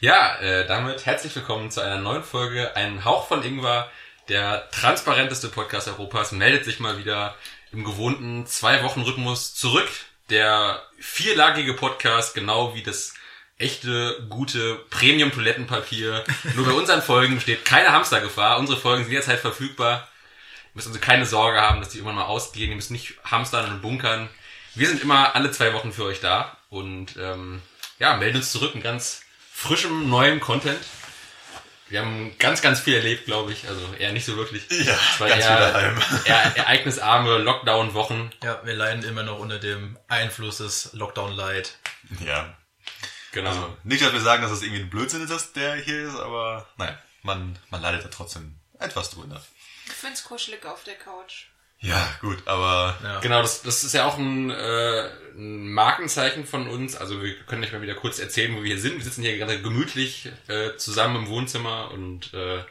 Ja, äh, damit herzlich willkommen zu einer neuen Folge. Ein Hauch von Ingwer, der transparenteste Podcast Europas, meldet sich mal wieder im gewohnten Zwei-Wochen-Rhythmus zurück. Der vierlagige Podcast, genau wie das echte, gute Premium-Toilettenpapier. Nur bei unseren Folgen besteht keine Hamstergefahr. Unsere Folgen sind jederzeit verfügbar. Ihr müsst also keine Sorge haben, dass die irgendwann mal ausgehen. Ihr müsst nicht hamstern und bunkern. Wir sind immer alle zwei Wochen für euch da und ähm, ja, melden uns zurück mit ganz frischem, neuem Content. Wir haben ganz, ganz viel erlebt, glaube ich. Also eher nicht so wirklich. Ja, Es war ganz viel eher, daheim. eher ereignisarme Lockdown-Wochen. Ja, wir leiden immer noch unter dem Einfluss des Lockdown Light. Ja. Genau. Also, nicht, dass wir sagen, dass es irgendwie ein Blödsinn ist, dass der hier ist, aber naja, man, man leidet da trotzdem etwas drunter. Ich find's kuschelig auf der Couch. Ja, gut, aber Ja. Genau, das, das ist ja auch ein, äh, ein Markenzeichen von uns. Also wir können euch mal wieder kurz erzählen, wo wir hier sind. Wir sitzen hier gerade gemütlich äh, zusammen im Wohnzimmer und äh,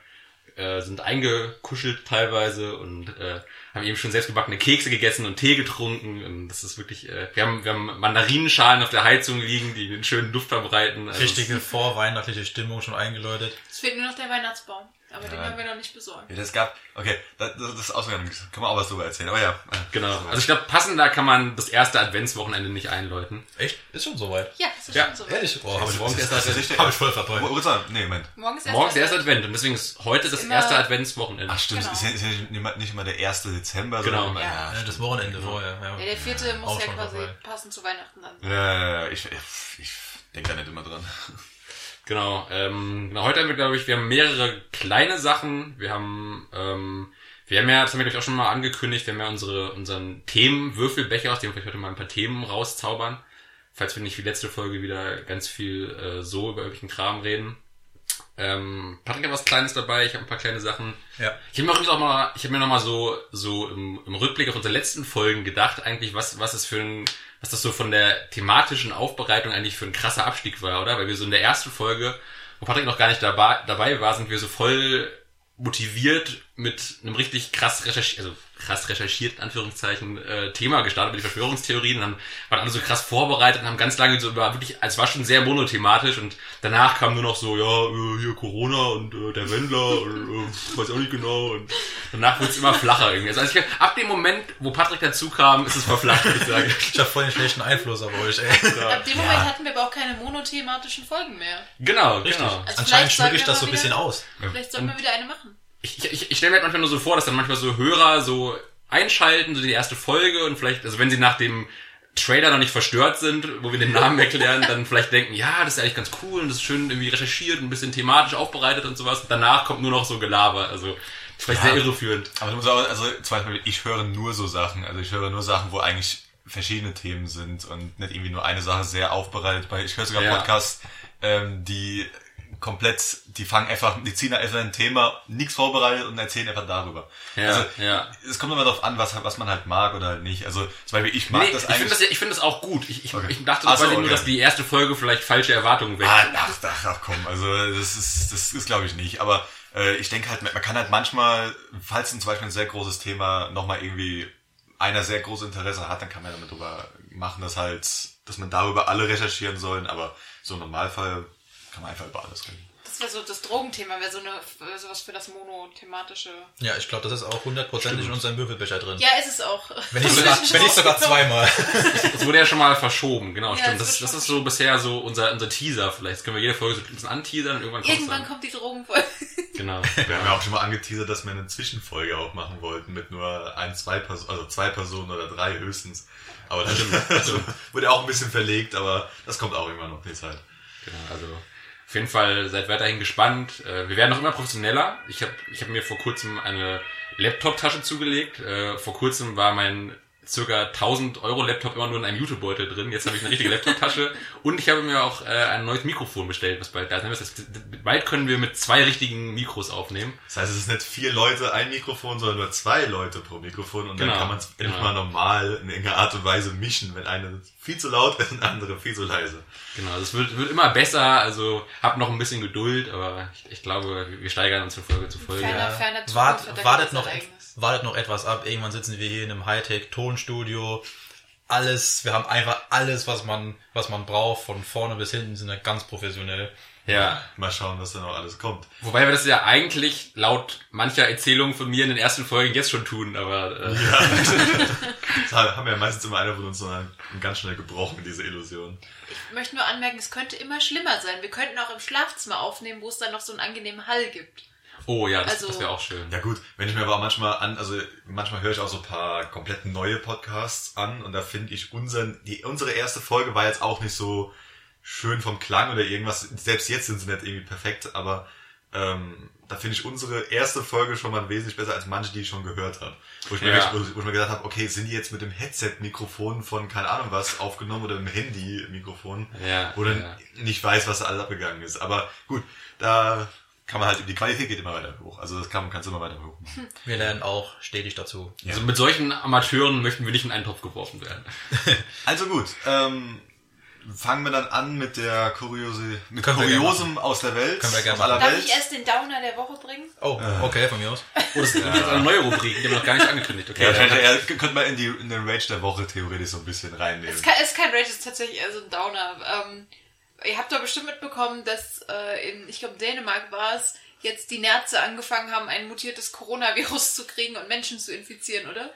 äh, sind eingekuschelt teilweise und äh, haben eben schon selbstgebackene Kekse gegessen und Tee getrunken. Und das ist wirklich, äh, wir haben, wir haben Mandarinenschalen auf der Heizung liegen, die einen schönen Duft verbreiten. Also Richtige vorweihnachtliche Stimmung schon eingeläutet. Es fehlt nur noch der Weihnachtsbaum. Aber den Ja. haben wir noch nicht besorgt. ja, das gab, okay, das, das ist ausgegangen, kann man auch was drüber erzählen, aber ja. Genau. Also ich glaube, passender kann man das erste Adventswochenende nicht einläuten. Echt? Ist schon soweit. Ja, ist Ja, schon so. Ehrlich? Oh, hab ich, morgens erst das das ist hab ich voll verpeilt. Nee, Moment. Morgen ist erst Morgens der erste Advent. Advent und deswegen ist heute das erste Adventswochenende. Ach stimmt, Genau. ist ja, ist ja nicht, immer der 1. Dezember, Genau. sondern Ja. ja, Ja, das Wochenende vorher. Ja. Ja, der vierte muss ja quasi vorbei. passend zu Weihnachten dann sein. ja, ja, ja, ich, ich, ich denke da nicht immer dran. Genau, ähm, genau, heute haben wir, glaube ich, wir haben mehrere kleine Sachen. Wir haben, ähm, wir haben ja, das haben wir, glaube ich, auch schon mal angekündigt, wir haben ja unsere, unseren Themenwürfelbecher, aus dem wir vielleicht heute mal ein paar Themen rauszaubern. Falls wir nicht wie letzte Folge wieder ganz viel äh, so über irgendwelchen Kram reden. Ähm, Patrick hat was Kleines dabei, ich habe ein paar kleine Sachen. Ja. Ich habe mir auch mal, ich habe mir noch mal so so im, im Rückblick auf unsere letzten Folgen gedacht, eigentlich was was es für ein was das so von der thematischen Aufbereitung eigentlich für ein krasser Abstieg war, oder? Weil wir so in der ersten Folge, wo Patrick noch gar nicht dabei dabei war, sind wir so voll motiviert mit einem richtig krass recherchiert, also krass recherchiert, in Anführungszeichen, äh, Thema gestartet mit die Verschwörungstheorien und haben, waren alle so krass vorbereitet und haben ganz lange so über wirklich, es war schon sehr monothematisch und danach kam nur noch so, ja, äh, hier Corona und äh, der Wendler und äh, weiß auch nicht genau und danach wurde es immer flacher irgendwie. Also, also ich, ab dem Moment, wo Patrick dazu kam, ist es verflacht, würde ich sagen. Ich hab voll den schlechten Einfluss auf euch, ey. Ab dem Moment hatten wir aber auch keine monothematischen Folgen mehr. Genau, Richtig. genau. Also Anscheinend schmücke ich das so ein bisschen aus. Vielleicht sollten wir wieder eine machen. Ich, ich, ich stelle mir halt manchmal nur so vor, dass dann manchmal so Hörer so einschalten, so die erste Folge und vielleicht, also wenn sie nach dem Trailer noch nicht verstört sind, wo wir den Namen erklären, dann vielleicht denken, ja, das ist eigentlich ganz cool und das ist schön irgendwie recherchiert, ein bisschen thematisch aufbereitet und sowas. Danach kommt nur noch so Gelaber, also vielleicht Ja. sehr irreführend. Aber du musst auch, also zum Beispiel, ich höre nur so Sachen, also ich höre nur Sachen, wo eigentlich verschiedene Themen sind und nicht irgendwie nur eine Sache sehr aufbereitet. Ich höre sogar Ja. Podcasts, ähm, die komplett, die fangen einfach, die ziehen einfach ein Thema, nichts vorbereitet und erzählen einfach darüber. Ja, also ja. es kommt immer darauf an, was, was man halt mag oder halt nicht. Also zum Beispiel, ich mag Nee, das ich eigentlich. finde das, ja- ich finde das auch gut. Ich, ich, Okay. ich dachte Ach das so, quasi nur, okay. dass die erste Folge vielleicht falsche Erwartungen weckt. Ah, ach, ach, ach komm, also das ist, das ist glaube ich nicht. Aber äh, ich denke halt, man kann halt manchmal, falls ein zum Beispiel ein sehr großes Thema nochmal irgendwie einer sehr großes Interesse hat, dann kann man damit drüber machen, dass halt, dass man darüber alle recherchieren sollen, aber so im Normalfall kann man einfach über alles reden. Das wäre so das Drogenthema, wäre so eine sowas für das monothematische. Ja, ich glaube, das ist auch hundertprozentig in unserem Würfelbecher drin. Ja, ist es auch. Wenn nicht sogar, wenn nicht sogar zweimal. Das wurde ja schon mal verschoben, genau, Ja, stimmt. Das, das schon ist so bisher so unser, unser Teaser vielleicht. Das können wir jede Folge so ein bisschen anteasern und irgendwann kommt's Irgendwann dann. kommt die Drogenfolge. Genau. Wir haben ja auch schon mal angeteasert, dass wir eine Zwischenfolge auch machen wollten mit nur ein, zwei Personen, also zwei Personen oder drei höchstens. Aber das also, wurde auch ein bisschen verlegt, aber das kommt auch immer noch die Zeit. Genau, also auf jeden Fall seid weiterhin gespannt. Äh, Wir werden noch immer professioneller. Ich habe ich hab mir vor kurzem eine Laptop-Tasche zugelegt. Äh, Vor kurzem war mein circa 1000 Euro Laptop immer nur in einem YouTube-Beutel drin. Jetzt habe ich eine richtige Laptop-Tasche und ich habe mir auch äh, ein neues Mikrofon bestellt, was bald da ist. Das Bald können wir mit zwei richtigen Mikros aufnehmen. Das heißt, es ist nicht vier Leute ein Mikrofon, sondern nur zwei Leute pro Mikrofon und Genau, dann kann man es genau. endlich mal normal in irgendeiner Art und Weise mischen, wenn eine viel zu laut ist und andere viel zu leise. Genau, also es wird, wird immer besser, also hab noch ein bisschen Geduld, aber ich, ich glaube, wir steigern uns von Folge zu Folge. Ferner, ferner Wart, wartet, das noch. Wartet noch etwas ab. Irgendwann sitzen wir hier in einem Hightech-Tonstudio. Alles, wir haben einfach alles, was man, was man braucht, von vorne bis hinten sind wir ganz professionell. Ja. Mal schauen, was da noch alles kommt. Wobei wir das ja eigentlich laut mancher Erzählungen von mir in den ersten Folgen jetzt schon tun, aber äh, Das haben ja meistens immer einer von uns so ganz schnell gebrochen, diese Illusion. Ich möchte nur anmerken, es könnte immer schlimmer sein. Wir könnten auch im Schlafzimmer aufnehmen, wo es dann noch so einen angenehmen Hall gibt. Oh ja, das, Also- das wäre auch schön. Ja gut, wenn ich mir aber manchmal an, also manchmal höre ich auch so ein paar komplett neue Podcasts an und da finde ich unseren, die, unsere erste Folge war jetzt auch nicht so schön vom Klang oder irgendwas. Selbst jetzt sind sie nicht irgendwie perfekt, aber ähm, da finde ich unsere erste Folge schon mal wesentlich besser als manche, die ich schon gehört habe. Wo ich mir, Ja. wirklich- wo, wo ich mir gedacht habe, okay, sind die jetzt mit dem Headset-Mikrofon von keine Ahnung was aufgenommen oder mit dem Handy-Mikrofon, Ja, wo dann ja. nicht weiß, was da alles abgegangen ist. Aber gut, da kann man halt, die Qualität geht immer weiter hoch. Also das kann man kannst du immer weiter hoch machen. Wir lernen auch stetig dazu. Also mit solchen Amateuren möchten wir nicht in einen Topf geworfen werden. Also gut, ähm, fangen wir dann an mit der Kuriose, mit Können Kuriosum aus der Welt, Können wir gerne aller Darf Welt. ich erst den Downer der Woche bringen? Oh, okay, von mir aus. Oh, das ist jetzt eine neue Rubrik, die haben wir noch gar nicht angekündigt. Okay, ja, dann- könnte, könnte man in, die, in den Rage der Woche theoretisch so ein bisschen reinnehmen. Es ist kein, es ist kein Rage, es ist tatsächlich eher so ein Downer. Ähm, ihr habt doch bestimmt mitbekommen, dass äh, in, ich glaube, Dänemark war es, jetzt die Nerze angefangen haben, ein mutiertes Coronavirus zu kriegen und Menschen zu infizieren, oder?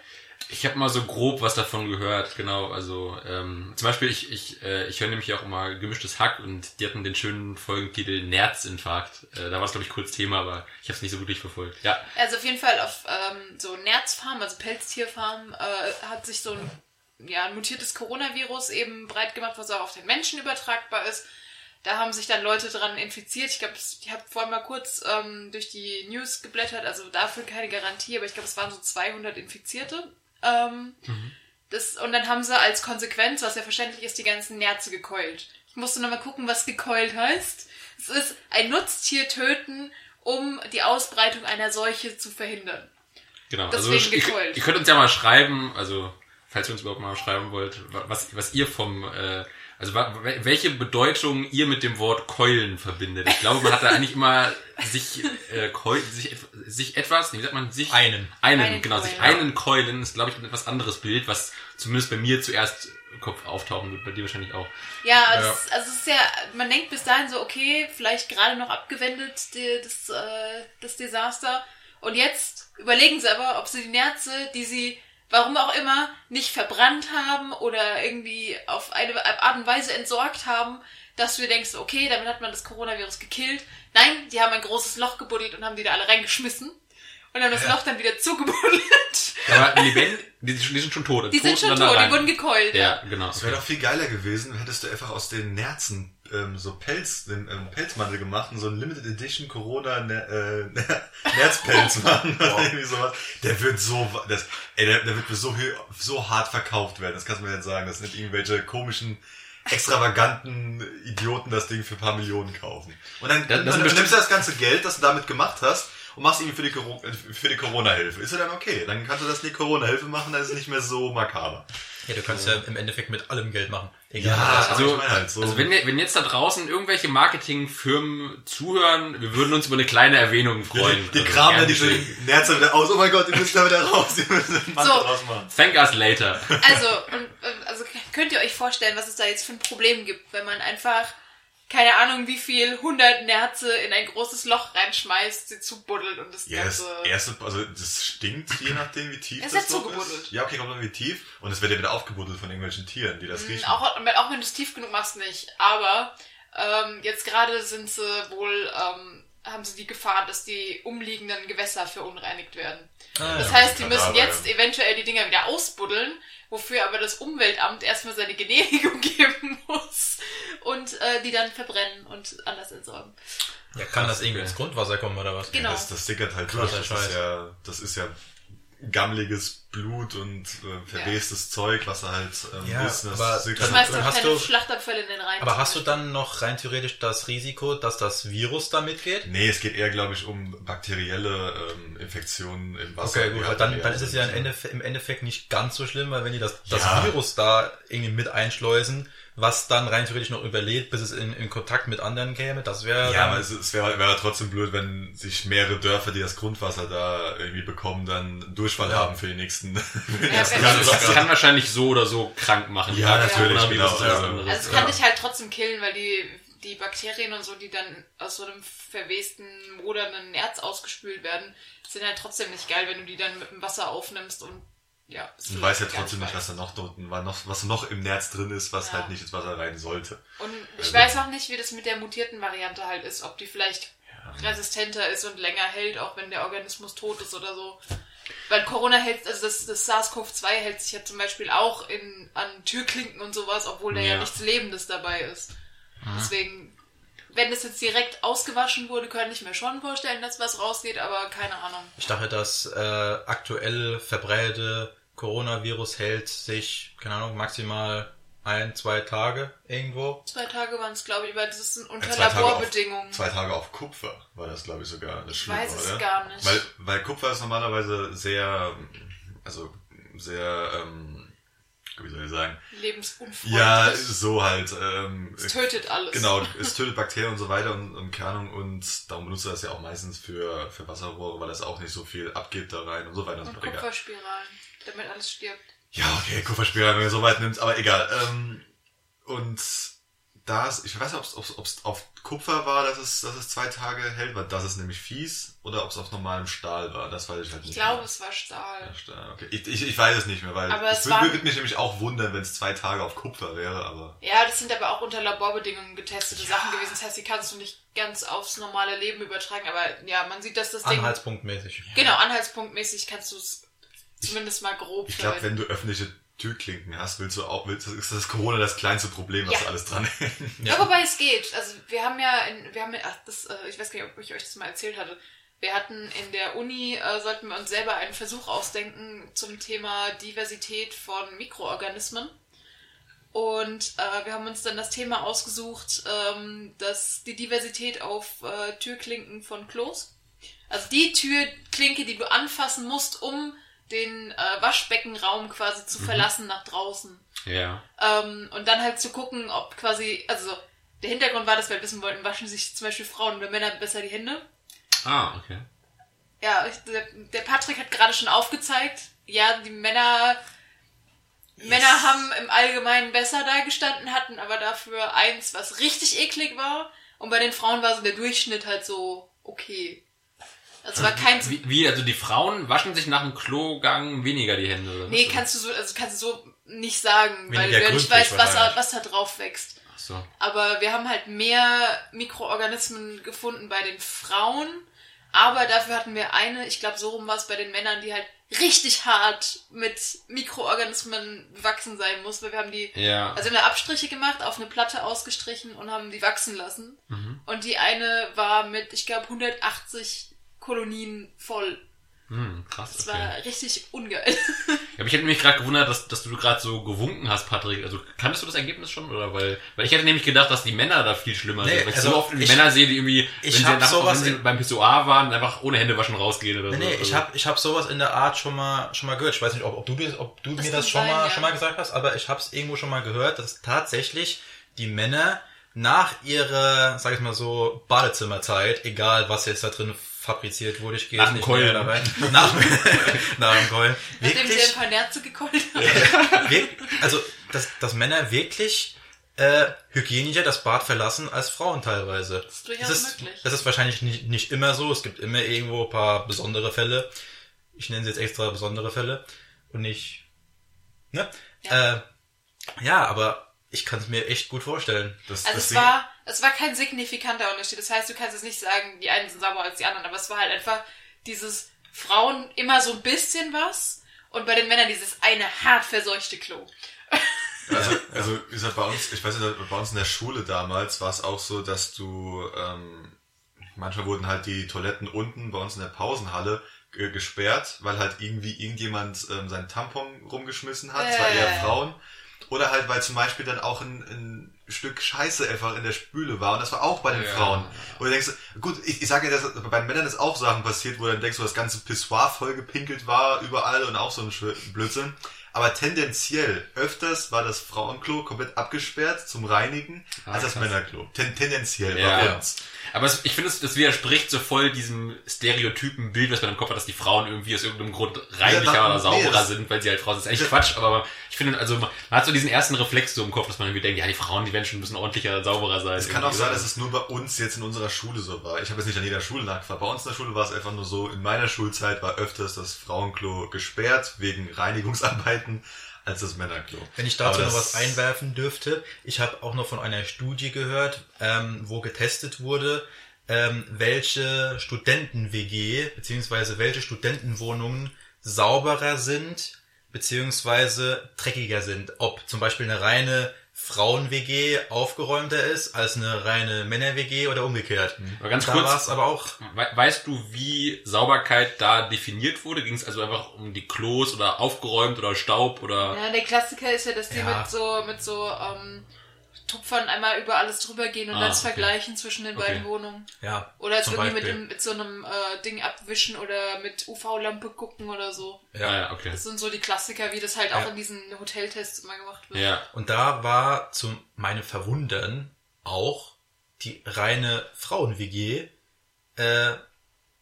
Ich habe mal so grob was davon gehört, genau. Also ähm, zum Beispiel, ich, ich, äh, ich höre nämlich auch immer gemischtes Hack und die hatten den schönen Folgentitel Nerzinfarkt. Äh, da war es, glaube ich, kurz Thema, aber ich habe es nicht so wirklich verfolgt. Ja, Also auf jeden Fall auf ähm, so Nerzfarmen, also Pelztierfarmen, äh, hat sich so ein, ja, ein mutiertes Coronavirus eben breit gemacht, was auch auf den Menschen übertragbar ist. Da haben sich dann Leute dran infiziert. Ich glaube, ich habe vorhin mal kurz ähm, durch die News geblättert, also dafür keine Garantie, aber ich glaube, es waren so 200 Infizierte. Ähm, das, und dann haben sie als Konsequenz, was ja verständlich ist, die ganzen Nerze gekeult. Ich musste nochmal gucken, was gekeult heißt. Es ist ein Nutztier töten, um die Ausbreitung einer Seuche zu verhindern. genau. Deswegen also gekeult. ihr könnt uns ja mal schreiben, also falls ihr uns überhaupt mal schreiben wollt, wa- was, was ihr vom, äh, also welche Bedeutung ihr mit dem Wort Keulen verbindet. Ich glaube, man hat da eigentlich immer sich, äh, keul, sich, sich etwas, wie sagt man, sich Einen. einen, Einen genau, Keulen. sich einen Keulen ist, glaube ich, ein etwas anderes Bild, was zumindest bei mir zuerst Kopf auftauchen wird, bei dir wahrscheinlich auch. Ja, Das, also es ist ja, man denkt bis dahin so, okay, vielleicht gerade noch abgewendet die, das, äh, das Desaster. Und jetzt überlegen sie aber, ob sie die Nerze, die sie, warum auch immer, nicht verbrannt haben oder irgendwie auf eine Art und Weise entsorgt haben, dass du dir denkst, okay, damit hat man das Coronavirus gekillt. Nein, die haben ein großes Loch gebuddelt und haben die da alle reingeschmissen. Und haben das Loch dann wieder zugebuddelt. Aber die, sind schon- die sind schon tot. Die sind schon tot, die wurden gekeult. Ja, genau. Es wäre doch viel geiler gewesen, hättest du einfach aus den Nerzen ähm, so Pelz, den ähm, Pelzmantel gemacht und so ein Limited Edition Corona äh, Ner- Nerzpelz machen oder irgendwie sowas. Der wird so, das, ey, der, der wird so, so hart verkauft werden. Das kannst du mir jetzt sagen. Das sind irgendwelche komischen, extravaganten Idioten das Ding für ein paar Millionen kaufen. Und dann, Das- das dann, dann nimmst du das ganze Geld, das du damit gemacht hast, und machst irgendwie für die, für die Corona-Hilfe. Ist ja dann okay. Dann kannst du das in die Corona-Hilfe machen, dann ist es nicht mehr so makaber. Ja, du kannst ja im Endeffekt mit allem Geld machen. Egal. Ja, also, ich meine halt so. also wenn, wir- wenn jetzt da draußen irgendwelche Marketingfirmen zuhören, wir würden uns über eine kleine Erwähnung freuen. Die, die Also kramen dann diese. Nerze wieder aus. Oh mein Gott, die müssen da wieder raus. Die müssen einen Mantel So. draus machen. Thank us later. Also, und, also könnt ihr euch vorstellen, was es da jetzt für ein Problem gibt, wenn man einfach, keine Ahnung, wie viel, 100 Nerze in ein großes Loch reinschmeißt, sie zubuddelt und das Ja, das Ganze... erste, also das stinkt, je nachdem wie tief Es das ist Loch zugebuddelt. ist. Ja, okay, kommt dann wie tief. Und es wird ja wieder aufgebuddelt von irgendwelchen Tieren, die das riechen. Mm, Auch, auch wenn du es tief genug machst, nicht. Aber ähm, jetzt gerade sind sie wohl, ähm, haben sie die Gefahr, dass die umliegenden Gewässer verunreinigt werden. Ah, Das ja. heißt, die müssen ja. jetzt eventuell die Dinger wieder ausbuddeln, wofür aber das Umweltamt erstmal seine Genehmigung geben muss und äh, die dann verbrennen und anders entsorgen. ja, kann das irgendwie ins Grundwasser kommen oder was? Genau. Das, das sickert halt Krasser durch. Das ist Scheiß. ja, das ist ja gammeliges Blut und äh, verwestes Zeug, was da halt ähm, Ja, ist. aber sieht das dann- Schmeißt hast keine du- Schlachtabfälle in den Rhein. Aber hast du dann noch rein theoretisch das Risiko, dass das Virus da mitgeht? Nee, es geht eher, glaube ich, um bakterielle ähm, Infektionen im Wasser. Okay, gut, weil halt dann, dann ist es ja im. Endeffekt, im Endeffekt nicht ganz so schlimm, weil wenn die das, das Ja. Virus da irgendwie mit einschleusen, was dann rein theoretisch noch überlebt, bis es in, in Kontakt mit anderen käme, das wäre Ja, aber es, es wäre wäre trotzdem blöd, wenn sich mehrere Dörfer, die das Grundwasser da irgendwie bekommen, dann Durchfall Ja. haben für die nächsten. Ja, ersten wenn- Das, das kann wahrscheinlich so oder so krank machen. Ja, Ja, natürlich, genau, ja. Also es kann Ja. dich halt trotzdem killen, weil die, die Bakterien und so, die dann aus so einem verwesten, modernen Nerz ausgespült werden, sind halt trotzdem nicht geil, wenn du die dann mit dem Wasser aufnimmst und ja. es Du weißt ja trotzdem nicht was da noch war noch, was noch im Nerz drin ist, was Ja. halt nicht ins Wasser rein sollte. Und ich Also- weiß auch nicht, wie das mit der mutierten Variante halt ist, ob die vielleicht resistenter ist und länger hält, auch wenn der Organismus tot ist oder so. Weil Corona hält, also das, das SARS-CoV-2 hält sich ja zum Beispiel auch in, an Türklinken und sowas, obwohl da ja, Ja. nichts Lebendes dabei ist. Deswegen, wenn das jetzt direkt ausgewaschen wurde, könnte ich mir schon vorstellen, dass was rausgeht, aber keine Ahnung. Ich dachte, das äh, aktuell verbreitete Coronavirus hält sich, keine Ahnung, maximal ein, zwei Tage irgendwo. Zwei Tage waren es, glaube ich, weil das sind unter Ja, zwei Tage auf- Laborbedingungen. Zwei Tage auf Kupfer war das, glaube ich, sogar das Schlimme, weiß es oder? gar nicht. Weil, weil Kupfer ist normalerweise sehr, also sehr, ähm, wie soll ich sagen? Lebensunfreundlich. Ja, so halt. Ähm, es tötet alles. Genau, es tötet Bakterien und so weiter und, und keine Ahnung und darum benutzt er das ja auch meistens für, für Wasserrohre, weil das auch nicht so viel abgibt da rein und so weiter und so. Kupferspiralen, damit alles stirbt. Ja, okay, Kupferspieler, wenn du so weit nimmst, aber egal. Ähm, und da ist, ich weiß nicht, ob es auf Kupfer war, dass es, dass es zwei Tage hält, weil das ist nämlich fies, oder ob es auf normalem Stahl war, das weiß ich halt nicht Ich glaube, mehr. es war Stahl. Ja, Stahl, okay. ich, ich, ich weiß es nicht mehr, weil Aber es würde, würde mich nämlich auch wundern, wenn es zwei Tage auf Kupfer wäre, aber Ja, das sind aber auch unter Laborbedingungen getestete Sachen gewesen. Das heißt, die kannst du nicht ganz aufs normale Leben übertragen. Aber ja, man sieht, dass das Ding... Anhaltspunktmäßig. Genau, anhaltspunktmäßig kannst du es zumindest mal grob ich glaube, wenn du öffentliche Türklinken hast, willst du auch, willst, ist das Corona das kleinste Problem, was Ja. alles dran hängt. Ja. wobei es geht. Also wir haben ja, in, wir haben, ja- ach, das, äh, ich weiß gar nicht, ob ich euch das mal erzählt hatte. Wir hatten in der Uni, äh, sollten wir uns selber einen Versuch ausdenken zum Thema Diversität von Mikroorganismen. Und äh, wir haben uns dann das Thema ausgesucht, ähm, dass die Diversität auf äh, Türklinken von Klos. Also die Türklinke, die du anfassen musst, um den äh, Waschbeckenraum quasi zu verlassen nach draußen. Ja. Ähm, und dann halt zu gucken, ob quasi, also so, der Hintergrund war, dass wir halt wissen wollten, waschen sich zum Beispiel Frauen oder Männer besser die Hände. Ah, okay. Ja, ich, der, der Patrick hat gerade schon aufgezeigt, ja, die Männer, Männer haben im Allgemeinen besser dagestanden, hatten aber dafür eins, was richtig eklig war. Und bei den Frauen war so der Durchschnitt halt so okay. Also war kein, Wie, wie, also die Frauen waschen sich nach dem Klogang weniger die Hände, oder? nee, kannst du so, also kannst du so nicht sagen, weil Weniger du ja nicht weißt, was, was da drauf wächst. Ach so. Aber wir haben halt mehr Mikroorganismen gefunden bei den Frauen. Aber dafür hatten wir eine, ich glaube, so rum war es bei den Männern, die halt richtig hart mit Mikroorganismen wachsen sein muss. Weil wir haben die, Ja. also wir haben da Abstriche gemacht, auf eine Platte ausgestrichen und haben die wachsen lassen. Mhm. Und die eine war mit, ich glaube, 180 Kolonien voll. Hm, krass. Das Okay. war richtig ungeil. Ja, ich hätte mich gerade gewundert, dass, dass du gerade so gewunken hast, Patrick. Also kanntest du das Ergebnis schon? Oder weil, weil ich hätte nämlich gedacht, dass die Männer da viel schlimmer Nee, sind. Weil ich also so oft die ich- Männer sehe, die irgendwie, ich wenn sie, nach, sowas wenn sie beim Pissoir waren, einfach ohne Hände waschen rausgehen oder Nee, so. nee, Also, ich habe ich hab sowas in der Art schon mal schon mal gehört. Ich weiß nicht, ob, ob du, ob du Das mir das schon sein, mal ja. schon mal gesagt hast, aber ich habe es irgendwo schon mal gehört, dass tatsächlich die Männer nach ihrer, sag ich mal so, Badezimmerzeit, egal was jetzt da drin fabriziert wurde, ich gehe Nach nicht näher Keulen. da rein, nach, nach dem Keulen, Nachdem sie ein wirklich, paar Nerze gekeult haben. also dass, dass Männer wirklich äh, hygienischer das Bad verlassen als Frauen teilweise. Das ist durchaus das ist, möglich. Das ist wahrscheinlich nicht, nicht immer so. Es gibt immer irgendwo ein paar besondere Fälle. Ich nenne sie jetzt extra besondere Fälle und nicht. Ne? Ja, äh, ja aber ich kann es mir echt gut vorstellen. Das, Also das es war, es war kein signifikanter Unterschied. Das heißt, du kannst jetzt nicht sagen, die einen sind sauber als die anderen, aber es war halt einfach dieses Frauen immer so ein bisschen was und bei den Männern dieses eine hart verseuchte Klo. Also, also wie gesagt, bei uns, ich weiß nicht, bei uns in der Schule damals war es auch so, dass du ähm, manchmal wurden halt die Toiletten unten bei uns in der Pausenhalle gesperrt, weil halt irgendwie irgendjemand ähm, seinen Tampon rumgeschmissen hat. Es Äh. war eher Frauen. Oder halt, weil zum Beispiel dann auch ein, ein Stück Scheiße einfach in der Spüle war. Und das war auch bei den Ja. Frauen. Wo du denkst, gut, ich, ich sage ja, dass bei Männern ist auch Sachen passiert, wo du dann denkst, so das ganze Pissoir voll gepinkelt war überall und auch so ein Blödsinn. Aber tendenziell öfters war das Frauenklo komplett abgesperrt zum Reinigen als das krass. Männerklo. Ten, tendenziell Ja. bei uns. Aber es, ich finde, es, es widerspricht so voll diesem stereotypen Bild, was man im Kopf hat, dass die Frauen irgendwie aus irgendeinem Grund reinlicher Ja, oder sauberer das- sind, weil sie halt Frauen sind. Das ist eigentlich Quatsch, aber ich finde, also man hat so diesen ersten Reflex so im Kopf, dass man irgendwie denkt, ja, die Frauen, die werden schon ein bisschen ordentlicher, sauberer sein. Es kann auch sein, dass es nur bei uns jetzt in unserer Schule so war. Ich habe jetzt nicht an jeder Schule nachgefragt. Bei uns in der Schule war es einfach nur so, in meiner Schulzeit war öfters das Frauenklo gesperrt wegen Reinigungsarbeiten als das Männerklo. Wenn ich dazu noch was einwerfen dürfte, ich habe auch noch von einer Studie gehört, ähm, wo getestet wurde, ähm, welche Studenten-WG beziehungsweise welche Studentenwohnungen sauberer sind beziehungsweise dreckiger sind. Ob zum Beispiel eine reine Frauen-WG aufgeräumter ist als eine reine Männer-WG oder umgekehrt. Aber ganz da kurz- war es aber auch We weißt du, wie Sauberkeit da definiert wurde? Ging es also einfach um die Klos oder aufgeräumt oder Staub oder... Ja, der Klassiker ist ja, dass die Ja. mit so, mit so, ähm, Tupfern einmal über alles drüber gehen und Ah, das okay. vergleichen zwischen den Okay. beiden Wohnungen. ja Oder zum irgendwie mit, dem, mit so einem äh, Ding abwischen oder mit UV-Lampe gucken oder so. Ja, ja, okay. Das sind so die Klassiker, wie das halt auch Ja. in diesen Hoteltests immer gemacht wird. Ja. Und da war zu meinem Verwundern auch die reine Frauen-WG äh,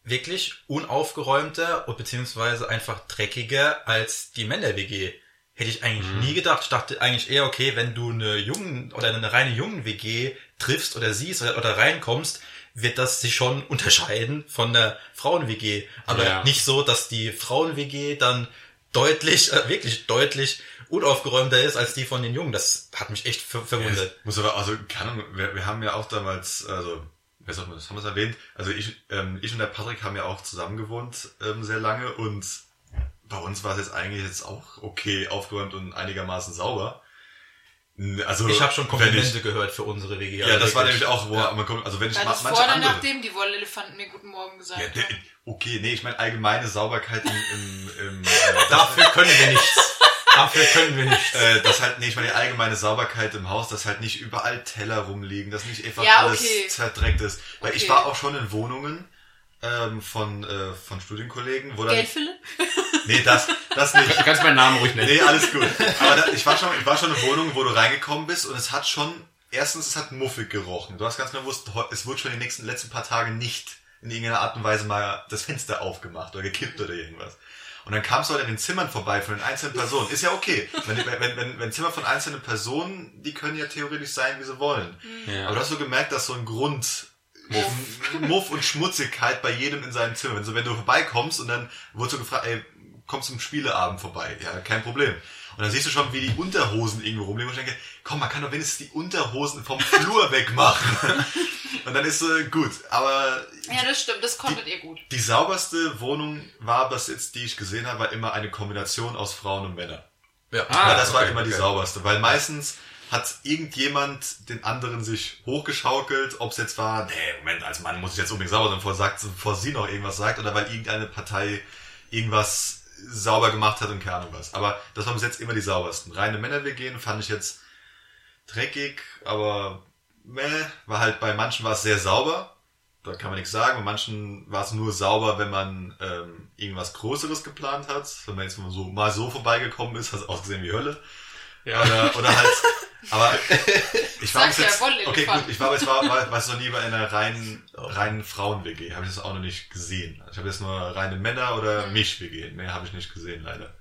wirklich unaufgeräumter und beziehungsweise einfach dreckiger als die Männer-WG. Hätte ich eigentlich nie gedacht. Ich dachte eigentlich eher, okay, wenn du eine Jungen oder eine reine Jungen-WG triffst oder siehst oder, oder reinkommst, wird das sich schon unterscheiden von der Frauen-WG. Aber Ja. nicht so, dass die Frauen-WG dann deutlich, äh, wirklich deutlich unaufgeräumter ist als die von den Jungen. Das hat mich echt ver verwundert. Es Muss aber, also, keine Ahnung, wir, wir haben ja auch damals, also, wer sagt man das, haben wir es erwähnt? Also ich, ähm, ich und der Patrick haben ja auch zusammen gewohnt, ähm, sehr lange und bei uns war es jetzt eigentlich jetzt auch okay aufgeräumt und einigermaßen sauber. Also, Ich habe schon Komplimente gehört für unsere WG. Ja, das war nämlich auch, wo Ja. man kommt, also wenn ich War das manche vor oder andere, nachdem die Wollelefanten mir Guten Morgen gesagt ja, der, haben? okay, nee, ich meine allgemeine Sauberkeit im, im, im äh, Dafür können wir nichts. Dafür können wir nichts. äh, dass halt, nee, ich meine die allgemeine Sauberkeit im Haus, dass halt nicht überall Teller rumliegen, dass nicht einfach Ja, alles okay. zerdreckt ist. Weil ich Okay. war auch schon in Wohnungen ähm, von, äh, von Studienkollegen, wo dann. Geldfülle? Nee, das, das nicht. Du kannst meinen Namen ruhig nennen. Nee, alles gut. Aber da, ich war schon, ich war schon in Wohnungen, wo du reingekommen bist und es hat schon, erstens, es hat muffig gerochen. Du hast ganz genau gewusst, es wurde schon die nächsten, letzten paar Tage nicht in irgendeiner Art und Weise mal das Fenster aufgemacht oder gekippt oder irgendwas. Und dann kamst du halt in den Zimmern vorbei von den einzelnen Personen. Ist ja okay. Wenn, wenn, wenn, wenn Zimmer von einzelnen Personen, die können ja theoretisch sein, wie sie wollen. Ja. Aber du hast so gemerkt, dass so ein Grund Muff, Muff und Schmutzigkeit bei jedem in seinem Zimmer. Wenn, so, wenn du vorbeikommst und dann wurdest du gefragt, ey, kommst zum Spieleabend vorbei? Ja, kein Problem. Und dann siehst du schon, wie die Unterhosen irgendwo rumliegen und ich denke, komm, man kann doch wenigstens die Unterhosen vom Flur wegmachen. und dann ist äh, gut. Aber Ja, das stimmt, das konntet ihr gut. die sauberste Wohnung war bis jetzt, die ich gesehen habe, war immer eine Kombination aus Frauen und Männern. Ja. Ah, das war okay, immer die okay. sauberste. Weil meistens hat irgendjemand den anderen sich hochgeschaukelt, ob es jetzt war, nee, Moment, als Mann muss ich jetzt unbedingt sauber sein, bevor, sagt, bevor sie noch irgendwas sagt, oder weil irgendeine Partei irgendwas sauber gemacht hat und keine Ahnung was. Aber das waren bis jetzt immer die saubersten. Reine Männer-WG fand ich jetzt dreckig, aber meh, war halt bei manchen war es sehr sauber. Da kann man nichts sagen. Bei manchen war es nur sauber, wenn man ähm, irgendwas Größeres geplant hat. Wenn man jetzt mal so, mal so vorbeigekommen ist, hat es ausgesehen wie Hölle. Ja. Oder, oder halt, aber ich war bis ja, jetzt, okay gut, ich war, ich war, war, war noch nie bei einer reinen, reinen Frauen-WG. Habe ich das auch noch nicht gesehen. Ich habe jetzt nur reine Männer- oder Mhm. Mich-WG. Mehr habe ich nicht gesehen, leider.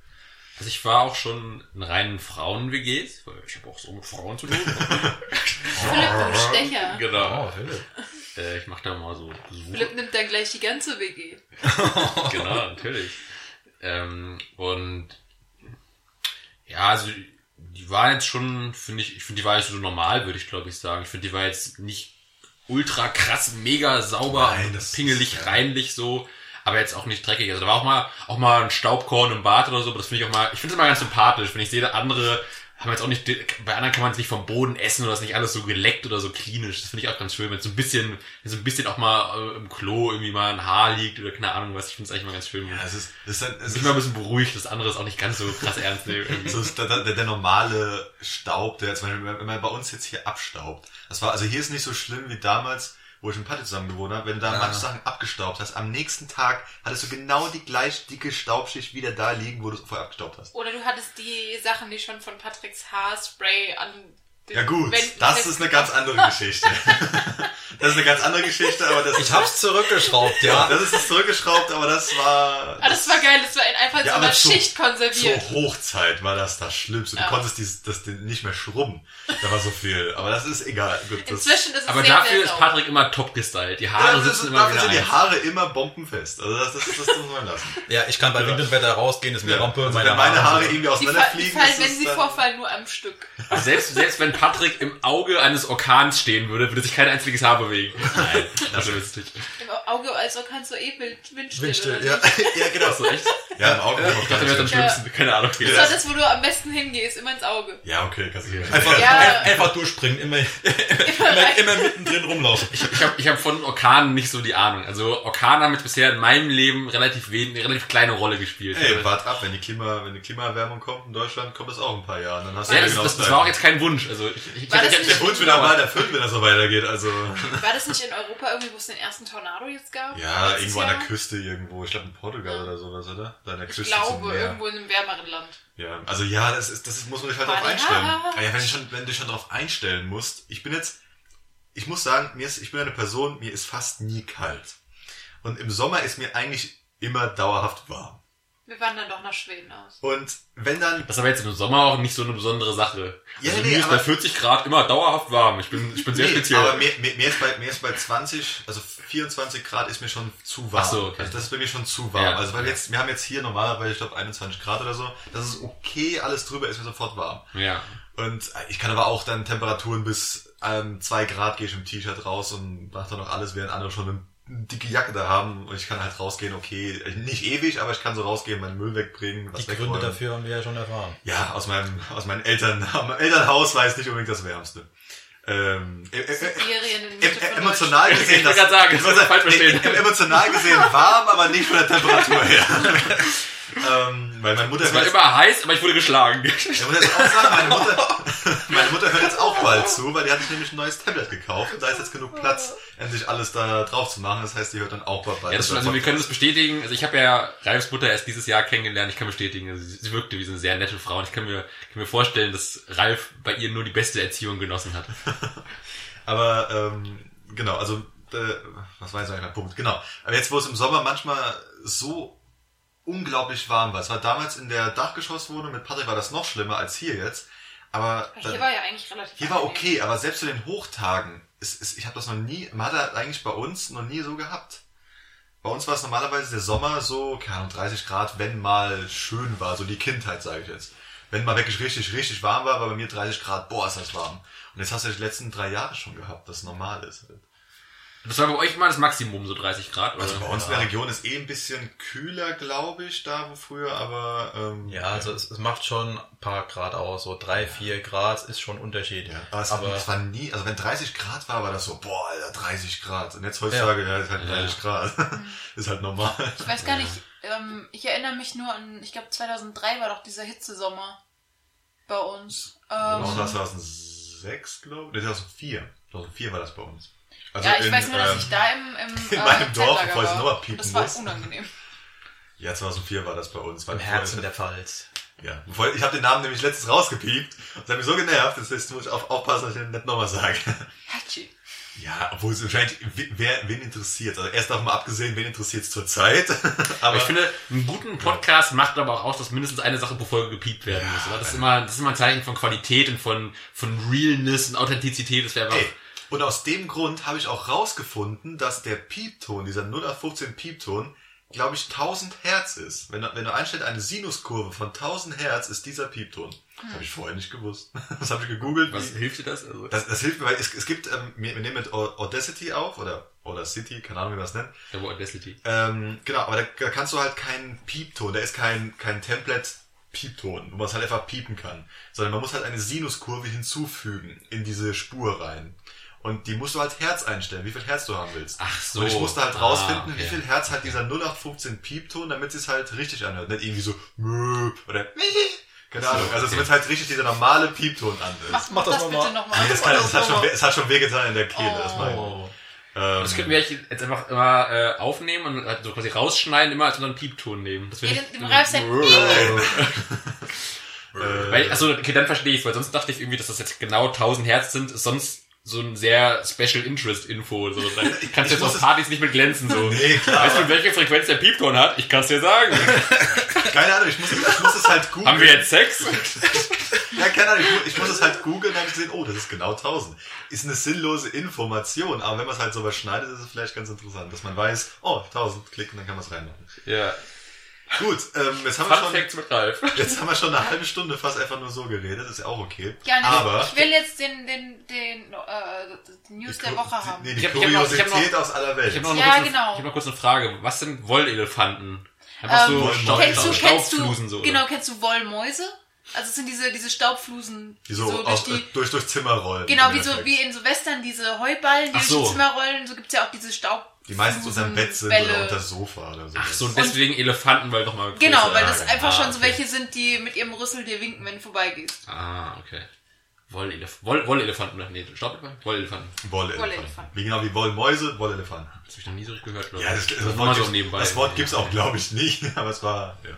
Also ich war auch schon in reinen Frauen-WGs, weil ich habe auch so mit Frauen zu tun. Philipp, du Stecher. genau. Oh, Philipp. Äh, ich mache da mal so Besuche. Philipp nimmt dann gleich die ganze WG. genau, natürlich. Ähm, und ja, also die waren jetzt schon, finde ich, ich finde, die war jetzt so normal, würde ich glaube ich sagen. Ich finde, die war jetzt nicht ultra krass, mega sauber, Nein, pingelig, ist- reinlich so, aber jetzt auch nicht dreckig. Also da war auch mal auch mal ein Staubkorn im Bad oder so, aber das finde ich auch mal, ich finde es immer ganz sympathisch, wenn ich sehe, andere haben jetzt auch nicht, bei anderen kann man es nicht vom Boden essen oder ist nicht alles so geleckt oder so klinisch. Das finde ich auch ganz schön, wenn so ein bisschen, wenn so ein bisschen auch mal äh, im Klo irgendwie mal ein Haar liegt oder keine Ahnung was. Ich finde es eigentlich mal ganz schön. Ja, es ist, es ist, es Ich ist mal ein bisschen beruhigt, das andere ist auch nicht ganz so krass ernst nehmen. So ist der, der, der normale Staub, der zum Beispiel, wenn man bei uns jetzt hier abstaubt. Das war, also hier ist nicht so schlimm wie damals, wo ich mit Patti zusammen gewohnt habe. Wenn du da Ja. manche Sachen abgestaubt hast, am nächsten Tag hattest du genau die gleich dicke Staubschicht wieder da liegen, wo du es vorher abgestaubt hast. Oder du hattest die Sachen, die schon von Patricks Haarspray an Ja gut, Wänden das ist eine ganz andere Geschichte. das ist eine ganz andere Geschichte, aber das Ich hab's zurückgeschraubt, ja, ja. das ist das zurückgeschraubt, aber das war Ah, das war geil, das war in einfach in Ja, so einer Schicht konserviert. Zur Hochzeit war das das Schlimmste. Du Ja. konntest dies, das nicht mehr schrubben. Da war so viel. Aber das ist egal. Gut, das, Inzwischen ist es Aber sehr, dafür sehr ist. Patrick immer top gestylt. Die Ja, Haare das ist, sitzen immer dafür wieder sind die ein. Haare immer bombenfest. Also das, das, das, das muss man lassen. Ja, ich kann bei Wind und Wetter rausgehen, ist mir Ja. Rampe, Also wenn meine Haare irgendwie Die, fall, die auseinanderfliegen, fallen, ist wenn es sie vorfallen, nur am Stück. Selbst, selbst wenn Patrick im Auge eines Orkans stehen würde, würde sich kein einziges Haar bewegen. Nein, das ist lustig. Im Auge, also kannst du eh Wind, Windstill. Windstill, ja. ja, genau. Achso, echt? ja, im Auge. Ich dachte, wäre am schlimmsten. Keine Ahnung. Das war das, wo du am besten hingehst, immer ins Auge. Ja, okay, kannst du Einfach, Ja. ein- einfach durchspringen, immer, immer, immer mittendrin rumlaufen. Ich, ich habe ich hab von Orkanen nicht so die Ahnung. Also Orkane haben jetzt bisher in meinem Leben relativ wenig, eine relativ kleine Rolle gespielt. Ey, wart ab, wenn die Klima, wenn die Klimaerwärmung kommt in Deutschland, kommt das auch in ein paar Jahren. Dann hast du ja, ja das, genau das, das Gleiche. war auch jetzt kein Wunsch. Also ich, ich, ich, nicht- Der Wunsch wird aber bald erfüllt, wenn das so weitergeht. Also War das nicht in Europa irgendwie, wo es den ersten Tornado jetzt gab? ja, irgendwo an der Jahr? Küste irgendwo. Ich glaube in Portugal Ja. oder sowas, oder? Da an der Ich Küste zum glaube, irgendwo in einem wärmeren Land. Ja, also ja, das ist, das muss man sich halt darauf einstellen. Aber ja, wenn du schon, wenn du dich schon darauf einstellen musst, ich bin jetzt, ich muss sagen, mir ist, ich bin eine Person, mir ist fast nie kalt. Und im Sommer ist mir eigentlich immer dauerhaft warm. Wir wandern doch nach Schweden aus. Und wenn dann, das ist aber jetzt im Sommer auch nicht so eine besondere Sache. Ja, also nee, mir ist bei 40 Grad immer dauerhaft warm. Ich bin, ich bin sehr nee, speziell. aber mir, mir, mir, ist bei, mir ist bei 20, also 24 Grad ist mir schon zu warm. Ach so, okay. Also das ist bei mir schon zu warm. Ja. Also weil jetzt, wir haben jetzt hier normalerweise, ich glaube 21 Grad oder so. Das ist okay, alles drüber ist mir sofort warm. ja. Und ich kann aber auch dann Temperaturen bis ähm, zwei Grad gehe ich im T-Shirt raus und mache dann noch alles, während andere schon eine dicke Jacke da haben. Und ich kann halt rausgehen, okay, nicht ewig, aber ich kann so rausgehen, meinen Müll wegbringen, was Die Gründe dafür haben wir ja schon erfahren. Ja, aus meinem, aus meinen Eltern, aus meinem Elternhaus war es nicht unbedingt das Wärmste. Ähm, äh, äh, äh, emotional gesehen, gerade sagen, das verstehen. em- emotional gesehen warm, aber nicht von der Temperatur her. ähm, weil meine Mutter Es war immer heiß, aber ich wurde geschlagen. ich muss jetzt auch sagen, meine Mutter, meine Mutter hört jetzt auch bald zu, weil die hat sich nämlich ein neues Tablet gekauft und da ist jetzt genug Platz, endlich alles da drauf zu machen. Das heißt, die hört dann auch bald. Ja, das stimmt, also wir können das bestätigen. Also ich habe ja Ralfs Mutter erst dieses Jahr kennengelernt. Ich kann bestätigen, also sie, wirkte wie so eine sehr nette Frau. Und ich kann mir, kann mir vorstellen, dass Ralf bei ihr nur die beste Erziehung genossen hat. Aber ähm, genau, also äh, was war jetzt eigentlich mein Punkt? Genau. Aber jetzt, wo es im Sommer manchmal so unglaublich warm war. Es war damals in der Dachgeschosswohnung mit Patrick war das noch schlimmer als hier jetzt. Aber Hier dann- war ja eigentlich relativ hier war angenehm. okay, aber selbst zu den Hochtagen, ist, ist, ich habe das noch nie, man hat das eigentlich bei uns noch nie so gehabt. Bei uns war es normalerweise der Sommer so, keine Ahnung, 30 Grad, wenn mal schön war, so die Kindheit, sage ich jetzt. Wenn mal wirklich richtig, richtig warm war, war bei mir 30 Grad, boah, ist das warm. Und jetzt hast du die letzten drei Jahre schon gehabt, das normal ist. Halt. Das war bei euch immer das Maximum, so 30 Grad, oder? Also bei uns in der Region ist eh ein bisschen kühler, glaube ich, da wo früher, aber ähm, Ja, also es, es macht schon ein paar Grad aus, so drei, vier Grad ist schon ein Unterschied. Ja, aber es, war, aber es war nie, also wenn 30 Grad war, war das so, boah, Alter, 30 Grad. Und jetzt heutzutage, ja, ist halt 30 Grad. ist halt normal. Ich weiß gar nicht, ähm, ich erinnere mich nur an, ich glaube 2003 war doch dieser Hitzesommer bei uns. Ähm, Ähm, 2006, glaube ich. Nee, 2004. 2004 war das bei uns. Also ja, ich in, weiß nur, dass ähm, ich da im, im in äh, meinem Dorf, Zeltlager bevor ich war. nochmal piepen Das war muss. unangenehm. Ja, 2004 war das bei uns. Im Herzen der Pfalz. Ja, bevor, ich habe den Namen nämlich letztens rausgepiept. Das hat mich so genervt, dass jetzt muss ich auf, aufpassen, dass ich den nicht nochmal sage. Hatschi. Ja, obwohl es wahrscheinlich, wer, wen interessiert. Also erst mal abgesehen, wen interessiert es zurzeit. Aber Aber ich finde, einen guten Podcast macht aber auch aus, dass mindestens eine Sache pro Folge gepiept werden Ja, muss. Oder? Das ist immer, das ist immer ein Zeichen von Qualität und von, von Realness und Authentizität. Das wäre einfach, Ey, und aus dem Grund habe ich auch rausgefunden, dass der Piepton, dieser 0 auf 15 Piepton, glaube ich 1000 Hertz ist. Wenn du, wenn du einstellst, eine Sinuskurve von 1000 Hertz ist dieser Piepton. Das habe ich vorher nicht gewusst. Das habe ich gegoogelt. was wie- hilft dir das? Also, Das, das hilft mir, weil es, es gibt, ähm, wir, wir nehmen mit Au- Audacity auf, oder Audacity, keine Ahnung, wie man das nennt. der Audacity. Ähm, genau, aber da, da kannst du halt keinen Piepton, da ist kein, kein Template Piepton, wo man es halt einfach piepen kann, sondern man muss halt eine Sinuskurve hinzufügen in diese Spur rein. Und die musst du halt Herz einstellen, wie viel Herz du haben willst. Ach so. Und ich musste halt Ah, rausfinden, okay. wie viel Herz hat dieser 0815 Piepton, damit es halt richtig anhört. Nicht irgendwie so Mö oder keine Ahnung. Also es wird halt richtig dieser normale Piepton an. Mach, Mach das, das bitte nochmal. nochmal. Nee, das kann, es, hat schon, es hat schon wehgetan in der Kehle, das meine ich. Oh. Ähm, Das könnten wir jetzt einfach immer äh, aufnehmen und halt so quasi rausschneiden, immer als unseren Piepton nehmen. Das Ja, Ralf sagt, äh, Weil, also, okay, dann verstehe ich weil sonst dachte ich irgendwie, dass das jetzt genau 1000 Hertz sind, sonst so ein sehr Special Interest Info, so. Da kannst du jetzt auf es- Partys nicht mit glänzen, so. Nee, klar. Weißt du, welche Frequenz der Piepton hat? Ich kann's dir sagen. keine Ahnung, ich muss, ich muss es halt googeln. Haben wir jetzt Sex? Ja, keine Ahnung, ich, ich muss es halt googeln, dann habe ich gesehen, oh, das ist genau 1000. Ist eine sinnlose Information, aber wenn man es halt so überschneidet, ist es vielleicht ganz interessant, dass man weiß, oh, 1000, klick und dann kann man es reinmachen. Ja. Gut, ähm, jetzt, haben wir schon, jetzt haben wir schon eine halbe Stunde fast einfach nur so geredet, ist ja auch okay. Ja, nee, aber ich will jetzt den, den, den, äh, News der Woche die, haben. nee, die Ich hab- ich hab noch- ich hab Kuriosität aus aller Welt. Ich habe noch, Ja, genau. ich hab noch kurz eine Frage. Was sind Wollelefanten? Einfach Ähm, so Staub, kennst du, kennst du, Staubflusen so. genau, kennst du Wollmäuse? Also es sind diese, diese Staubflusen, die so, durch aus, die, durch, durch Zimmer rollen. genau, wie so, wie in so Western diese Heuballen, die Ach durch so. die Zimmer rollen, so gibt's ja auch diese Staub. Die meistens unterm Bett sind Bälle. oder unter das Sofa oder so. Ach so, und deswegen Elefanten, weil doch mal Genau, weil das einfach ah, schon so okay. welche sind, die mit ihrem Rüssel dir winken, wenn du vorbeigehst. Ah, okay. Wollelef Woll Wollelefanten, oder? Nee, Staubelefanten? Wollelefanten. Wollelefanten. Wollelefanten. Wie genau wie Wollmäuse, Wollelefanten. Das habe ich noch nie so richtig gehört, glaube Ja, das, ich. das, nur Wort, mal so gibt's, nebenbei. das Wort gibt's auch, glaube ich, nicht, aber es war, ja.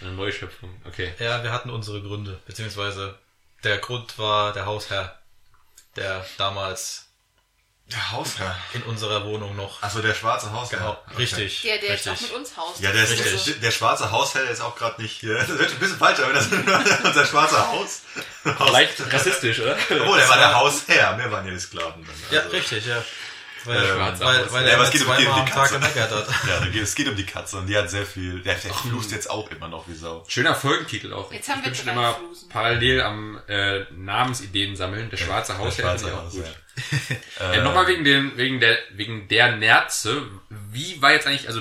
Eine Neuschöpfung, okay. Ja, wir hatten unsere Gründe, beziehungsweise der Grund war der Hausherr, der damals Der Hausherr. in unserer Wohnung noch. Also der schwarze Hausherr. Genau, Okay. richtig. Der, der richtig. auch mit uns haust. Ja, der, ist, Richtig. der, der schwarze Hausherr ist auch gerade nicht hier. Das wird ein bisschen falscher, wenn das unser schwarzer Haus. Leicht rassistisch, oder? oh, der war der Hausherr. Wir waren ja die Sklaven dann. Ja, Also, richtig, ja. Weil, Ähm, Schwarzer weil, weil Ja, er aber es mir geht um die- die Tag Katze. gemeckert hat. Ja, es geht um die Katze und die hat sehr viel. Der, der flucht jetzt auch immer noch wie Sau. Schöner Folgentitel auch. Jetzt haben ich wir bin schon immer Flusen. parallel am äh, Namensideen sammeln. Der schwarze Hausherr ich auch gut. Hausherr. Äh, Nochmal wegen, den, wegen, der, wegen der Nerze. Wie war jetzt eigentlich, also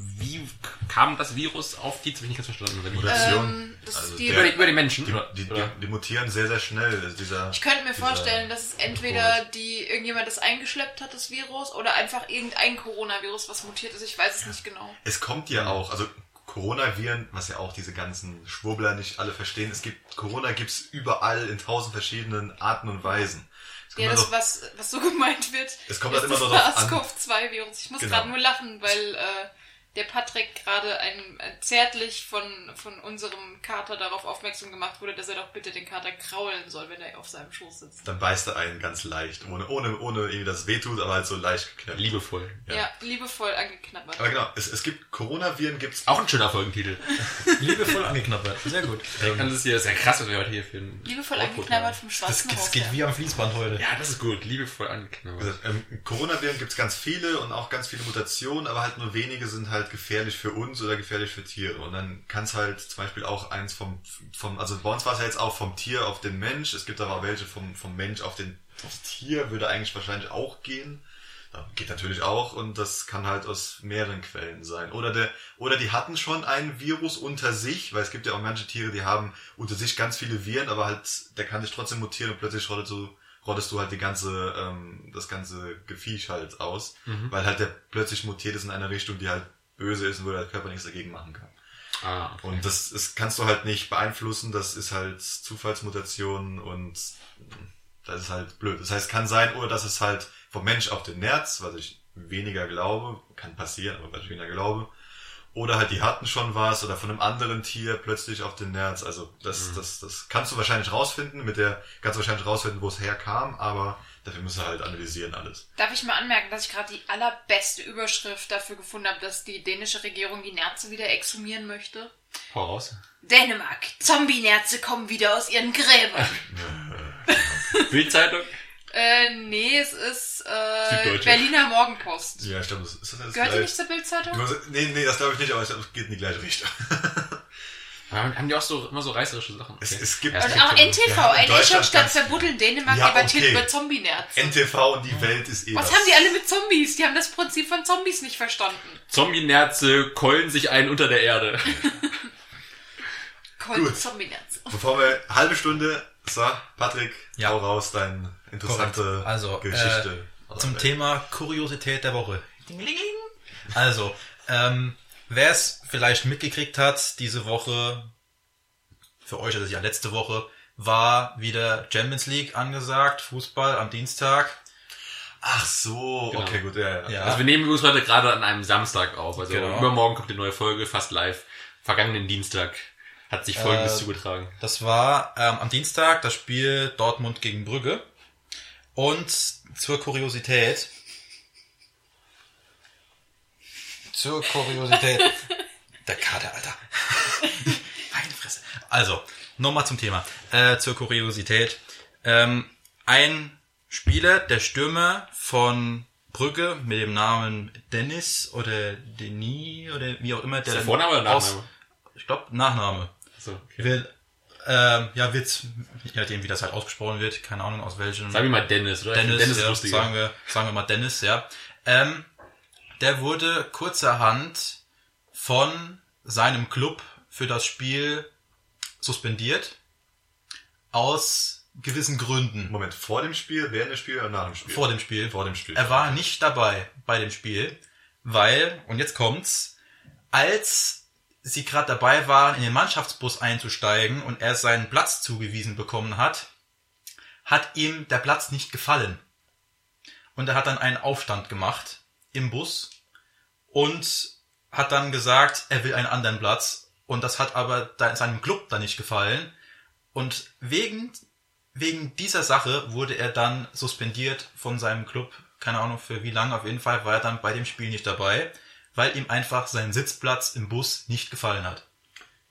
wie kam das Virus auf die? Das habe ich nicht ganz verstanden. Wie? Mutation. Ähm, Also die, der- über, die, über die Menschen? Die, die, die, die mutieren sehr, sehr schnell. Dieser, Ich könnte mir vorstellen, dass es entweder die irgendjemand das eingeschleppt hat, das Virus, oder einfach irgendein Coronavirus, was mutiert ist. Ich weiß es nicht genau. Es kommt ja auch, also Coronaviren, was ja auch diese ganzen Schwurbler nicht alle verstehen, es gibt, Corona gibt's überall in tausend verschiedenen Arten und Weisen. Es Ja, das, was, was so gemeint wird, Es kommt ist halt immer das nur drauf an. SARS-CoV-2-Virus. Ich muss Genau. gerade nur lachen, weil äh, der Patrick gerade ein äh, zärtlich von, von unserem Kater darauf aufmerksam gemacht wurde, dass er doch bitte den Kater kraulen soll, wenn er auf seinem Schoß sitzt. dann beißt er einen ganz leicht, ohne, ohne, ohne irgendwie, dass es wehtut, aber halt so leicht geknappt. Liebevoll. Ja. Ja, liebevoll angeknabbert. Aber genau, es, es gibt Coronaviren, gibt's Auch ein schöner Folgentitel. Liebevoll angeknabbert. Sehr gut. Das ist hier sehr krass, was wir heute hier für ein Liebevoll Output angeknabbert haben. vom Das, schwarzen das Haus. geht wie am Fließband heute. Ja, das ist gut. Liebevoll angeknabbert. gesagt, ähm, Coronaviren gibt's ganz viele und auch ganz viele Mutationen, aber halt nur wenige sind halt gefährlich für uns oder gefährlich für Tiere. Und dann kann es halt zum Beispiel auch eins vom, vom, also bei uns war es ja jetzt auch vom Tier auf den Mensch, es gibt aber auch welche vom, vom Mensch auf den, aufs Tier, würde eigentlich wahrscheinlich auch gehen. Geht natürlich auch und das kann halt aus mehreren Quellen sein. Oder der, oder die hatten schon ein Virus unter sich, weil es gibt ja auch manche Tiere, die haben unter sich ganz viele Viren, aber halt, der kann sich trotzdem mutieren und plötzlich rottet du, rottest du halt die ganze, ähm, das ganze Gefiech halt aus, weil halt der plötzlich mutiert ist in eine Richtung, die halt böse ist und wo der Körper nichts dagegen machen kann. Ah, okay. Und das, das kannst du halt nicht beeinflussen, das ist halt Zufallsmutation und das ist halt blöd. Das heißt, kann sein, oder dass es halt vom Mensch auf den Nerz, was ich weniger glaube, kann passieren, aber was ich weniger glaube, oder halt die hatten schon was, oder von einem anderen Tier plötzlich auf den Nerz. Also das, das, das kannst du wahrscheinlich rausfinden, mit der kannst du wahrscheinlich rausfinden, wo es herkam, aber dafür musst du halt analysieren alles. Darf ich mal anmerken, dass ich gerade die allerbeste Überschrift dafür gefunden habe, dass die dänische Regierung die Nerze wieder exhumieren möchte? Voraus. Dänemark, Zombie-Nerze kommen wieder aus ihren Gräbern. Bildzeitung? äh, nee, es ist äh. Berliner Morgenpost. Ja, stimmt. Das ist das Gehört gleich- nicht zur Bildzeitung? Nee, nee, das glaube ich nicht, aber es geht in die gleiche Richtung. Haben die auch so immer so reißerische Sachen? Es, es gibt Ja, Und es auch gibt schon- NTV, Wir haben in eine Deutschland Eschenstadt ganz- verbuddeln, Dänemark Ja, debattiert okay. über Zombie-Nerze. NTV und die Welt ist eh Was haben die alle mit Zombies? Die haben das Prinzip von Zombies nicht verstanden. Zombie-Nerze keulen sich ein unter der Erde. Kombination. Bevor wir halbe Stunde, so, Patrick, Ja. hau raus, deine interessante Korrekt. Also, Geschichte. Äh, zum Thema Kuriosität der Woche. Dingelingeling. Also, ähm, wer es vielleicht mitgekriegt hat, diese Woche, für euch ist es ja letzte Woche, war wieder Champions League angesagt, Fußball am Dienstag. Ach so, Genau. okay, gut, ja, ja. Ja. Also wir nehmen übrigens heute gerade an einem Samstag auf. Also Genau. übermorgen kommt die neue Folge, fast live. Vergangenen Dienstag hat sich Folgendes Äh, zugetragen. Das war ähm, am Dienstag das Spiel Dortmund gegen Brügge. Und zur Kuriosität. Zur Kuriosität. Der Kader, Alter. Meine Fresse. Also, nochmal zum Thema. Äh, zur Kuriosität. Ähm, ein Spieler, der Stürmer von Brügge mit dem Namen Dennis oder Denis oder wie auch immer. Der der Vorname oder aus- Nachname? Ich glaube, Nachname. So, okay. Will, ähm, ja, wird, je nachdem, wie das halt ausgesprochen wird, keine Ahnung, aus welchem. Sagen wir mal Dennis, oder? Dennis, Dennis ist ja, lustiger. sagen wir, sagen wir mal Dennis, ja. Ähm, der wurde kurzerhand von seinem Club für das Spiel suspendiert. Aus gewissen Gründen. Moment, vor dem Spiel, während des Spiels oder nach dem Spiel? Vor dem Spiel. Vor dem Spiel. Er war nicht dabei bei dem Spiel, weil, und jetzt kommt's, als sie gerade dabei waren, in den Mannschaftsbus einzusteigen und er seinen Platz zugewiesen bekommen hat, hat ihm der Platz nicht gefallen. Und er hat dann einen Aufstand gemacht im Bus und hat dann gesagt, er will einen anderen Platz. Und das hat aber seinem Club dann nicht gefallen. Und wegen, wegen dieser Sache wurde er dann suspendiert von seinem Club. Keine Ahnung für wie lange. Auf jeden Fall war er dann bei dem Spiel nicht dabei, weil ihm einfach sein Sitzplatz im Bus nicht gefallen hat.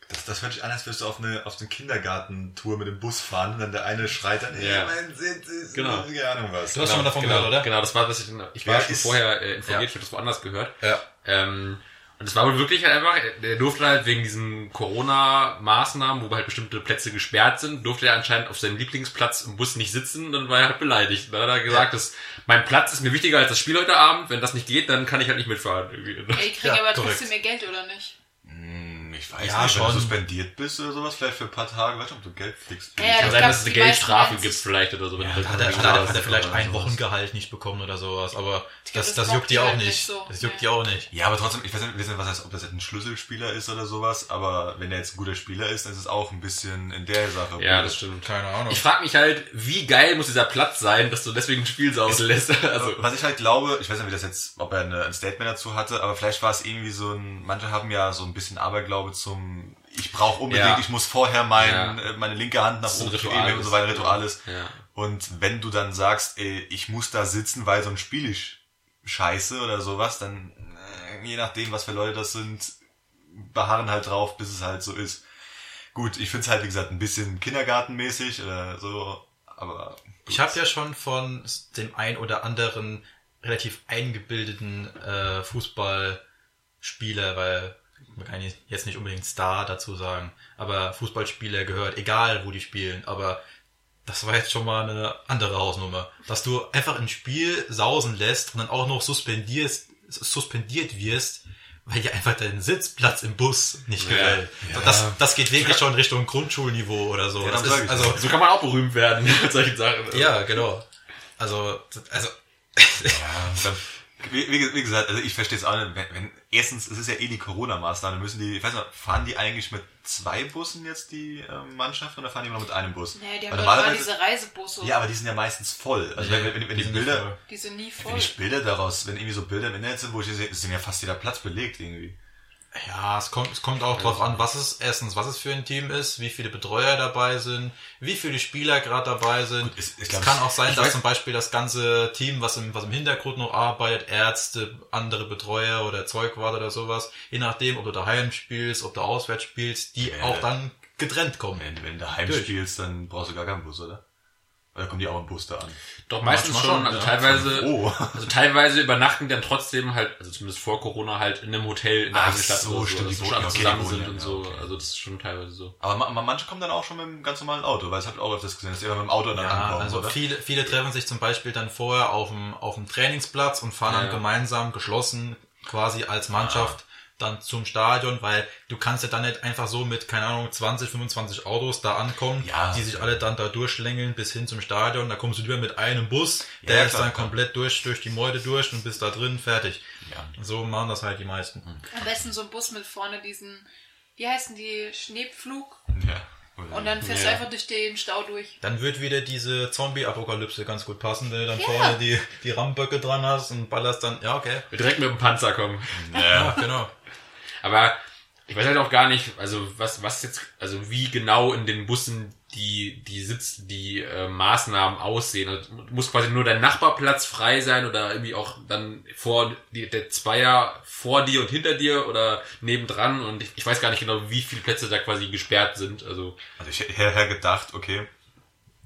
Das, das hört sich an, als würdest du auf eine, auf eine Kindergartentour mit dem Bus fahren und dann der eine schreit dann, Ja. hey, mein Sitz ist, Genau. keine Ahnung was. Du hast schon mal davon genau, gehört, oder? Genau, das war, was ich, ich war Wer schon ist- vorher äh, informiert, Ja. ich habe das woanders gehört. Ja. Ähm, und es war wohl wirklich halt einfach, der durfte halt wegen diesen Corona-Maßnahmen, wo halt bestimmte Plätze gesperrt sind, durfte er anscheinend auf seinem Lieblingsplatz im Bus nicht sitzen, dann war er halt beleidigt. Dann hat er gesagt, dass mein Platz ist mir wichtiger als das Spiel heute Abend, wenn das nicht geht, dann kann ich halt nicht mitfahren. Irgendwie. Ey, ich krieg Ja, aber korrekt. trotzdem mehr Geld, oder nicht? Hm, ich weiß Ja, nicht, wenn schon. du suspendiert bist oder sowas, vielleicht für ein paar Tage, weißt du, ob du Geld kriegst. Ja, Kann sein, dass es eine Geldstrafe gibt vielleicht oder so. wenn Ja, Hat er, hat er, hat er vielleicht ein. Wochengehalt nicht bekommen oder sowas, aber das, das juckt die auch nicht. nicht so. Das juckt die auch nicht. Ja, aber trotzdem, ich weiß nicht, was heißt, ob das jetzt ein Schlüsselspieler ist oder sowas, aber wenn er jetzt ein guter Spieler ist, dann ist es auch ein bisschen in der Sache. Ja, das stimmt. Keine Ahnung. Ich frage mich halt, wie geil muss dieser Platz sein, dass du deswegen ein Spiel sausen lässt. Also, Was ich halt glaube, ich weiß nicht, wie das jetzt, ob er eine, ein Statement dazu hatte, aber vielleicht war es irgendwie so ein, manche haben ja so ein bisschen Aberglaube zum, ich brauche unbedingt, Ja. ich muss vorher mein, Ja. äh, meine linke Hand nach oben heben und so weiter, Ritual ist. Ja. Und wenn du dann sagst, ey, ich muss da sitzen, weil so ein Spiel ist scheiße oder sowas, dann, äh, je nachdem, was für Leute das sind, beharren halt drauf, bis es halt so ist. Gut, ich find's halt, wie gesagt, ein bisschen kindergartenmäßig oder so, aber Ich habe ja schon von dem ein oder anderen relativ eingebildeten äh, Fußballspieler, weil man kann jetzt nicht unbedingt Star dazu sagen, aber Fußballspieler gehört, egal wo die spielen, aber das war jetzt schon mal eine andere Hausnummer. Dass du einfach ein Spiel sausen lässt und dann auch noch suspendierst, suspendiert wirst, weil dir einfach dein Sitzplatz im Bus nicht Ja. gefällt. Ja. Das, das geht wirklich schon Richtung Grundschulniveau oder so. Ja, das ist, also. So kann man auch berühmt werden mit solchen Sachen. ja, genau. Also, also, Ja, wie, wie, wie gesagt, also ich verstehe es auch nicht. Wenn, wenn, erstens, es ist ja eh die Corona-Maßnahme, müssen die, ich weiß nicht, fahren die eigentlich mit zwei Bussen jetzt die ähm, Mannschaft oder fahren die immer mit einem Bus? Nee, die haben doch immer normalerweise- diese Reisebusse. Ja, aber die sind ja meistens voll. Also wenn, wenn, wenn, wenn die sind nicht Bilder, voll. Die sind nie wenn voll. ich Bilder daraus, wenn irgendwie so Bilder im Internet sind, wo ich sehe, ist ja fast jeder Platz belegt irgendwie. Ja, es kommt, es kommt auch drauf an, was es erstens, was es für ein Team ist, wie viele Betreuer dabei sind, wie viele Spieler gerade dabei sind. Gut, ich es glaub, kann auch sein, dass zum Beispiel das ganze Team, was im, was im Hintergrund noch arbeitet, Ärzte, andere Betreuer oder Zeugwarte oder sowas, je nachdem, ob du daheim spielst, ob du auswärts spielst, die Ja. auch dann getrennt kommen. Wenn, wenn du daheim Durch. spielst, dann brauchst du gar keinen Bus, oder? Oder kommen die auch im Bus da an? Doch meistens Manchmal schon, schon, also ja. teilweise, Oh. also teilweise übernachten dann trotzdem halt, also zumindest vor Corona halt in einem Hotel in der Ach eigenen Stadt so, oder so, stimmt, dass die ja, okay, zusammen sind ja, und ja, so, okay. also das ist schon teilweise so. Aber ma, ma, manche kommen dann auch schon mit einem ganz normalen Auto, weil das habt ihr auch öfters gesehen, dass die immer mit dem Auto dann Ja, ankommen, also oder? viele, viele treffen sich zum Beispiel dann vorher auf dem, auf dem Trainingsplatz und fahren Ja, dann gemeinsam geschlossen quasi als Mannschaft dann zum Stadion, weil du kannst ja dann nicht einfach so mit, keine Ahnung, 20, 25 Autos da ankommen, Ja. die sich alle dann da durchschlängeln bis hin zum Stadion. Da kommst du lieber mit einem Bus, Ja, der ist klar, dann klar. komplett durch, durch die Meute durch und bist da drin, fertig. Ja. So machen das halt die meisten. Am besten so ein Bus mit vorne diesen, wie heißen die, Schneepflug? Ja. Und dann fährst Ja. du einfach durch den Stau durch. Dann wird wieder diese Zombie-Apokalypse ganz gut passen, wenn du dann Ja. vorne die, die Rammböcke dran hast und ballerst dann, ja, okay. Wir direkt mit dem Panzer kommen. Ja, Ja. genau. Aber ich weiß halt auch gar nicht, also was, was jetzt, also wie genau in den Bussen die, die Sitz, die äh, Maßnahmen aussehen. Also, muss quasi nur dein Nachbarplatz frei sein oder irgendwie auch dann vor die, der Zweier vor dir und hinter dir oder nebendran und ich, ich weiß gar nicht genau, wie viele Plätze da quasi gesperrt sind. Also Also ich hätte gedacht, okay,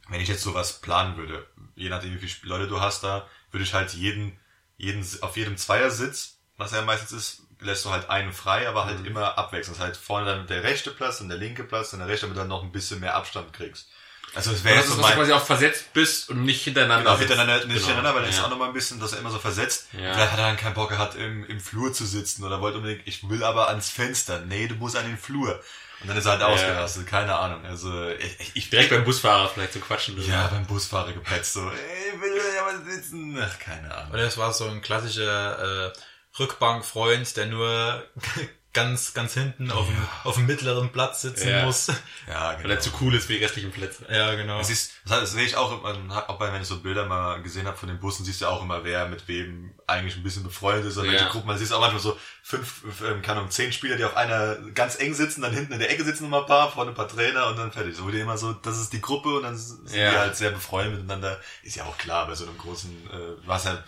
wenn ich jetzt sowas planen würde, je nachdem wie viele Leute du hast da, würde ich halt jeden, jeden, auf jedem Zweiersitz, was ja meistens ist, lässt du halt einen frei, aber halt immer abwechselnd. Das heißt vorne dann der rechte Platz, dann der linke Platz, dann der rechte, damit du dann noch ein bisschen mehr Abstand kriegst. Also es wäre das jetzt ist, so dass du mein, quasi auch versetzt bist und nicht hintereinander. Genau, hintereinander, nicht Genau. hintereinander, weil dann ist Ja. auch nochmal ein bisschen, dass er immer so versetzt. Ja. Vielleicht hat er dann keinen Bock gehabt, im, im Flur zu sitzen oder wollte unbedingt, ich will aber ans Fenster. Nee, du musst an den Flur. Und dann ist er halt ausgerastet, keine Ahnung. Also ich, ich, ich Direkt beim Busfahrer vielleicht zu quatschen. Ja, beim Busfahrer gepetzt, so, ey, will ja mal sitzen. Ach, keine Ahnung. Oder es war so ein klassischer äh, Rückbankfreund, der nur ganz, ganz hinten auf, dem, auf dem mittleren Platz sitzen Ja. muss. Ja, Weil genau. er zu cool ist für die restlichen Plätze. Ja, genau. Das, ist, das, das sehe ich auch, auch bei, wenn ich so Bilder mal gesehen habe von den Bussen, siehst du auch immer, wer mit wem eigentlich ein bisschen befreundet ist. Und Ja. welche Gruppen, man siehst auch manchmal so fünf, ähm, kann um zehn Spieler, die auf einer ganz eng sitzen, dann hinten in der Ecke sitzen noch mal ein paar, vorne ein paar Trainer und dann fertig. So wurde immer so, das ist die Gruppe und dann sind Ja. die halt sehr befreundet miteinander. Ist ja auch klar, bei so einem großen, äh, was ja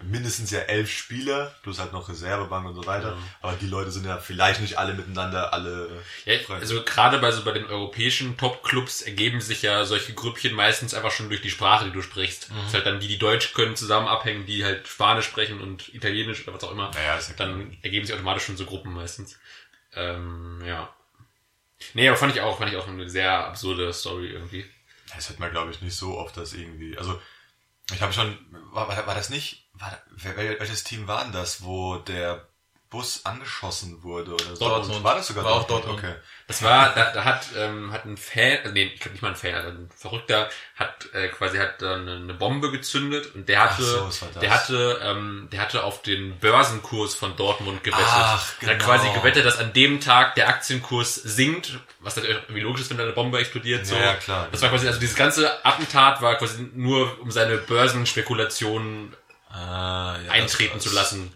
mindestens ja elf Spieler, plus halt noch Reservebank und so weiter. Aber die Leute sind ja vielleicht nicht alle miteinander, alle Ja, Freunde. also gerade bei so bei den europäischen Top-Clubs ergeben sich ja solche Grüppchen meistens einfach schon durch die Sprache, die du sprichst. Mhm. Das ist halt dann die, die Deutsch können, zusammen abhängen, die halt Spanisch sprechen und Italienisch oder was auch immer. Naja, ist ja dann ergeben sich automatisch schon so Gruppen meistens. Ähm, ja. Nee, aber fand ich auch, fand ich auch eine sehr absurde Story irgendwie. Das hört man, glaube ich, nicht so oft, dass irgendwie. Also, ich habe schon. War, war das nicht? War, wer, wel- welches Team war denn das, wo der Bus angeschossen wurde oder so? Dortmund. War das sogar War auch Dortmund? Dortmund. Okay. Das war, da, da hat, ähm, hat ein Fan, also nee, ich glaube nicht mal ein Fan, also ein Verrückter hat äh, quasi hat dann eine Bombe gezündet und der hatte, so, der hatte, ähm, der hatte auf den Börsenkurs von Dortmund gewettet. Ach, Der hat genau. quasi gewettet, dass an dem Tag der Aktienkurs sinkt, was dann irgendwie logisch ist, wenn da eine Bombe explodiert. So. Ja, klar. Das war quasi, also dieses ganze Attentat war quasi nur, um seine Börsenspekulation Ah, ja, eintreten das- zu lassen.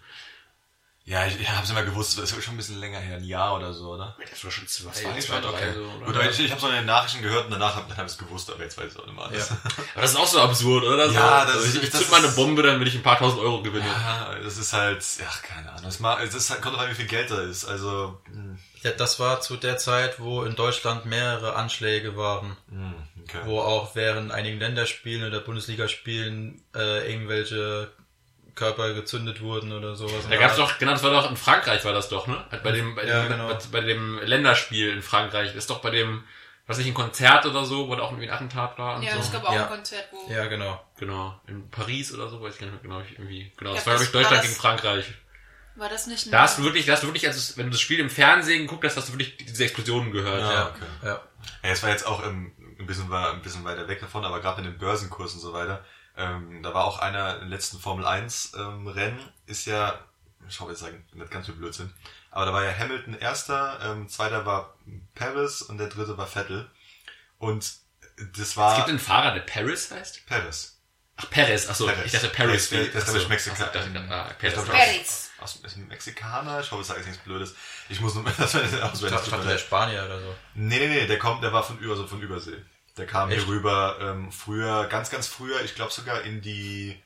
Ja, ich, ich habe es immer gewusst, das ist schon ein bisschen länger her, ein Jahr oder so, oder? Das war schon zwei, Das war zwei, schon, drei okay. so, oder? Gut, ich, ich habe so in den Nachrichten gehört und danach habe hab ich es gewusst, aber jetzt weiß ich es auch nicht mehr alles. Ja. Aber das ist auch so absurd, oder? So, Ja, das also ich, ist- ich das zünd mal eine Bombe, dann will ich ein paar tausend Euro gewinnen. Ja, das ist halt, ach, keine Ahnung. Das, ma- es ist halt, kommt drauf an, wie viel Geld da ist. Also, hm, Ja, das war zu der Zeit, wo in Deutschland mehrere Anschläge waren, hm, okay. wo auch während einigen Länderspielen oder Bundesligaspielen äh, irgendwelche Körper gezündet wurden oder sowas. Da gab's doch, genau, das war doch in Frankreich war das doch, ne? Halt Bei dem, bei Ja, dem, genau. bei, bei dem Länderspiel in Frankreich, ist doch bei dem, was nicht, ein Konzert oder so, wo da auch irgendwie ein Attentat war und Ja, so. es gab auch Ja. ein Konzert, wo. Ja, genau. Genau, in Paris oder so, weiß ich gar nicht mehr genau, irgendwie, genau, das Ja, war, glaube das ich, Deutschland das- gegen Frankreich. War das nicht ein. Da hast du wirklich, da hast du wirklich, also wenn du das Spiel im Fernsehen geguckt hast, hast du wirklich diese Explosionen gehört. Ja, Ja, okay. ja. Ja, es war jetzt auch ähm, ein bisschen war ein bisschen weiter weg davon, aber gerade mit dem Börsenkurs und so weiter, ähm, da war auch einer im letzten Formel 1 ähm, Rennen, ist ja, ich hoffe jetzt sagen, nicht ganz viel Blödsinn, aber da war ja Hamilton erster, ähm, zweiter war Paris und der dritte war Vettel. Und das Es war gibt einen Fahrer, der Paris heißt? Paris. Ach, Perez, achso, Perez. ich dachte Paris. Der ist- der ist, Achso, glaub ich, Mexikaner. achso, ich dachte, ah, Ich Perez. Perez. Aus, aus, ist ein Mexikaner, ich hoffe, ich sage jetzt nichts Blödes. Ich muss nur, das war Ich auswendig. dachte, tut mir der. Spanier oder so. Nee, nee, nee, der kommt, der war von über, so von Übersee. Der kam Echt? hier rüber, ähm, früher, ganz, ganz früher, ich glaube sogar in die,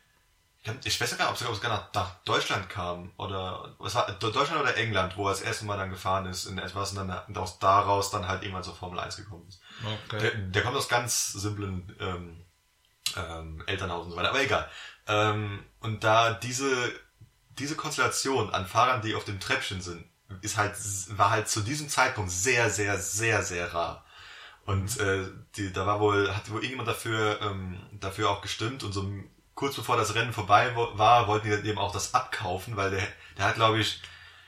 ich weiß sogar, ob sogar, ob sogar nach, nach Deutschland kam, oder, was war, Deutschland oder England, wo er das erste Mal dann gefahren ist, in etwas, und dann aus daraus dann halt irgendwann zur Formel 1 gekommen ist. Okay. Der, der kommt aus ganz simplen, ähm, ähm, Elternhaus und so weiter, aber egal. Ähm, und da diese, diese Konstellation an Fahrern, die auf dem Treppchen sind, ist halt, war halt zu diesem Zeitpunkt sehr, sehr, sehr, sehr rar. Und äh, die, da war wohl, hat wohl irgendjemand dafür, ähm, dafür auch gestimmt und so kurz bevor das Rennen vorbei war, wollten die dann eben auch das abkaufen, weil der, der hat, glaube ich,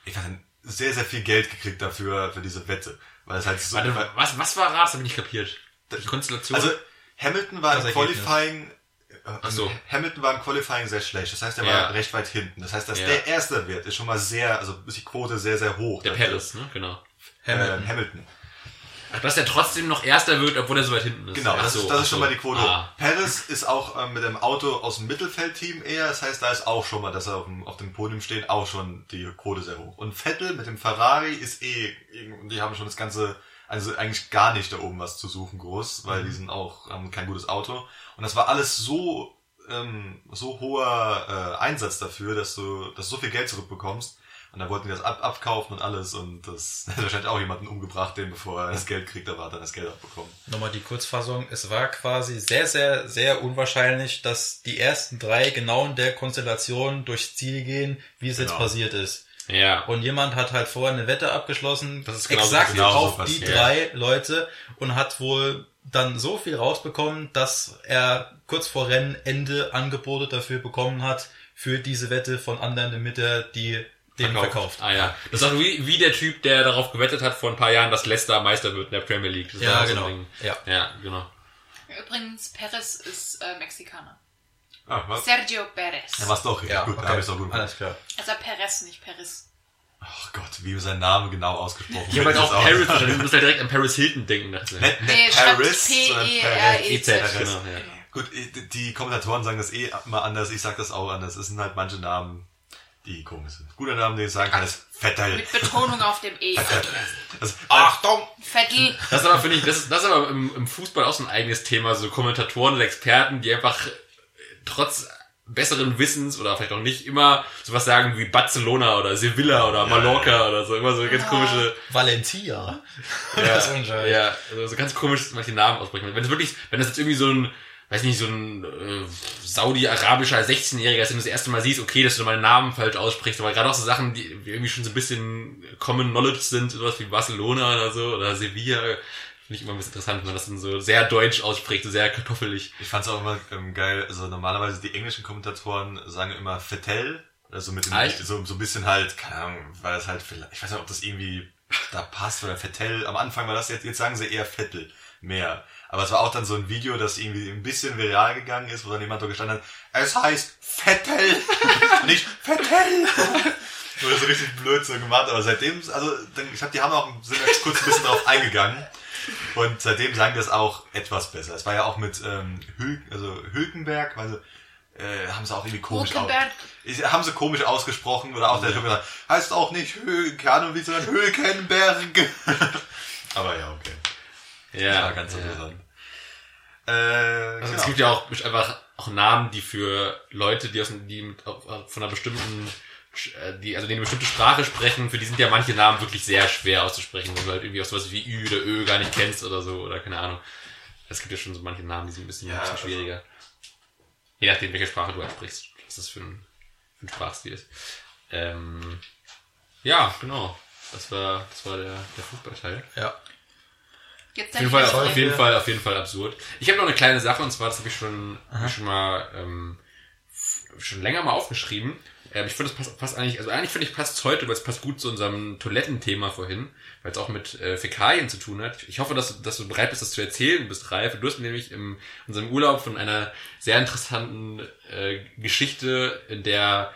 ich weiß nicht, sehr, sehr viel Geld gekriegt dafür, für diese Wette. Weil es halt so, Warte, was, was war Rat? Das habe ich nicht kapiert. Die Konstellation? also Hamilton war Das im Ergebnis. Qualifying, äh, so. Hamilton war im Qualifying sehr schlecht. Das heißt, er Ja. war recht weit hinten. Das heißt, dass Ja. der erste wird, ist schon mal sehr, also ist die Quote sehr, sehr hoch. der. Paris, ne? Genau. Hamilton. Äh, Hamilton. Ach, dass er trotzdem noch Erster wird, obwohl er so weit hinten ist. Genau, das, so, ist, das ist schon so. mal die Quote. Ah. Paris ist auch ähm, mit dem Auto aus dem Mittelfeldteam eher. Das heißt, da ist auch schon mal, dass er auf dem, auf dem Podium steht, auch schon die Quote sehr hoch. Und Vettel mit dem Ferrari ist eh, die haben schon das Ganze, also eigentlich gar nicht da oben was zu suchen groß, weil Mhm. die sind auch, haben kein gutes Auto. Und das war alles so, ähm, so hoher äh, Einsatz dafür, dass du, dass du so viel Geld zurückbekommst. Und da wollten die das ab, abkaufen und alles. Und das hat wahrscheinlich auch jemanden umgebracht, den bevor er das Geld kriegt, aber hat er das Geld abbekommen. Nochmal die Kurzfassung. Es war quasi sehr, sehr, sehr unwahrscheinlich, dass die ersten drei genau in der Konstellation durchs Ziel gehen, wie es jetzt Genau. passiert ist. Ja. Und jemand hat halt vorher eine Wette abgeschlossen, Das ist genauso- exakt genauso auf passiert. die drei Leute und hat wohl dann so viel rausbekommen, dass er kurz vor Rennende Angebote dafür bekommen hat, für diese Wette von anderen, damit er die den verkauft. Ah ja. Das ist auch wie, wie der Typ, der darauf gewettet hat vor ein paar Jahren, dass Leicester Meister wird in der Premier League. Das Ja, auch so genau. Ja. Ja, genau. Übrigens, Perez ist äh, Mexikaner. Ah, was? Sergio Perez. Ja, war's doch. Ja, gut, da habe ich doch gut. Alles klar. Also Perez, nicht Perez. Ach Gott, wie sein Name genau ausgesprochen Ich habe halt wird, auch Paris verstanden. Du musst halt direkt an Paris Hilton denken. Dachte ich. Nicht, nicht Nee, Paris, sondern E Paris. P-E-R-E-Z. EZ, genau, ja. Gut, die Kommentatoren sagen das eh immer anders. Ich sag das auch anders. Es sind halt manche Namen, die komisch sind. Guter Name, den ich sagen kann, ist Vettel. Mit Betonung auf dem E. Also, Achtung! Vettel. Das ist aber, finde ich, das ist, das ist aber im, im Fußball auch so ein eigenes Thema. So Kommentatoren und Experten, die einfach äh, trotz besseren Wissens oder vielleicht auch nicht immer sowas sagen wie Barcelona oder Sevilla oder Mallorca oder so. Immer so ganz komische, Valencia. ja, Das ja, also so ganz komisch manche Namen aussprechen. Wenn es wirklich, wenn das jetzt irgendwie so ein, weiß nicht, so ein äh, saudi-arabischer 16-Jähriger ist, den du das erste Mal siehst, okay, dass du meinen Namen falsch aussprichst, aber gerade auch so Sachen, die irgendwie schon so ein bisschen Common Knowledge sind, sowas wie Barcelona oder so, oder Sevilla, finde ich immer ein bisschen interessant, wenn man das dann so sehr deutsch ausspricht, so sehr kartoffelig. ich fand's auch immer ähm, geil. Also normalerweise die englischen Kommentatoren sagen immer Vettel. Also mit dem, Ah, so, so ein bisschen halt, keine Ahnung, weil das halt, vielleicht- ich weiß nicht, ob das irgendwie da passt oder Vettel. Am Anfang war das jetzt, jetzt sagen sie eher Vettel mehr. Aber es war auch dann so ein Video, das irgendwie ein bisschen viral gegangen ist, wo dann jemand da gestanden hat, es heißt Vettel, nicht Vettel. Oder so richtig blöd so gemacht, aber seitdem, also dann, ich glaube, die haben auch sind jetzt kurz ein bisschen drauf eingegangen. Und seitdem sagen die das auch etwas besser. Es war ja auch mit ähm, Hül also Hülkenberg, weil sie, äh, haben sie auch irgendwie komisch aus, Hülkenberg. Haben sie komisch ausgesprochen oder auch der Typ gesagt, heißt auch nicht Hül, keine Ahnung wie, sondern Hülkenberg. Aber ja, okay. Ja, war ganz ja. interessant. Äh, Also genau. es gibt ja auch einfach auch Namen, die für Leute, die aus die von einer bestimmten äh, die, also die eine bestimmte Sprache sprechen, für die sind ja manche Namen wirklich sehr schwer auszusprechen, wenn du halt irgendwie auch sowas wie Ü oder Ö gar nicht kennst oder so, oder keine Ahnung. Es gibt ja schon so manche Namen, die sind ein bisschen, Ja, ein bisschen also- schwieriger. Je nachdem, welche Sprache du halt sprichst, was das für ein, für ein Sprachstil ist. Ähm, ja, genau. Das war, das war der, der Fußballteil. Ja. Jetzt Auf jeden, Fall, auf jeden Fall, auf jeden Fall absurd. Ich habe noch eine kleine Sache und zwar, das habe ich schon, hab ich schon mal ähm, schon länger mal aufgeschrieben. Ähm, ich finde, das passt, passt eigentlich, also eigentlich finde ich passt heute, weil es passt gut zu unserem Toilettenthema vorhin, weil es auch mit äh, Fäkalien zu tun hat. Ich hoffe, dass, du- dass du bereit bist, das zu erzählen, du bist reif. Du hast nämlich in unserem Urlaub von einer sehr interessanten äh, Geschichte, in der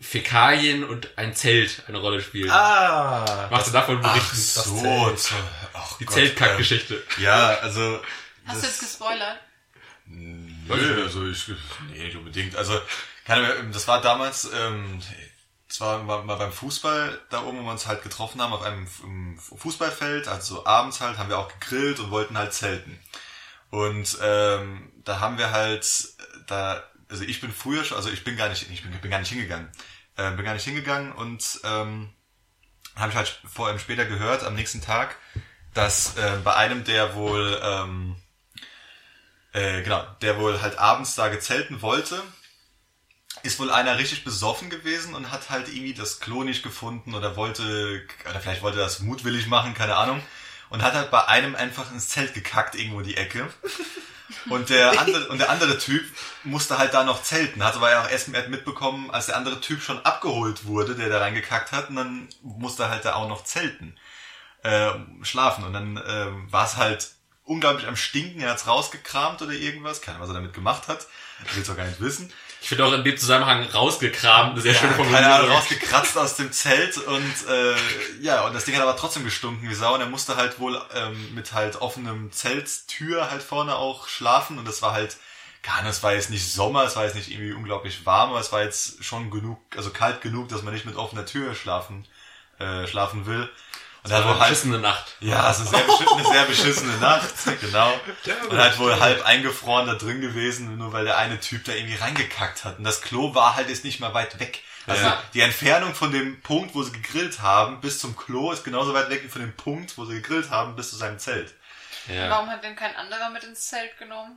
Fäkalien und ein Zelt eine Rolle spielen. Ah! Machst du davon Ach berichten? so, Zelt. Ach Die Zeltkackgeschichte. ähm, Ja, also Hast du jetzt gespoilert? Nö, also ich, nee, nicht unbedingt. Also, keine Ahnung, das war damals, ähm, das war mal beim Fußball, da oben, wo wir uns halt getroffen haben, auf einem Fußballfeld, also so abends halt, haben wir auch gegrillt und wollten halt zelten. Und ähm, da haben wir halt, da, also ich bin früher schon, also ich bin gar nicht, ich bin, bin gar nicht hingegangen, äh, bin gar nicht hingegangen und ähm, habe ich halt vor allem später gehört, am nächsten Tag, dass äh, bei einem, der wohl ähm, äh, genau, der wohl halt abends da gezelten wollte, ist wohl einer richtig besoffen gewesen und hat halt irgendwie das Klo nicht gefunden oder wollte, oder vielleicht wollte er das mutwillig machen, keine Ahnung. und hat halt bei einem einfach ins Zelt gekackt, irgendwo in die Ecke. Und der andere, und der andere Typ musste halt da noch zelten. Hatte aber ja auch erst mitbekommen, als der andere Typ schon abgeholt wurde, der da reingekackt hat, und dann musste halt da auch noch zelten, äh, schlafen. Und dann äh, war es halt unglaublich am Stinken, er hat's rausgekramt oder irgendwas, keine Ahnung, was er damit gemacht hat. Ich will's auch gar nicht wissen. Ich finde auch in dem Zusammenhang rausgekramt, eine sehr Ja, schöne keine Ahnung, rausgekratzt aus dem Zelt und äh, ja, und das Ding hat aber trotzdem gestunken wie Sau und er musste halt wohl ähm, mit halt offenem Zelttür halt vorne auch schlafen und das war halt, gar nicht, es war jetzt nicht Sommer, es war jetzt nicht irgendwie unglaublich warm, aber es war jetzt schon genug, also kalt genug, dass man nicht mit offener Tür schlafen, äh, schlafen will. Und Das dann war wohl eine halt, beschissene Nacht. ja, es ist eine sehr, eine sehr beschissene Nacht, genau. Und halt wohl halb eingefroren da drin gewesen, nur weil der eine Typ da irgendwie reingekackt hat. Und das Klo war halt jetzt nicht mal weit weg. Also Ja. die Entfernung von dem Punkt, wo sie gegrillt haben, bis zum Klo ist genauso weit weg wie von dem Punkt, wo sie gegrillt haben, bis zu seinem Zelt. Ja. Warum hat denn kein anderer mit ins Zelt genommen?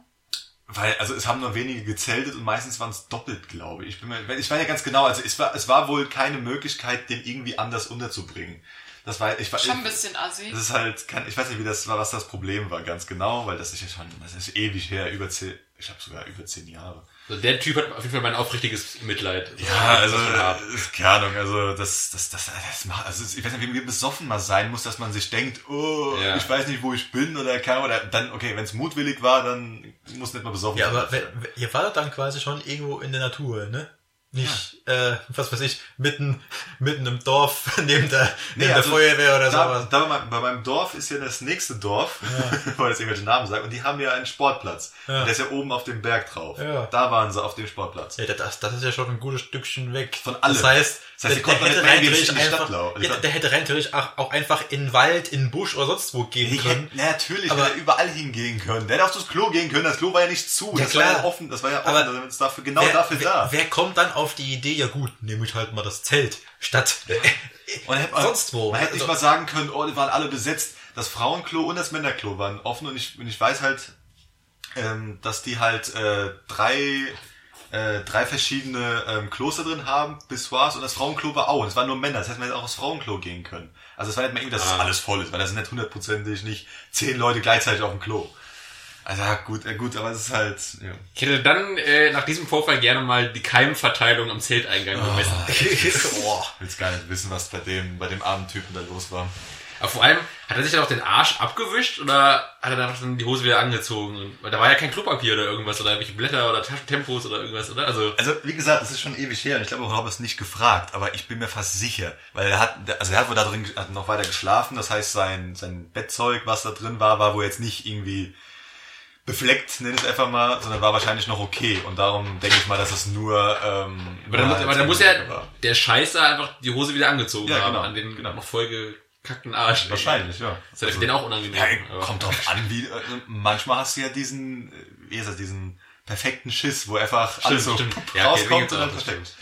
Weil, also es haben nur wenige gezeltet und meistens waren es doppelt, glaube ich. Ich, bin mir, ich weiß ja ganz genau, also es war, es war wohl keine Möglichkeit, den irgendwie anders unterzubringen. Das war, ich war, Schon ein bisschen assi. Das ist halt, kann, ich weiß nicht, wie das war, was das Problem war, ganz genau, weil das ist ja schon, das ist ewig her, über zehn, ich habe sogar über zehn Jahre. Also der Typ hat auf jeden Fall mein aufrichtiges Mitleid. Ja, also, hart. äh, keine Ahnung, also das, das, das, das macht, also ich weiß nicht, wie besoffen man sein muss, dass man sich denkt, oh, Ja. ich weiß nicht, wo ich bin oder keine Ahnung, oder dann, okay, wenn es mutwillig war, dann muss nicht mal besoffen Ja, sein. aber wenn, wenn- ihr wart dann quasi schon irgendwo in der Natur, ne? Nicht, äh, was weiß ich, mitten, mitten im Dorf, neben der, neben der also Feuerwehr oder da, sowas. da bei, meinem, bei meinem Dorf ist ja das nächste Dorf, weil es irgendwelche Namen sagt, und die haben ja einen Sportplatz. Ja. Und der ist ja oben auf dem Berg drauf. Ja. Da waren sie auf dem Sportplatz. Ja, das, das ist ja schon ein gutes Stückchen weg. Von allem. Das heißt, Das heißt, konnten nicht mehr rein theoretisch einfach, ja, der hätte rein theoretisch auch, auch einfach in den Wald, in den Busch oder sonst wo gehen Die können. hätten, na, natürlich, Aber- hätte er überall hingehen können. Der hätte auf das Klo gehen können. Das Klo war ja nicht zu. Ja, das war ja klar. offen. Das war ja offen. Aber das ist dafür, genau wer, dafür wer, da. wer kommt dann auf die Idee, ja gut, nehme ich halt mal das Zelt statt Und dann hätte man, sonst wo. Man hätte nicht Also- mal sagen können, oh, die waren alle besetzt. Das Frauenklo und das Männerklo waren offen und ich, und ich weiß halt, ähm, dass die halt äh, drei, äh, drei verschiedene ähm, Klos da drin haben, Pissoirs und das Frauenklo war auch. Und es waren nur Männer, das heißt, man hätte auch aufs Frauenklo gehen können. Also es war nicht mal irgendwie, dass es Ah. alles voll ist, weil das sind nicht hundertprozentig nicht zehn Leute gleichzeitig auf dem Klo. Also gut, gut, aber es ist halt, ja. Ich hätte dann äh, nach diesem Vorfall gerne mal die Keimverteilung am Zelteingang gemessen. Boah. willst gar nicht wissen, was bei dem, bei dem armen Typen da los war. Aber vor allem, hat er sich dann auch den Arsch abgewischt oder hat er dann auch dann die Hose wieder angezogen? Weil da war ja kein Klopapier oder irgendwas oder irgendwelche Blätter oder Taschentempos oder irgendwas, oder? Also, Also, wie gesagt, das ist schon ewig her und ich glaube, ich habe es nicht gefragt, aber ich bin mir fast sicher, weil er hat, also er hat wohl da drin hat noch weiter geschlafen, das heißt, sein, sein Bettzeug, was da drin war, war wohl jetzt nicht irgendwie befleckt, nenn ich es einfach mal, sondern war wahrscheinlich noch okay und darum denke ich mal, dass es nur, ähm, aber dann, muss- aber dann muss ja der Scheißer einfach die Hose wieder angezogen Ja, haben genau, an den genau. noch vollgekackten Arsch. Wahrscheinlich, ja. Das ist ja für den auch unangenehm. Ja, kommt drauf an, wie, äh, manchmal hast du ja diesen, äh, wie ist das, diesen perfekten Schiss, wo einfach alles so stimmt. pup, Ja, okay, rauskommt und dann versteckt.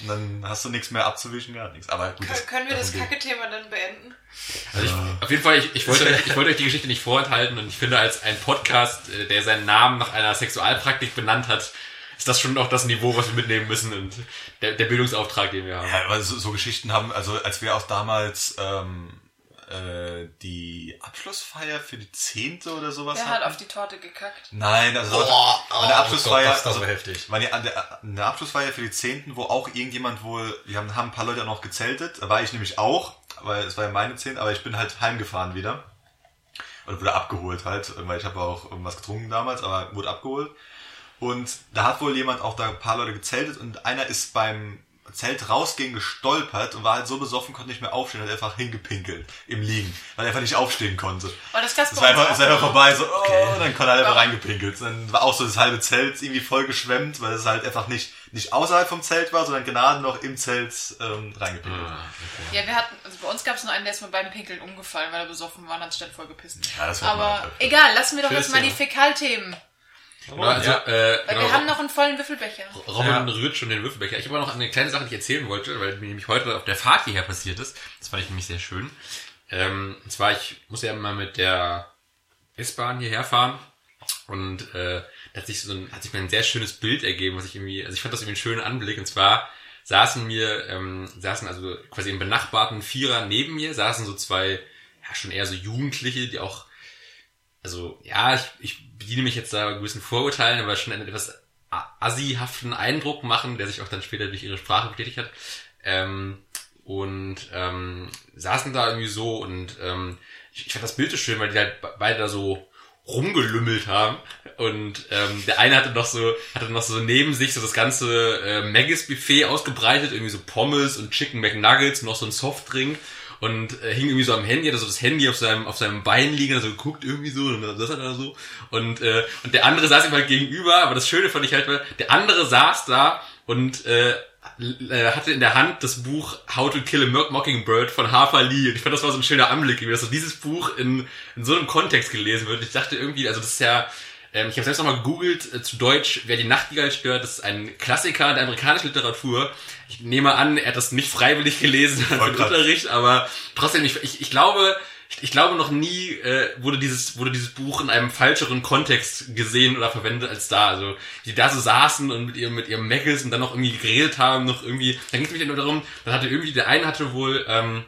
Und dann hast du nichts mehr abzuwischen, gar nichts. Aber gut, das, Können wir das Kacke-Thema dann beenden? Also ich, auf jeden Fall, ich, ich, wollte euch, ich wollte euch die Geschichte nicht vorenthalten und ich finde, als ein Podcast, äh, der seinen Namen nach einer Sexualpraktik benannt hat, ist das schon noch das Niveau, was wir mitnehmen müssen und der, der Bildungsauftrag, den wir haben. Ja, aber so, so Geschichten haben, also als wir auch damals ähm, äh, die Abschlussfeier für die zehnte oder sowas Wer hat auf die Torte gekackt? Nein, also Oh, an der oh Abschlussfeier, Gott, das ist also, heftig. War die, an, der, an der Abschlussfeier für die zehnten, wo auch irgendjemand wohl, wir haben, haben ein paar Leute auch noch gezeltet, da war ich nämlich auch, weil es war ja meine Zehnte, aber ich bin halt heimgefahren wieder. Oder wurde abgeholt halt, weil ich habe auch irgendwas getrunken damals, aber wurde abgeholt. Und da hat wohl jemand auch da ein paar Leute gezeltet und einer ist beim Zelt rausgehen gestolpert und war halt so besoffen, konnte nicht mehr aufstehen, hat einfach hingepinkelt im Liegen, weil er einfach nicht aufstehen konnte. Oh, das bei war einfach, ist einfach vorbei, so, oh, dann konnte er einfach Ja. reingepinkelt. Dann war auch so das halbe Zelt irgendwie voll geschwemmt, weil es halt einfach nicht, nicht außerhalb vom Zelt war, sondern gerade noch im Zelt ähm, reingepinkelt. Ah, Ja, wir hatten, also bei uns gab es nur einen, der ist mal beim Pinkeln umgefallen, weil er besoffen war und hat statt voll gepissen. Ja, das war Aber egal, lassen wir doch jetzt mal die. Fäkalthemen. Genau, also, Ja. äh, Weil genau, wir haben noch einen vollen Würfelbecher. Robin Ja. rührt schon den Würfelbecher. Ich habe aber noch eine kleine Sache, die ich erzählen wollte, weil mir nämlich heute auf der Fahrt hierher passiert ist. Das fand ich nämlich sehr schön. Ähm, und zwar, ich muss ja immer mit der S-Bahn hierher fahren und äh, da hat sich so ein, hat sich mir ein sehr schönes Bild ergeben, was ich irgendwie, also ich fand das irgendwie einen schönen Anblick. Und zwar saßen mir, ähm, saßen also quasi im benachbarten Vierer neben mir, saßen so zwei ja, schon eher so Jugendliche, die auch, also, ja, ich, ich bediene mich jetzt da gewissen Vorurteilen, aber schon einen etwas assihaften Eindruck machen, der sich auch dann später durch ihre Sprache betätigt hat. Ähm, und ähm, saßen da irgendwie so und ähm, ich, ich fand das Bild so schön, weil die halt be- beide da so rumgelümmelt haben und ähm, der eine hatte noch so hatte noch so neben sich so das ganze äh, Maggis Buffet ausgebreitet irgendwie so Pommes und Chicken McNuggets und noch so ein Softdrink und äh, hing irgendwie so am Handy, hatte so das Handy auf seinem auf seinem Bein liegen, also geguckt irgendwie so und das hat er so und äh, und der andere saß ihm halt gegenüber, aber das Schöne fand ich halt, der andere saß da und äh, äh, hatte in der Hand das Buch How to Kill a Mo- Mockingbird von Harper Lee. Und ich fand, das war so ein schöner Anblick, wie das so dieses Buch in, in so einem Kontext gelesen wird. Ich dachte irgendwie, also das ist ja, ähm, ich habe selbst nochmal gegoogelt, äh, zu Deutsch, wer die Nachtigall stört, das ist ein Klassiker der amerikanischen Literatur. Ich nehme an, er hat das nicht freiwillig gelesen krass. Unterricht, aber trotzdem, ich, ich, ich glaube, ich, glaube noch nie äh, wurde dieses wurde dieses Buch in einem falscheren Kontext gesehen oder verwendet als da. Also die da so saßen und mit ihrem mit ihrem Maggis und dann noch irgendwie geredet haben, noch irgendwie. Dann ging es mich nur darum, dann hatte irgendwie der eine hatte wohl ähm,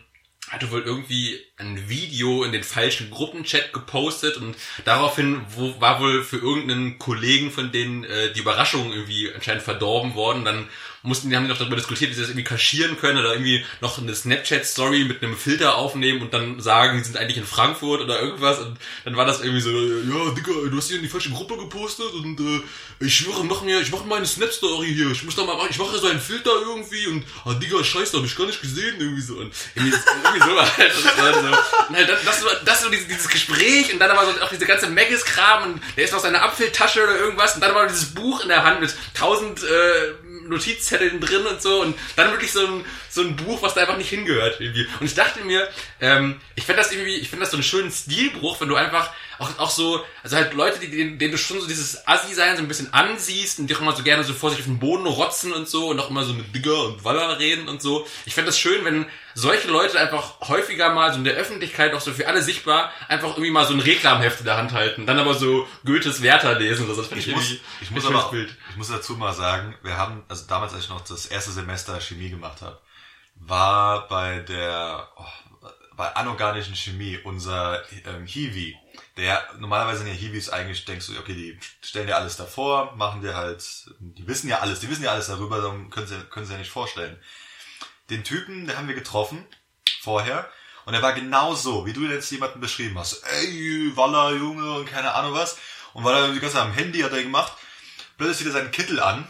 hatte wohl irgendwie ein Video in den falschen Gruppenchat gepostet und daraufhin wo, war wohl für irgendeinen Kollegen von denen äh, die Überraschung irgendwie anscheinend verdorben worden. Dann mussten die haben noch darüber diskutiert, wie sie das irgendwie kaschieren können oder irgendwie noch eine Snapchat-Story mit einem Filter aufnehmen und dann sagen, die sind eigentlich in Frankfurt oder irgendwas. Und dann war das irgendwie so, ja, Digga, du hast hier in die falsche Gruppe gepostet und äh, ich schwöre, mach mir, ich mache meine Snap-Story hier, ich muss da mal, ich mache so einen Filter irgendwie und, ah, Digga, scheiße, hab ich gar nicht gesehen, irgendwie so. Und irgendwie, irgendwie so halt, das, war so, und halt das, das, so, das so dieses, dieses Gespräch und dann aber so auch diese ganze Maggis-Kram und der ist noch seine Apfeltasche oder irgendwas und dann aber dieses Buch in der Hand mit tausend äh, Notizzetteln drin und so und dann wirklich so ein, so ein Buch, was da einfach nicht hingehört irgendwie. Und ich dachte mir, ähm, ich finde das irgendwie, ich finde das so einen schönen Stilbruch, wenn du einfach auch, auch so, also halt Leute, die, denen, denen du schon so dieses Assi-Sein so ein bisschen ansiehst und die auch immer so gerne so vor sich auf den Boden rotzen und so und auch immer so mit Digger und Waller reden und so. Ich fände das schön, wenn solche Leute einfach häufiger mal so in der Öffentlichkeit auch so für alle sichtbar einfach irgendwie mal so ein Reklamheft in der Hand halten, dann aber so Goethes Werther lesen oder so. Das ich, Ich muss, ich muss aber, Bild. ich muss dazu mal sagen, wir haben, also damals, als ich noch das erste Semester Chemie gemacht habe, war bei der, oh, bei anorganischen Chemie unser ähm, Hiwi, der, normalerweise sind ja Hiwis eigentlich, denkst du, okay, die stellen dir alles davor, machen dir halt, die wissen ja alles, die wissen ja alles darüber, dann können sie, können sie ja nicht vorstellen. Den Typen, den haben wir getroffen, vorher, und er war genau so, wie du jetzt jemanden beschrieben hast. Ey, Waller, Junge, und keine Ahnung was. Und war da die ganze Zeit am Handy, hat er gemacht. Plötzlich zieht er seinen Kittel an,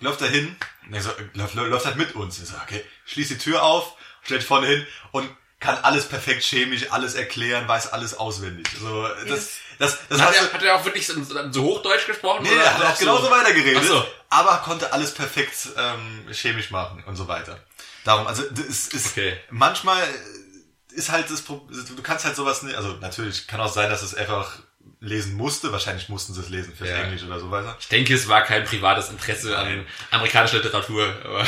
läuft da hin, so, läuft, läuft halt mit uns. Ich so, okay, schließt die Tür auf, stellt vorne hin und kann alles perfekt chemisch, alles erklären, weiß alles auswendig. Also, das, das, das Hat er, hat er auch wirklich so, so Hochdeutsch gesprochen? Nee, oder er hat auch genauso weitergeredet, Ach so. aber konnte alles perfekt ähm, chemisch machen und so weiter. Darum, also es ist Okay. manchmal ist halt das Problem, du kannst halt sowas nicht, also natürlich kann auch sein, dass es einfach lesen musste, wahrscheinlich mussten sie es lesen fürs Ja. Englisch oder so weiter. Ich denke, es war kein privates Interesse an amerikanischer Literatur. Aber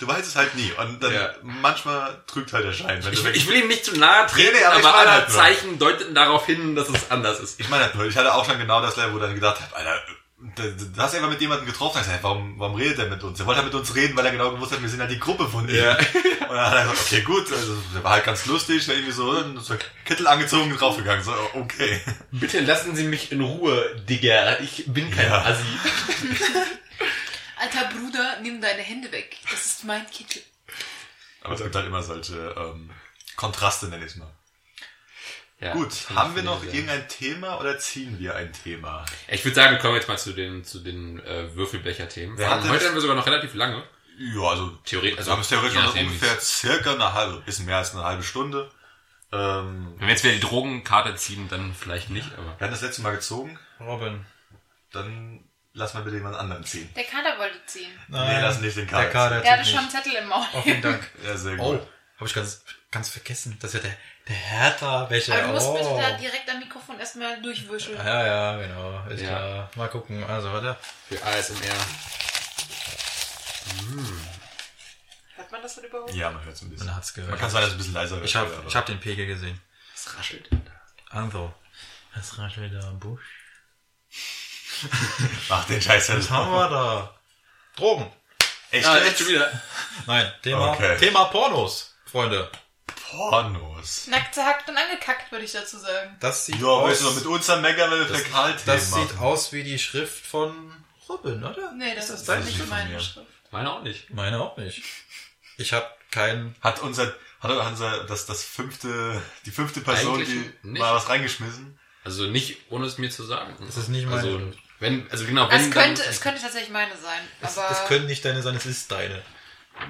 Du weißt es halt nie und dann Ja. manchmal trügt halt der Schein. Ich, ich will ihm nicht zu nahe treten, Nee, nee, aber aber, alle halt nur. Zeichen deuteten darauf hin, dass es anders ist. Ich meine halt nur, ich hatte auch schon genau das Level, wo dann gedacht habe, Alter, da, da hast du einfach mit jemandem getroffen, hast gesagt, warum, warum redet er mit uns? Er wollte halt mit uns reden, weil er genau gewusst hat, wir sind halt die Gruppe von ihm. Ja. Und dann hat er gesagt, okay, gut, also, der war halt ganz lustig, irgendwie so, dann ist der Kittel angezogen und draufgegangen, so, okay. Bitte lassen Sie mich in Ruhe, Digga. Ich bin kein Ja. Assi. Alter Bruder, nimm deine Hände weg. Das ist mein Kittel. Aber es gibt halt immer solche, ähm, Kontraste, nenne ich mal. Ja, Gut, haben wir noch irgendein Thema oder ziehen wir ein Thema? Ich würde sagen, wir kommen jetzt mal zu den, zu den äh, Würfelbecher-Themen. Heute haben wir sogar noch relativ lange. Ja, also, Theoretisch, also wir haben es theoretisch noch ungefähr circa eine halbe, bisschen mehr als eine halbe Stunde. Ähm, Wenn wir jetzt wieder die Drogenkarte ziehen, dann vielleicht nicht, aber. wir hatten das letzte Mal gezogen, Robin. dann lass mal bitte jemand anderen ziehen. Der Kader wollte ziehen. Nee, lass nicht den Der Kader Kader. Der hatte schon einen. Zettel im Maul. Oh, vielen Dank. Ja, sehr Oh, gut. habe ich ganz, ganz vergessen. Das ist ja der, der Hertha, welcher. Aber du musst oh. bitte da direkt am Mikrofon erstmal durchwischen. Ja, ja, genau. Ist Ja. klar. Mal gucken. Also, warte. Für ASMR. Hört man das denn überhaupt? Ja, man hört es ein bisschen. Man hat's gehört. Man kann dass es ein bisschen leiser wird. Ich habe hab den Pegel gesehen. Es raschelt. Also, es raschelt da am Busch. Mach den Scheiß Was haben wir da? Drogen. Echt? Ah, jetzt? echt schon wieder. Nein, Thema, Okay. Thema Pornos, Freunde. Pornos. Nackt zerhackt und angekackt, würde ich dazu sagen. Das sieht Ja, aus, du, mit uns am Mecker, wenn wir das, sieht aus wie die Schrift von Robin, oder? Nee, das ist, das nicht meine. Schrift. Meine auch nicht. Meine auch nicht. Ich habe keinen. Hat unser, hat unser, das, das fünfte, die fünfte Person, Eigentlich die nicht. mal was reingeschmissen? Also nicht, ohne es mir zu sagen. Das ist nicht meine Also, wenn, also genau, wenn Es könnte, dann, es könnte tatsächlich meine sein. Es, Aber es können nicht deine sein, es ist deine.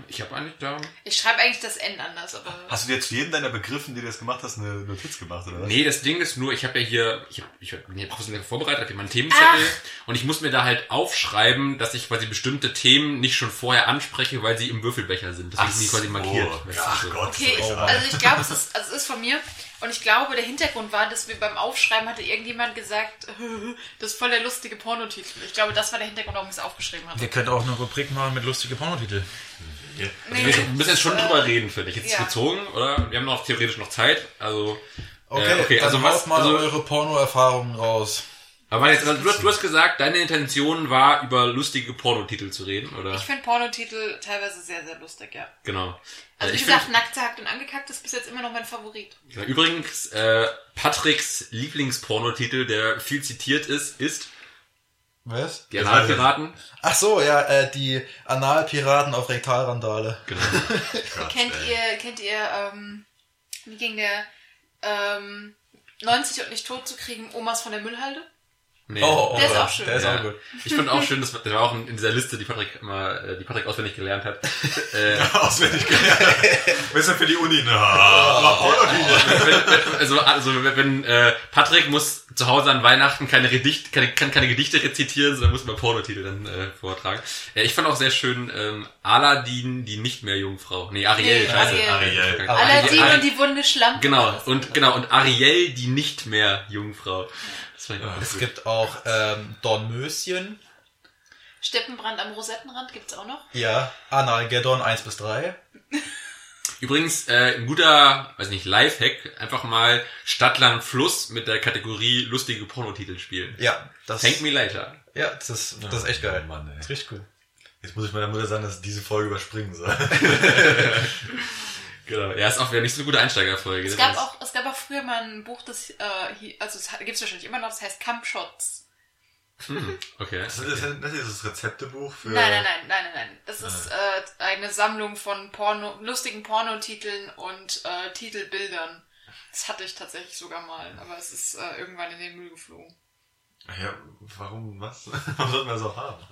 Ich habe eigentlich da. ich schreibe eigentlich das N anders. Aber Hast du dir jetzt für jeden deiner Begriffen, die du jetzt gemacht hast, eine Notiz gemacht, oder was? Nee, das Ding ist nur, ich habe ja hier, ich, hab, ich bin hier professionell vorbereitet, habe hier meinen Themenzettel und ich muss mir da halt aufschreiben, dass ich quasi bestimmte Themen nicht schon vorher anspreche, weil sie im Würfelbecher sind. Deswegen sind die quasi markiert. Ach so. Gott, Okay, ist ich, also ich glaube, es ist, also es ist von mir. Und ich glaube, der Hintergrund war, dass wir beim Aufschreiben hatte irgendjemand gesagt, das ist voll der lustige Pornotitel. Ich glaube, das war der Hintergrund, warum ich es aufgeschrieben habe. Wir könnten auch eine Rubrik machen mit lustige Pornotitel. Nee, Wir müssen jetzt schon äh, drüber reden, finde ich. Jetzt ist ja. gezogen, oder? Wir haben noch theoretisch noch Zeit. Also, Okay, äh, okay also was, mal also, eure Porno-Erfahrungen raus. aber jetzt, also, du, hast, du hast gesagt, deine Intention war, über lustige Pornotitel zu reden, oder? Ich finde Pornotitel teilweise sehr, sehr lustig, ja. genau. Also Äh, wie ich gesagt, find- nackt zerhackt und angekackt ist bis jetzt immer noch mein Favorit. Ja, übrigens, äh, Patricks Lieblingspornotitel, der viel zitiert ist, ist Was? Die Analpiraten. Ach so, ja, äh, die Analpiraten auf Rektalrandale. Genau. Gott, kennt ihr, kennt ihr, ähm, wie ging der, ähm, 90 und nicht tot zu kriegen, Omas von der Müllhalde? Nee. Der ist auch schön. Der ist Ja. auch gut. Ich fand auch schön, das war, das war auch in dieser Liste, die Patrick immer, äh, die Patrick auswendig gelernt hat. äh, Auswendig gelernt. Was ist denn für die Uni? Na, Pornotitel. wenn, wenn, also, also wenn- wenn äh, Patrick muss zu Hause an Weihnachten keine Gedichte, keine, kann keine Gedichte rezitieren, sondern muss mal Pornotitel dann äh, vortragen. Ja, ich fand auch sehr schön ähm, Aladdin, die nicht mehr Jungfrau. Nee, Ariel, Nee, scheiße. Ariel. Ariel. Aladdin Ari- und die wunde Schlampe. Genau, und genau, und Ariel, die nicht mehr Jungfrau. Das fand ich auch Es gut. gibt auch ähm, Dornmöschen. Steppenbrand am Rosettenrand gibt's auch noch. Ja, Analgeddon 1 bis 3. Übrigens, äh, ein guter, weiß nicht, Lifehack, einfach mal Stadt, Land, Fluss mit der Kategorie lustige Pornotitel spielen. Ja, das, Thank me later. ja, das ist, das ist echt geil. Mann, ey. Das ist richtig cool. Jetzt muss ich meiner Mutter sagen, dass ich diese Folge überspringen soll. Genau. Ja, ist auch wieder nicht so eine gute Einsteigerfolge. Es gab ist- auch, es gab auch früher mal ein Buch, das, äh, hier, also es gibt es wahrscheinlich immer noch, das heißt Campshots. Okay. Das ist, das ist das Rezeptebuch für... Nein, nein, nein, nein, nein, eine Sammlung von Porno, lustigen Pornotiteln und äh, Titelbildern. Das hatte ich tatsächlich sogar mal, aber es ist äh, irgendwann in den Müll geflogen. Ja, warum, was? Warum sollten wir das auch haben?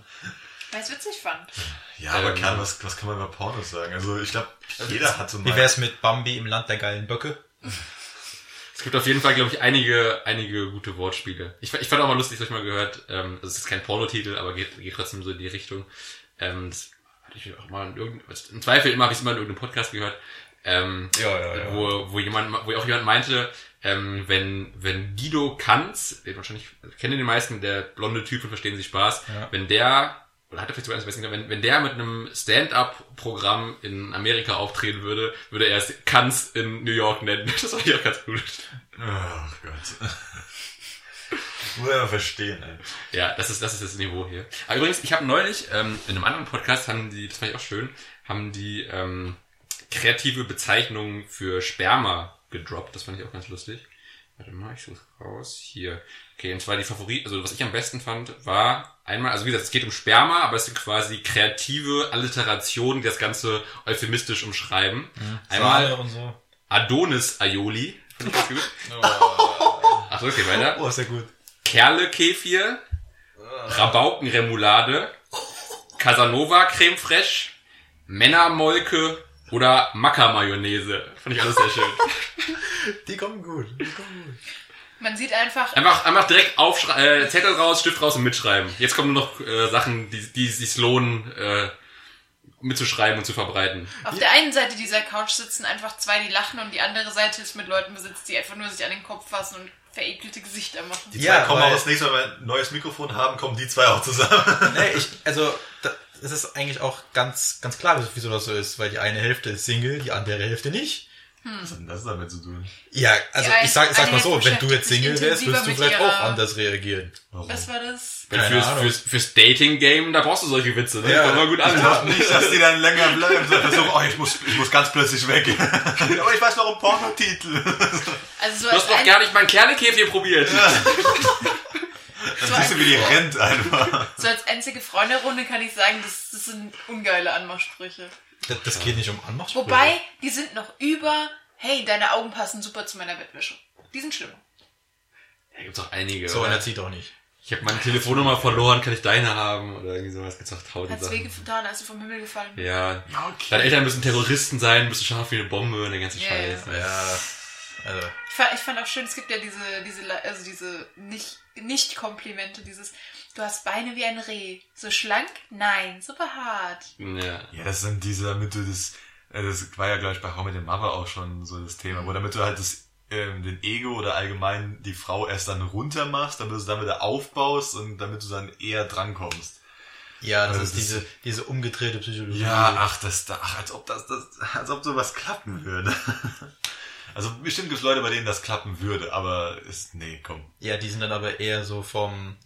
Weil ich es witzig fand. Ja, aber Ähm, klar, was, was kann man über Pornos sagen? Also ich glaube, jeder hat so Wie wär's mit Bambi im Land der geilen Böcke? Es gibt auf jeden Fall, glaube ich, einige, einige gute Wortspiele. Ich, ich fand auch mal lustig, das hab ich mal gehört. Ähm, das ist kein Pornotitel, aber geht, geht trotzdem so in die Richtung. Ähm, das hatte ich auch mal in irgendeinem, im Zweifel immer, habe ich es mal in irgendeinem Podcast gehört. Ähm, Ja, ja, ja. Wo, wo jemand, wo auch jemand meinte, ähm, wenn, wenn Guido Kanz, den wahrscheinlich kennen die meisten, der blonde Typ von Verstehen Sie Spaß, Ja. wenn der, oder hat er vielleicht sogar eins, wenn, wenn der mit einem Stand-up-Programm in Amerika auftreten würde, würde er es Kanz in New York nennen. Das war ja auch ganz gut. Ach Gott. Muss ja verstehen, ey. Ja, das ist, das ist das Niveau hier. Aber übrigens, ich habe neulich, ähm, in einem anderen Podcast haben die, das fand ich auch schön, haben die ähm, kreative Bezeichnungen für Sperma gedroppt. Das fand ich auch ganz lustig. Warte mal, ich suche raus. Hier. Okay, und zwar die Favorit, also was ich am besten fand, war einmal, also wie gesagt, es geht um Sperma, aber es sind quasi kreative Alliterationen, die das Ganze euphemistisch umschreiben. Einmal Sahne und so. Adonis Aioli. Fand ich ganz gut. Ach so, okay, weiter. Oh, ist ja gut. Kerle-Kefir, Rabaukenremoulade, Casanova Creme Fraiche, Männermolke oder Macker-Mayonnaise. Fand ich alles sehr schön. Die kommen gut. Die kommen gut. Man sieht einfach, Einfach, einfach direkt aufschreiben, äh, Zettel raus, Stift raus und mitschreiben. Jetzt kommen nur noch äh, Sachen, die, die es sich lohnen, äh, mitzuschreiben und zu verbreiten. auf der einen Seite dieser Couch sitzen einfach zwei, die lachen und die andere Seite ist mit Leuten besetzt, die einfach nur sich an den Kopf fassen und verekelte Gesichter machen. Die Ja, zwei kommen weil- auch das nächste Mal, wenn wir ein neues Mikrofon haben, kommen die zwei auch zusammen. Nee, ich, also, da, es ist eigentlich auch ganz, ganz klar, wieso das so ist, weil die eine Hälfte ist Single, die andere Hälfte nicht. Was hat denn das damit zu tun? Ja, also Ja, ich sag, ich sag mal so, wenn du jetzt Single wärst, würdest du vielleicht ihrer- auch anders reagieren. Warum? Was war das? Fürs, fürs, fürs Dating-Game, da brauchst du solche Witze. Ne? Ja. Mal gut an. Ich glaube nicht, dass die dann länger bleiben. So versuchen, oh, ich muss, ich muss ganz plötzlich weg. Aber ich weiß noch einen Pornotitel. Also so Du hast ein, gar nicht mein Kernekäfig probiert. Dann siehst du, wie die rennt einfach. so als einzige Freunde-Runde kann ich sagen, das, das sind ungeile Anmachsprüche. Das, das geht nicht um Anmachsprüche. Wobei, die sind noch über, hey, deine Augen passen super zu meiner Bettwäsche. Die sind schlimmer. Da gibt's auch einige. So einer zieht auch nicht. Ich habe meine Telefonnummer verloren, kann ich deine haben? Oder irgendwie sowas. Auch tausend Hat's Sachen. weh getan, als du vom Himmel gefallen bist? Ja. Deine Eltern müssen Terroristen sein, bist du scharf wie eine Bombe und der ganze Ja, Scheiß. Ja, also, Ich fand, ich fand auch schön, es gibt ja diese, diese, also diese nicht, nicht Komplimente, dieses, du hast Beine wie ein Reh. So schlank? Nein, so behaart. Ja. Ja, das sind diese, damit du das, äh, das war ja, glaube ich, bei How mit dem Mother auch schon so das Thema, wo damit du halt das, ähm, den Ego oder allgemein die Frau erst dann runter machst, damit du es dann wieder aufbaust und damit du dann eher drankommst. ja, das Also ist das- diese, diese umgedrehte Psychologie. Ja, ach, das, da- ach, als ob das, das, als ob sowas klappen würde. Also bestimmt gibt es Leute, bei denen das klappen würde, aber ist, nee, komm. Ja, die sind dann aber eher so vom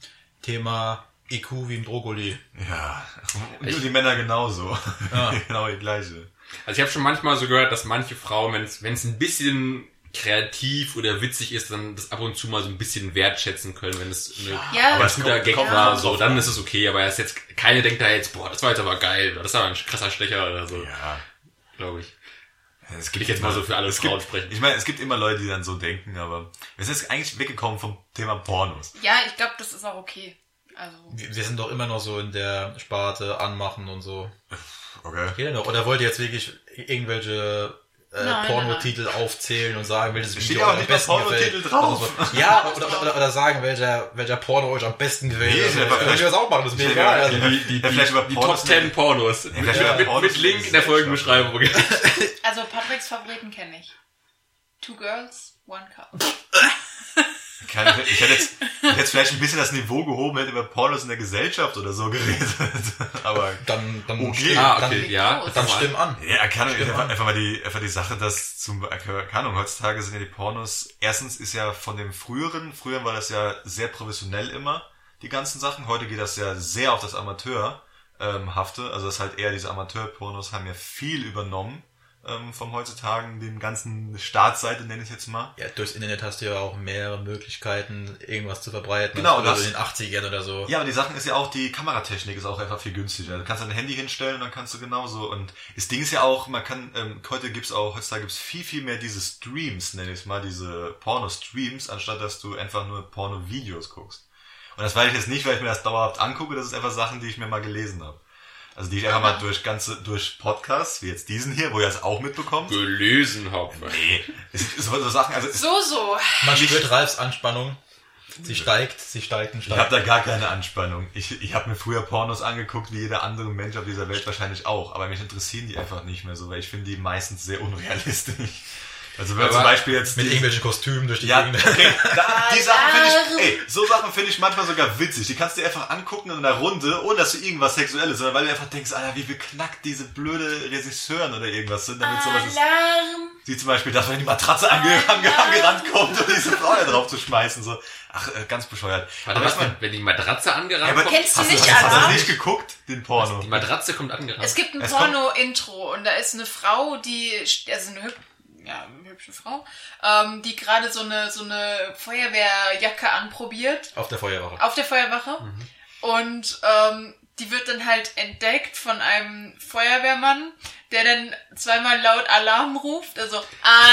Thema IQ wie im Brokkoli. Ja, und nur die Männer genauso. Ja. genau die gleiche. Also ich habe schon manchmal so gehört, dass manche Frauen, wenn es wenn es ein bisschen kreativ oder witzig ist, dann das ab und zu mal so ein bisschen wertschätzen können, wenn es eine Ja, aber es guter kommt- Gag kommt war, so, an. dann ist es okay, aber es ist jetzt, keine denkt da jetzt, boah, das war jetzt aber geil, oder das war ein krasser Stecher oder so, Ja. glaube ich. Es Will ich jetzt mal so für alle es Frauen gibt, sprechen. Ich meine, es gibt immer Leute, die dann so denken, aber wir sind jetzt eigentlich weggekommen vom Thema Pornos. Ja, ich glaube, das ist auch okay. Also, Wir wir sind doch immer noch so in der Sparte anmachen und so. Okay. Geht ja noch. Oder wollt ihr jetzt wirklich irgendwelche äh, Nein, Pornotitel aufzählen und sagen, welches Steht Video ja euch am besten gefällt? drauf. Also so- ja, oder, oder, oder, oder sagen, welcher, welcher Porno euch am besten gefällt. Nee, also, ja könnt ihr das auch machen, das ist mir Ja, egal. ja, Also, ja. Die, Ja, über die Pornos Top 10 Pornos. vielleicht mit, über mit, Pornos mit Link in der Folgenbeschreibung. also Patricks Favoriten kenne ich. Two Girls, One Cup. Keine, ich hätte jetzt, ich hätte jetzt vielleicht ein bisschen das Niveau gehoben, hätte über Pornos in der Gesellschaft oder so geredet. Aber dann, dann, Okay. stimm, ah, dann, okay, ja. Dann dann stimm an. Ja, kann Stimmt, einfach, einfach mal die, einfach die Sache, dass zum, keine Ahnung, heutzutage sind ja die Pornos, erstens ist ja von dem früheren, früher war das ja sehr professionell immer, die ganzen Sachen, heute geht das ja sehr auf das Amateur, ähm, hafte, also das halt eher diese Amateur-Pornos haben ja viel übernommen, ähm, vom heutzutage, den ganzen Startseite nenne ich jetzt mal. Ja, durchs Internet hast du ja auch mehrere Möglichkeiten, irgendwas zu verbreiten. Genau, als früher das- so in den 80ern oder so. Ja, aber die Sachen ist ja auch, die Kameratechnik ist auch einfach viel günstiger. Du kannst dein Handy hinstellen und dann kannst du genauso. Und das Ding ist ja auch, man kann, ähm, heute gibt's auch, heutzutage gibt's viel, viel mehr diese Streams, nenne ich mal, diese Porno-Streams, anstatt dass du einfach nur Porno-Videos guckst. Und das weiß ich jetzt nicht, weil ich mir das dauerhaft angucke, das ist einfach Sachen, die ich mir mal gelesen habe. Also die ich einfach mal durch ganze, durch Podcasts, wie jetzt diesen hier, wo ihr es auch mitbekommt. Gelesen habe. Nee, so, so Sachen, also So, so. Man spürt Ralfs Anspannung. Sie steigt, sie steigt und Ich habe steigt. da gar keine Anspannung. Ich, ich habe mir früher Pornos angeguckt, wie jeder andere Mensch auf dieser Welt wahrscheinlich auch. Aber mich interessieren die einfach nicht mehr so, weil ich finde die meistens sehr unrealistisch. Also wenn Aber zum Beispiel jetzt Mit die, irgendwelchen Kostümen durch die ja, Gegend. okay, da, die Sachen finde ich, ey, so Sachen finde ich manchmal sogar witzig. Die kannst du dir einfach angucken in einer Runde, ohne dass du irgendwas Sexuelles, sondern weil du einfach denkst, Alter, wie beknackt diese blöde Regisseuren oder irgendwas sind, damit sowas ist. Alarm. Wie zum Beispiel, dass wenn die Matratze ange ange angerannt kommt, um diese Frau da drauf zu schmeißen, so. Ach, äh, ganz bescheuert. Warte, Aber was, ich mein- wenn, die Matratze angerannt aber kommt? Kennst du nicht hast, hast du nicht geguckt, den Porno? Die Matratze kommt angerannt. Es gibt ein Porno-Intro und da ist eine Frau, die, also eine, ja, eine hübsche Frau, ähm, die gerade so eine, so eine Feuerwehrjacke anprobiert Auf der Feuerwache. auf der Feuerwache. Und ähm, die wird dann halt entdeckt von einem Feuerwehrmann, der dann zweimal laut Alarm ruft. Also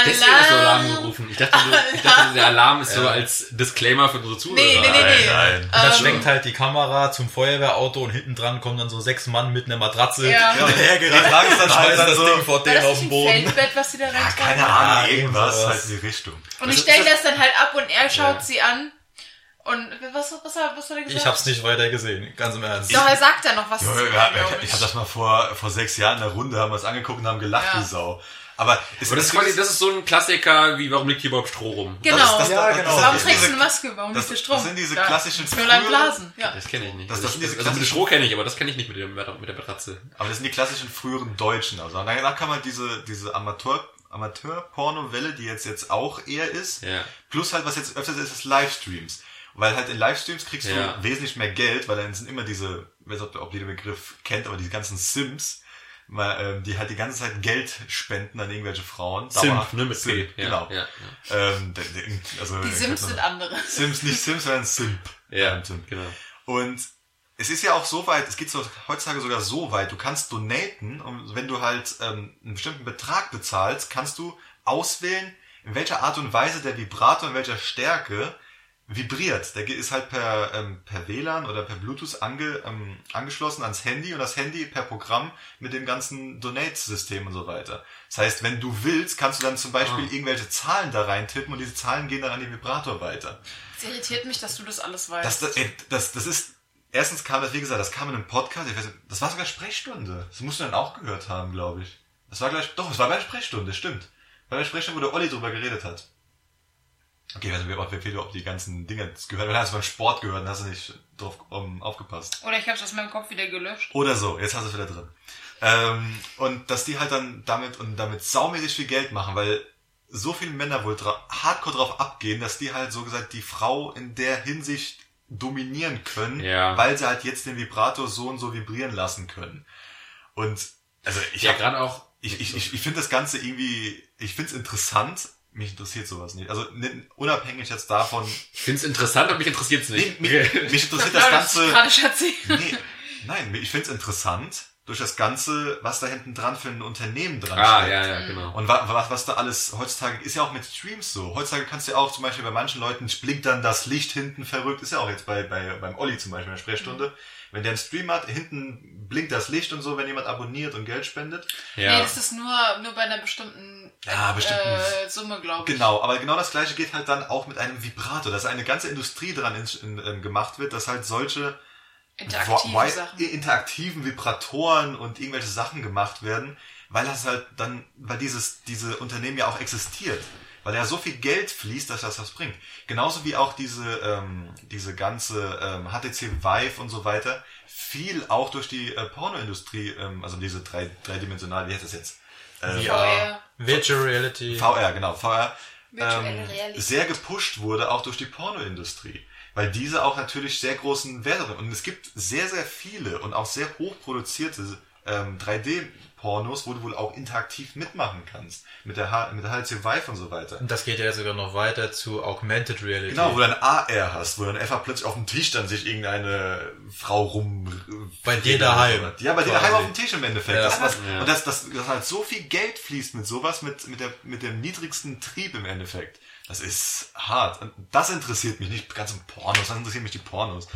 Deswegen hast du Alarm Alarm. gerufen. Ich dachte, so, ich dachte der Alarm ist so als Disclaimer für unsere Zuhörer. Nee, nee, nee, nee. Nein. Und dann Ähm, schwenkt halt die Kamera zum Feuerwehrauto und hinten dran kommen dann so sechs Mann mit einer Matratze Ja. Ja, tragen es dann halt schmeißen dann das so- Ding vor denen auf den ein Boden. Feldbett, was sie da Ja, keine Ja, Ahnung, irgendwas irgendwas. halt in die Richtung. Und ich stelle das dann halt ab und er schaut sie an Und was, was, was, hat- was hat er gesagt? Ich hab's nicht weiter gesehen, ganz im Ernst. Doch, er sagt ja noch was Ja, zu ja, glaub ich, ich habe das mal vor, vor sechs Jahren in der Runde, haben wir es angeguckt und haben gelacht Ja. wie Sau. Aber, das ist quasi, das ist so ein Klassiker, wie warum liegt hier überhaupt Stroh rum? Genau. Das das- Ja, genau. das- Warum das- trägst du diese- eine Maske? Warum das- nicht der Strom? das sind diese Ja, klassischen ist nur ein früheren- Blasen. Ja. Das kenne ich nicht. Das- das sind diese also mit Stroh kenne ich, aber das kenne ich nicht mit, dem, mit der Matratze. Aber das sind die klassischen früheren Deutschen. Also danach kam halt diese, diese Amateur, Amateur-Porno-Welle, die jetzt, jetzt auch eher ist. Ja. Plus halt, was jetzt öfters ist, ist Livestreams. Weil halt in Livestreams kriegst Ja. du wesentlich mehr Geld, weil dann sind immer diese, ich weiß nicht, ob ihr den Begriff kennt, aber diese ganzen Sims, mal, ähm, die halt die ganze Zeit Geld spenden an irgendwelche Frauen. Simp, ne, mit Simp. Ja, genau. ja, Ähm, der- der- also, Die Sims sind andere. Sims, nicht Sims, sondern Simp. Ja, Ähm, Simp. genau. Und es ist ja auch so weit, es geht so, heutzutage sogar so weit, du kannst donaten und wenn du halt ähm, einen bestimmten Betrag bezahlst, kannst du auswählen, in welcher Art und Weise der Vibrator, in welcher Stärke vibriert. Der ist halt per, ähm, per WLAN oder per Bluetooth ange, ähm, angeschlossen ans Handy und das Handy per Programm mit dem ganzen Donate-System und so weiter. Das heißt, wenn du willst, kannst du dann zum Beispiel Ah. irgendwelche Zahlen da reintippen und diese Zahlen gehen dann an den Vibrator weiter. Es irritiert mich, dass du das alles weißt. Das, das, ey, das, das ist, erstens kam das, wie gesagt, das kam in einem Podcast, ich weiß nicht, das war sogar Sprechstunde. Das musst du dann auch gehört haben, glaube ich. Das war gleich, doch, es war bei der Sprechstunde, stimmt. Bei der Sprechstunde, wo der Olli drüber geredet hat. Okay, also wir, ob, wir, ob die ganzen Dinge gehört, oder hast du beim Sport gehört und hast du nicht drauf um, aufgepasst. Oder ich habe aus meinem Kopf wieder gelöscht. Oder so, jetzt hast du es wieder drin. Ähm, und dass die halt dann damit und damit saumäßig viel Geld machen, weil so viele Männer wohl dra hardcore drauf abgehen, dass die halt so gesagt die Frau in der Hinsicht dominieren können, Ja. weil sie halt jetzt den Vibrator so und so vibrieren lassen können. Und also ich Ja, hab- gerade auch. ich, ich, ich, ich finde das Ganze irgendwie, ich finde es interessant. Mich interessiert sowas nicht. Also ne- unabhängig jetzt davon, Ich finde es interessant, aber mich interessiert es nee, nicht. mich, mich interessiert das das Ganze. Nee, nein, ich finde es interessant durch das Ganze, was da hinten dran für ein Unternehmen dran ah, steckt. ja, ja, genau. Und wa was, was da alles heutzutage ist ja auch mit Streams so. Heutzutage kannst du ja auch zum Beispiel bei manchen Leuten blinkt dann das Licht hinten verrückt. Ist ja auch jetzt bei, bei beim Olli zum Beispiel in der Sprechstunde. Wenn der einen Stream hat, hinten blinkt das Licht und so, wenn jemand abonniert und Geld spendet. Ja. Nee, das ist nur, nur bei einer bestimmten Ja, bestimmten- äh, Summe, glaube ich. Genau, aber genau das gleiche geht halt dann auch mit einem Vibrator, dass eine ganze Industrie dran in, in, ähm, gemacht wird, dass halt solche Interaktive Sachen. interaktiven Vibratoren und irgendwelche Sachen gemacht werden, weil das halt dann, weil dieses, diese Unternehmen ja auch existiert. Weil ja so viel Geld fließt, dass das was bringt. Genauso wie auch diese, ähm, diese ganze ähm, HTC Vive und so weiter, viel auch durch die äh, Pornoindustrie, ähm, also diese drei, dreidimensionale, wie heißt das jetzt? Äh, VR. Virtual Reality. VR, genau, VR, ähm, sehr gepusht wurde, auch durch die Pornoindustrie. Weil diese auch natürlich sehr großen Wert haben. Und es gibt sehr, sehr viele und auch sehr hochproduzierte ähm, 3D-Pornos, wo du wohl auch interaktiv mitmachen kannst. Mit der, H mit der HTC Vive und so weiter. Und das geht ja sogar noch weiter zu Augmented Reality. Genau, wo du dann AR hast, wo dann einfach plötzlich auf dem Tisch dann sich irgendeine Frau rum... Bei dir daheim. Ja, bei dir daheim auf dem Tisch im Endeffekt. Ja. Das, Ja. Und dass das, das halt so viel Geld fließt mit sowas, mit, mit, der, mit dem niedrigsten Trieb im Endeffekt. Das ist hart. Und das interessiert mich nicht ganz um Pornos, das interessiert mich die Pornos.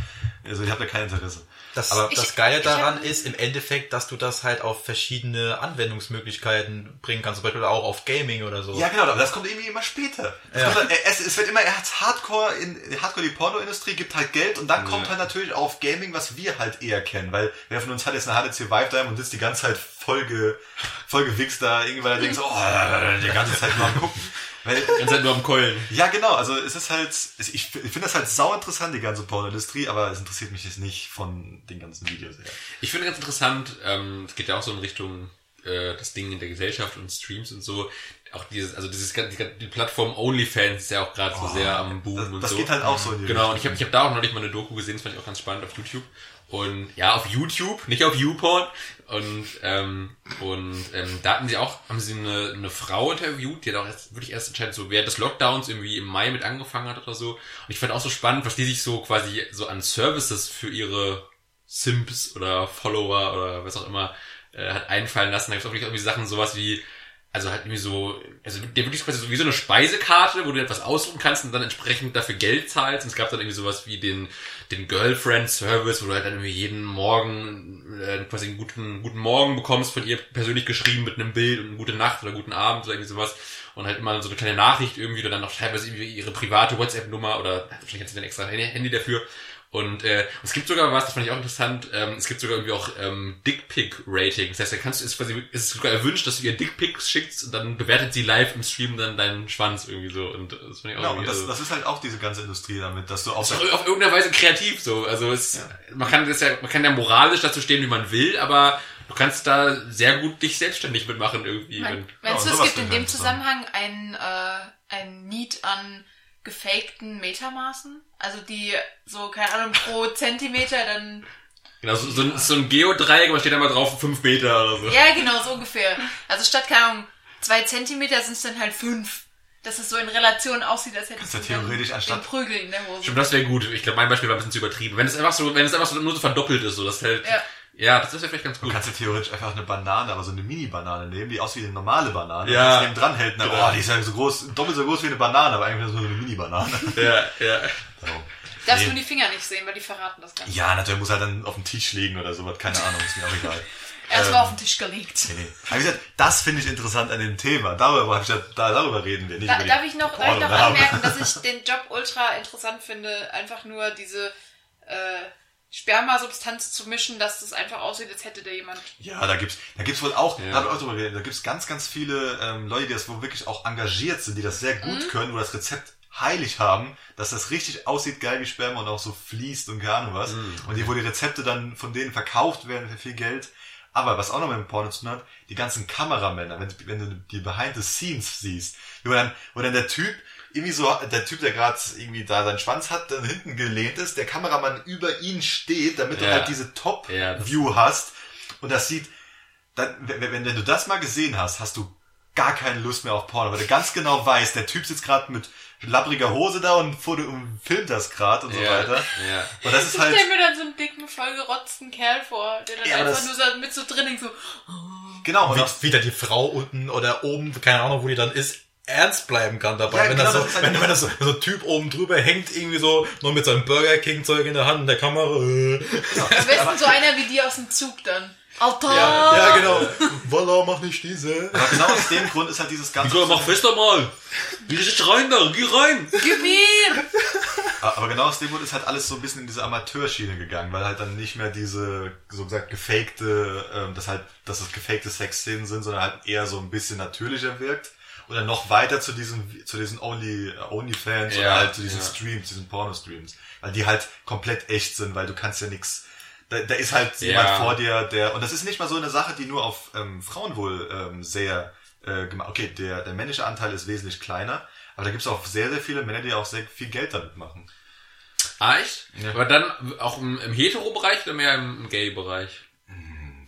Also ich habe da kein Interesse. Das, Aber- das Ich- Geile ich daran hab- ist im Endeffekt, dass du das halt auf verschiedene Anwendungsmöglichkeiten bringen kannst. Zum Beispiel auch auf Gaming oder so. Ja, genau, aber das kommt irgendwie immer später. Das Ja. kommt dann, es, es wird immer erst Hardcore in Hardcore die Pornoindustrie gibt halt Geld und dann kommt Ja. halt natürlich auf Gaming, was wir halt eher kennen, weil wer von uns hat jetzt eine HTC Vive da und sitzt die ganze Zeit voll, ge, voll gewichst da, irgendwie, weil er denkt so, oh, die ganze Zeit nur am gucken. Weil, Ganz halt nur am Keulen. ja, genau, also es ist halt, ich, finde das halt sau interessant, die ganze Pornoindustrie, aber es interessiert mich jetzt nicht von den ganzen Videos her. Ich finde ganz interessant, ähm, es geht ja auch so in Richtung äh, das Ding in der Gesellschaft und Streams und so. Auch dieses, also dieses die, Plattform OnlyFans ist ja auch gerade so sehr am Boom Oh, das, und das so. geht halt auch so in die Genau, und Richtung. ich habe ich hab da auch neulich mal eine Doku gesehen, das fand ich auch ganz spannend auf YouTube. Und ja, auf YouTube, nicht auf YouPorn. Und, ähm, und ähm, da hatten sie auch, haben sie eine, eine Frau interviewt, die hat auch erst, wirklich erst anscheinend so während des Lockdowns irgendwie im Mai mit angefangen hat oder so. Und ich fand auch so spannend, was die sich so quasi so an Services für ihre Simps oder Follower oder was auch immer äh, hat einfallen lassen. Da gibt es auch wirklich irgendwie Sachen, sowas wie also halt irgendwie so, also der wirklich quasi so wie so eine Speisekarte, wo du etwas aussuchen kannst und dann entsprechend dafür Geld zahlst. Und es gab dann irgendwie sowas wie den, den Girlfriend Service, wo du halt dann irgendwie jeden Morgen äh, quasi einen guten, guten Morgen bekommst von ihr persönlich geschrieben mit einem Bild und eine gute Nacht oder guten Abend oder irgendwie sowas. Und halt immer so eine kleine Nachricht irgendwie oder dann noch teilweise irgendwie ihre private WhatsApp-Nummer oder vielleicht hat sie dann extra Handy dafür. Und äh, es gibt sogar was, das fand ich auch interessant, ähm, es gibt sogar irgendwie auch ähm, Dickpick-Ratings. Das heißt, da kannst du, ist quasi, ist es sogar erwünscht, dass du ihr Dickpics schickst und dann bewertet sie live im Stream dann deinen Schwanz irgendwie so. Und das fand ich auch Genau, und das, also, das ist halt auch diese ganze Industrie damit, dass du auch auf irgendeine Weise kreativ so. Also es, man kann das ja, man kann ja moralisch dazu stehen, wie man will, aber du kannst da sehr gut dich selbstständig mitmachen irgendwie. Mein, Und- meinst Ja, du, es gibt in dem interessant. Zusammenhang ein, äh, ein Need an gefakten Metamaßen? Also die so, keine Ahnung, pro Zentimeter dann... Genau, so, so, ein- so ein Geodreieck, aber steht da mal drauf fünf Meter oder so. Ja, genau, so ungefähr. Also statt, keine Ahnung, zwei Zentimeter sind es dann halt fünf. Dass es so in Relation aussieht, als du dann theoretisch anstatt- Prügel in der Hose. Stimmt, das wäre gut. Ich glaube, mein Beispiel war ein bisschen zu übertrieben. Wenn es einfach so, wenn es einfach so nur so verdoppelt ist, so das halt, Ja. Ja, das wäre vielleicht ganz Du gut. kannst ja theoretisch einfach eine Banane, aber so eine Mini-Banane nehmen, die aussieht wie eine normale Banane. Ja. Und das neben dran hält. Na, Genau. oh, die ist ja so groß, doppelt so groß wie eine Banane, aber eigentlich nur so eine Mini-Banane. Ja, ja. So. Darfst Nee. du die Finger nicht sehen, weil die verraten das Ganze. Ja, natürlich muss halt dann auf dem Tisch liegen oder sowas, keine Ahnung, ist mir auch egal. Erst Ähm, mal auf den Tisch gelegt. Nee, nee. Aber wie gesagt, das finde ich interessant an dem Thema. Darüber, hab ich ja, da, darüber reden wir nicht. Da, darf ich noch, darf ich noch anmerken, dass ich den Job ultra interessant finde, einfach nur diese äh, Spermasubstanz zu mischen, dass das einfach aussieht, als hätte da jemand. Ja, da gibt's, da gibt's wohl auch, Ja. da hab ich auch drüber geredet, da gibt's ganz, ganz viele ähm, Leute, die das wohl wirklich auch engagiert sind, die das sehr gut können, wo das Rezept heilig haben, dass das richtig aussieht, geil wie Sperma und auch so fließt und keine Ahnung was. Und die, wo die Rezepte dann von denen verkauft werden für viel Geld. Aber was auch noch mit dem Porno zu tun hat, die ganzen Kameramänner, wenn, wenn du die Behind the Scenes siehst, wo dann, wo dann der Typ irgendwie so, der Typ, der gerade irgendwie da seinen Schwanz hat, dann hinten gelehnt ist, der Kameramann über ihn steht, damit du Ja. halt diese Ja, Top-View hast. Und das sieht, dann, wenn, wenn, wenn du das mal gesehen hast, hast du gar keine Lust mehr auf Porno, weil du ganz genau weißt, der Typ sitzt gerade mit labbriger Hose da und, foto- und filmt das gerade und so ja, weiter. Ja. Und das ist Ich halt, stelle mir dann so einen dicken, vollgerotzten Kerl vor, der dann Ja, einfach das- nur so mit so drin so, genau, und Wie, auch, wieder die Frau unten oder oben, keine Ahnung, wo die dann ist, ernst bleiben kann dabei. Ja, wenn, genau, das so, das halt- wenn, wenn das so, so ein Typ oben drüber hängt, irgendwie so, noch mit seinem Burger King Zeug in der Hand und der Kamera. Äh. am besten so einer wie die aus dem Zug dann. Alter! Ja, Ja, genau. Voila, mach nicht diese. aber genau aus dem Grund ist halt dieses ganze, Nicola, mach fester mal! Geh richtig rein da, geh rein! Gib mir! aber genau aus dem Grund ist halt alles so ein bisschen in diese Amateurschiene gegangen, weil halt dann nicht mehr diese, so gesagt, gefakte, ähm, das halt, dass das gefakte Sexszenen sind, sondern halt eher so ein bisschen natürlicher wirkt. Oder noch weiter zu diesen, zu diesen Only, Onlyfans Ja, oder halt zu diesen ja. Streams, diesen Porno-Streams. Weil die halt komplett echt sind, weil du kannst ja nix, da, da ist halt Ja. jemand vor dir, der, und das ist nicht mal so eine Sache, die nur auf ähm, Frauen wohl ähm, sehr äh, gemacht. Okay, der, der männliche Anteil ist wesentlich kleiner, aber da gibt's auch sehr, sehr viele Männer, die auch sehr viel Geld damit machen. Ah, echt? Ja. Aber dann auch im, im Hetero-Bereich oder mehr im, im Gay-Bereich?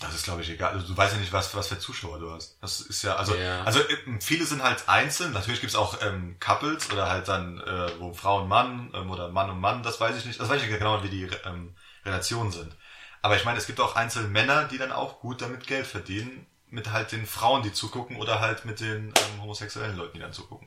Das ist, glaube ich, egal. Also, du weißt ja nicht, was, was für Zuschauer du hast. Das ist ja, also, Ja. also ähm, viele sind halt einzeln. Natürlich gibt's auch ähm, Couples oder halt dann, äh, wo Frau und Mann ähm, oder Mann und Mann, das weiß ich nicht. Das weiß ich nicht genau, wie die ähm, Relationen sind. Aber ich meine, es gibt auch einzelne Männer, die dann auch gut damit Geld verdienen, mit halt den Frauen, die zugucken oder halt mit den ähm, homosexuellen Leuten, die dann zugucken.